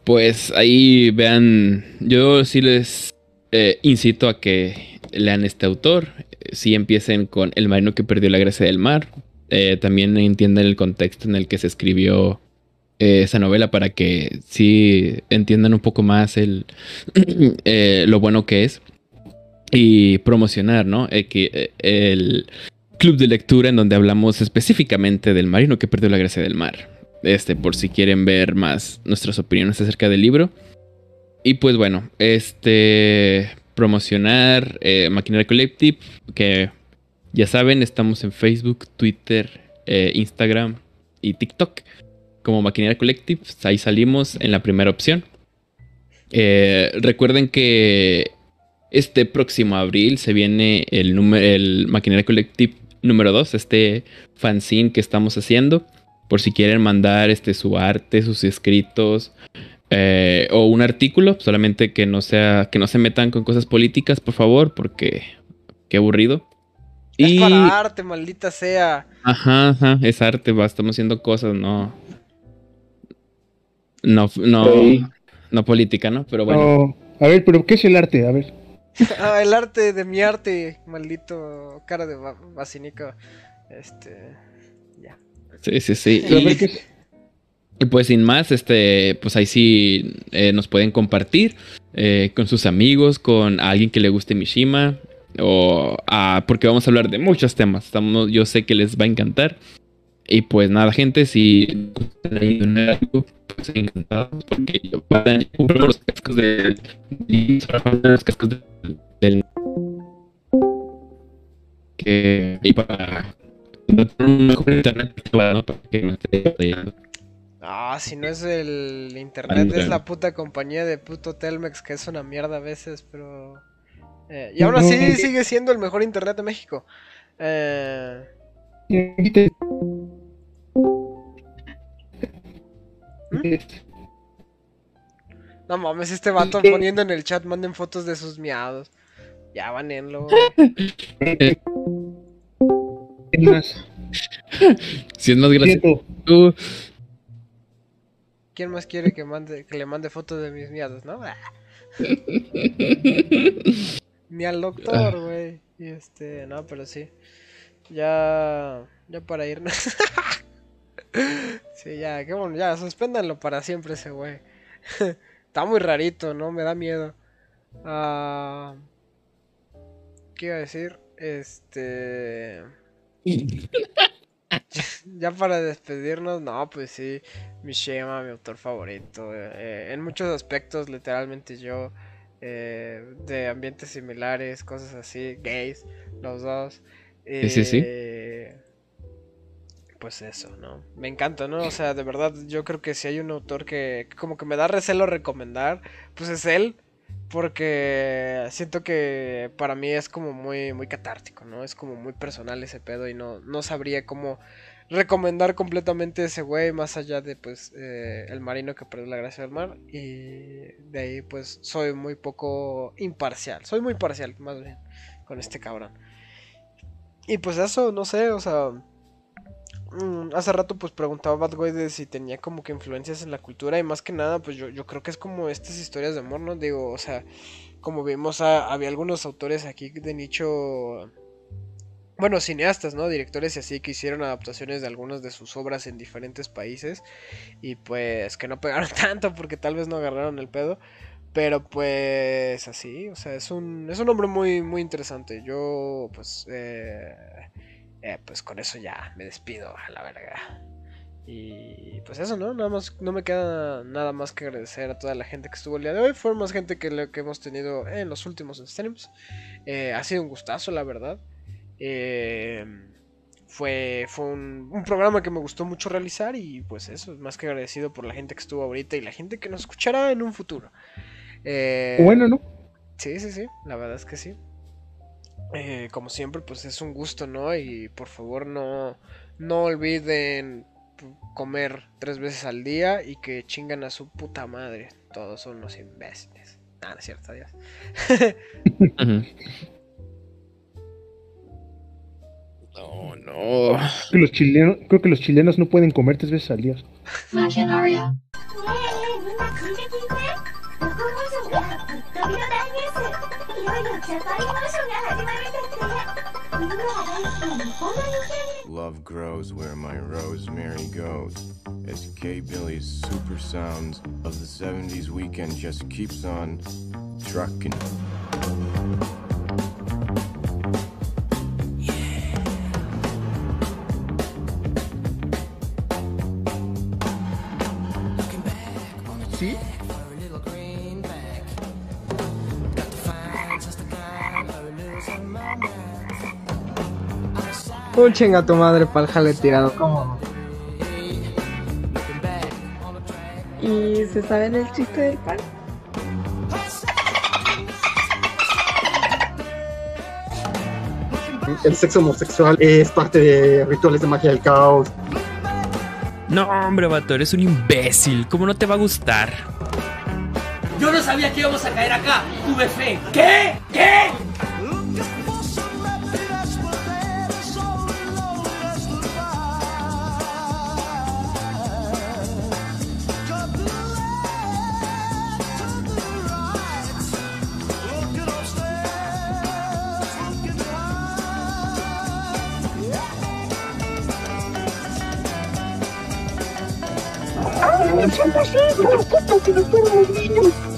pues ahí vean, yo sí les eh, incito a que lean este autor. Si empiecen con El marino que perdió la gracia del mar. Eh, también entiendan el contexto en el que se escribió eh, esa novela para que sí entiendan un poco más el, (clears throat) lo bueno que es. Y promocionar, ¿no? el club de lectura en donde hablamos específicamente del marino que perdió la gracia del mar. Este, por si quieren ver más nuestras opiniones acerca del libro. Y pues bueno, este promocionar eh, Maquinaria Collective, que ya saben, estamos en Facebook, Twitter, eh, Instagram y TikTok como Maquinaria Collective. Ahí salimos en la primera opción. Eh, recuerden que este próximo abril se viene el, número, el Maquinaria Collective número 2, este fanzine que estamos haciendo. Por si quieren mandar este, su arte, sus escritos eh, o un artículo, solamente que no sea, que no se metan con cosas políticas, por favor, porque qué aburrido. Es para arte, maldita sea. Ajá, ajá, es arte, va, estamos haciendo cosas, no. No, no, no política, ¿no? Pero bueno. a ver, pero ¿qué es el arte? A ver. (laughs) ah, el arte de mi arte, maldito cara de basínico. Este. Ya. Sí, sí, sí. Y, pues sin más, este, pues ahí sí eh, nos pueden compartir eh, con sus amigos, con alguien que le guste Mishima. O ah, porque vamos a hablar de muchos temas. Estamos, yo sé que les va a encantar. Y pues nada, gente, si algo, pues encantados porque yo compro los cascos de los cascos del que y para no tener un mejor internet para que no esté Ah, si no es el internet, es la puta compañía de puto Telmex, que es una mierda a veces, pero... Eh, y aún así sigue siendo el mejor internet de México. Eh... No mames, este vato poniendo en el chat, manden fotos de sus miados. Ya, banenlo. más? Si es más gracioso. ¿Quién más quiere que mande que le mande fotos de mis miados, no? (laughs) Ni al doctor, güey. Y este, no, pero sí. Ya ya para irnos. (laughs) sí, ya, qué bueno, ya, suspéndanlo para siempre ese güey. (laughs) Está muy rarito, ¿no? Me da miedo. Uh, ¿Qué iba a decir? Este... (laughs) ya para despedirnos, no, pues sí, mi Shema, mi autor favorito. Eh, en muchos aspectos, literalmente yo, eh, de ambientes similares, cosas así, gays, los dos. sí, sí, sí. Pues eso, ¿no? Me encanta, ¿no? O sea, de verdad, yo creo que si hay un autor que, como que me da recelo recomendar, pues es él. Porque siento que para mí es como muy, muy catártico, ¿no? Es como muy personal ese pedo y no, no sabría cómo recomendar completamente ese güey más allá de pues eh, el marino que perdió la gracia del mar y de ahí pues soy muy poco imparcial, soy muy parcial más bien con este cabrón. Y pues eso, no sé, o sea, hace rato pues preguntaba Bad Boy si tenía como que influencias en la cultura y más que nada pues yo, yo creo que es como estas historias de amor, ¿no? Digo, o sea, como vimos había algunos autores aquí de nicho, bueno, cineastas, ¿no? Directores y así que hicieron adaptaciones de algunas de sus obras en diferentes países y pues que no pegaron (laughs) tanto porque tal vez no agarraron el pedo. Pero pues así, o sea, es un, es un hombre muy, muy interesante. Yo pues... Eh, eh, pues con eso ya me despido a la verga. Y pues eso, ¿no? Nada más, no me queda nada más que agradecer a toda la gente que estuvo el día de hoy. Fue más gente que lo que hemos tenido en los últimos streams. Eh, ha sido un gustazo, la verdad. Eh, fue fue un, programa que me gustó mucho realizar y pues eso, más que agradecido por la gente que estuvo ahorita y la gente que nos escuchará en un futuro. bueno, ¿no? Sí, sí, sí, la verdad es que sí. Eh, como siempre, pues es un gusto, ¿no? Y por favor no, no olviden comer tres veces al día y que chingan a su puta madre. Todos son unos imbéciles. Ah, no es cierto, adiós. Oh, (laughs) no. Que los chilenos, creo que los chilenos no pueden comer tres veces al día. ね Love grows where my rosemary goes. As K Billy's super sounds of the 70s weekend just keeps on trucking. Un chinga tu madre pa'l jale tirado, ¿cómo no? ¿Y se saben el chiste del pan? El sexo homosexual es parte de rituales de magia del caos. No, hombre, vato, eres un imbécil. ¿Cómo no te va a gustar? Yo no sabía que íbamos a caer acá. Tuve fe. ¿Qué? ¿Qué? Наши наши, кипятили, первые ждут.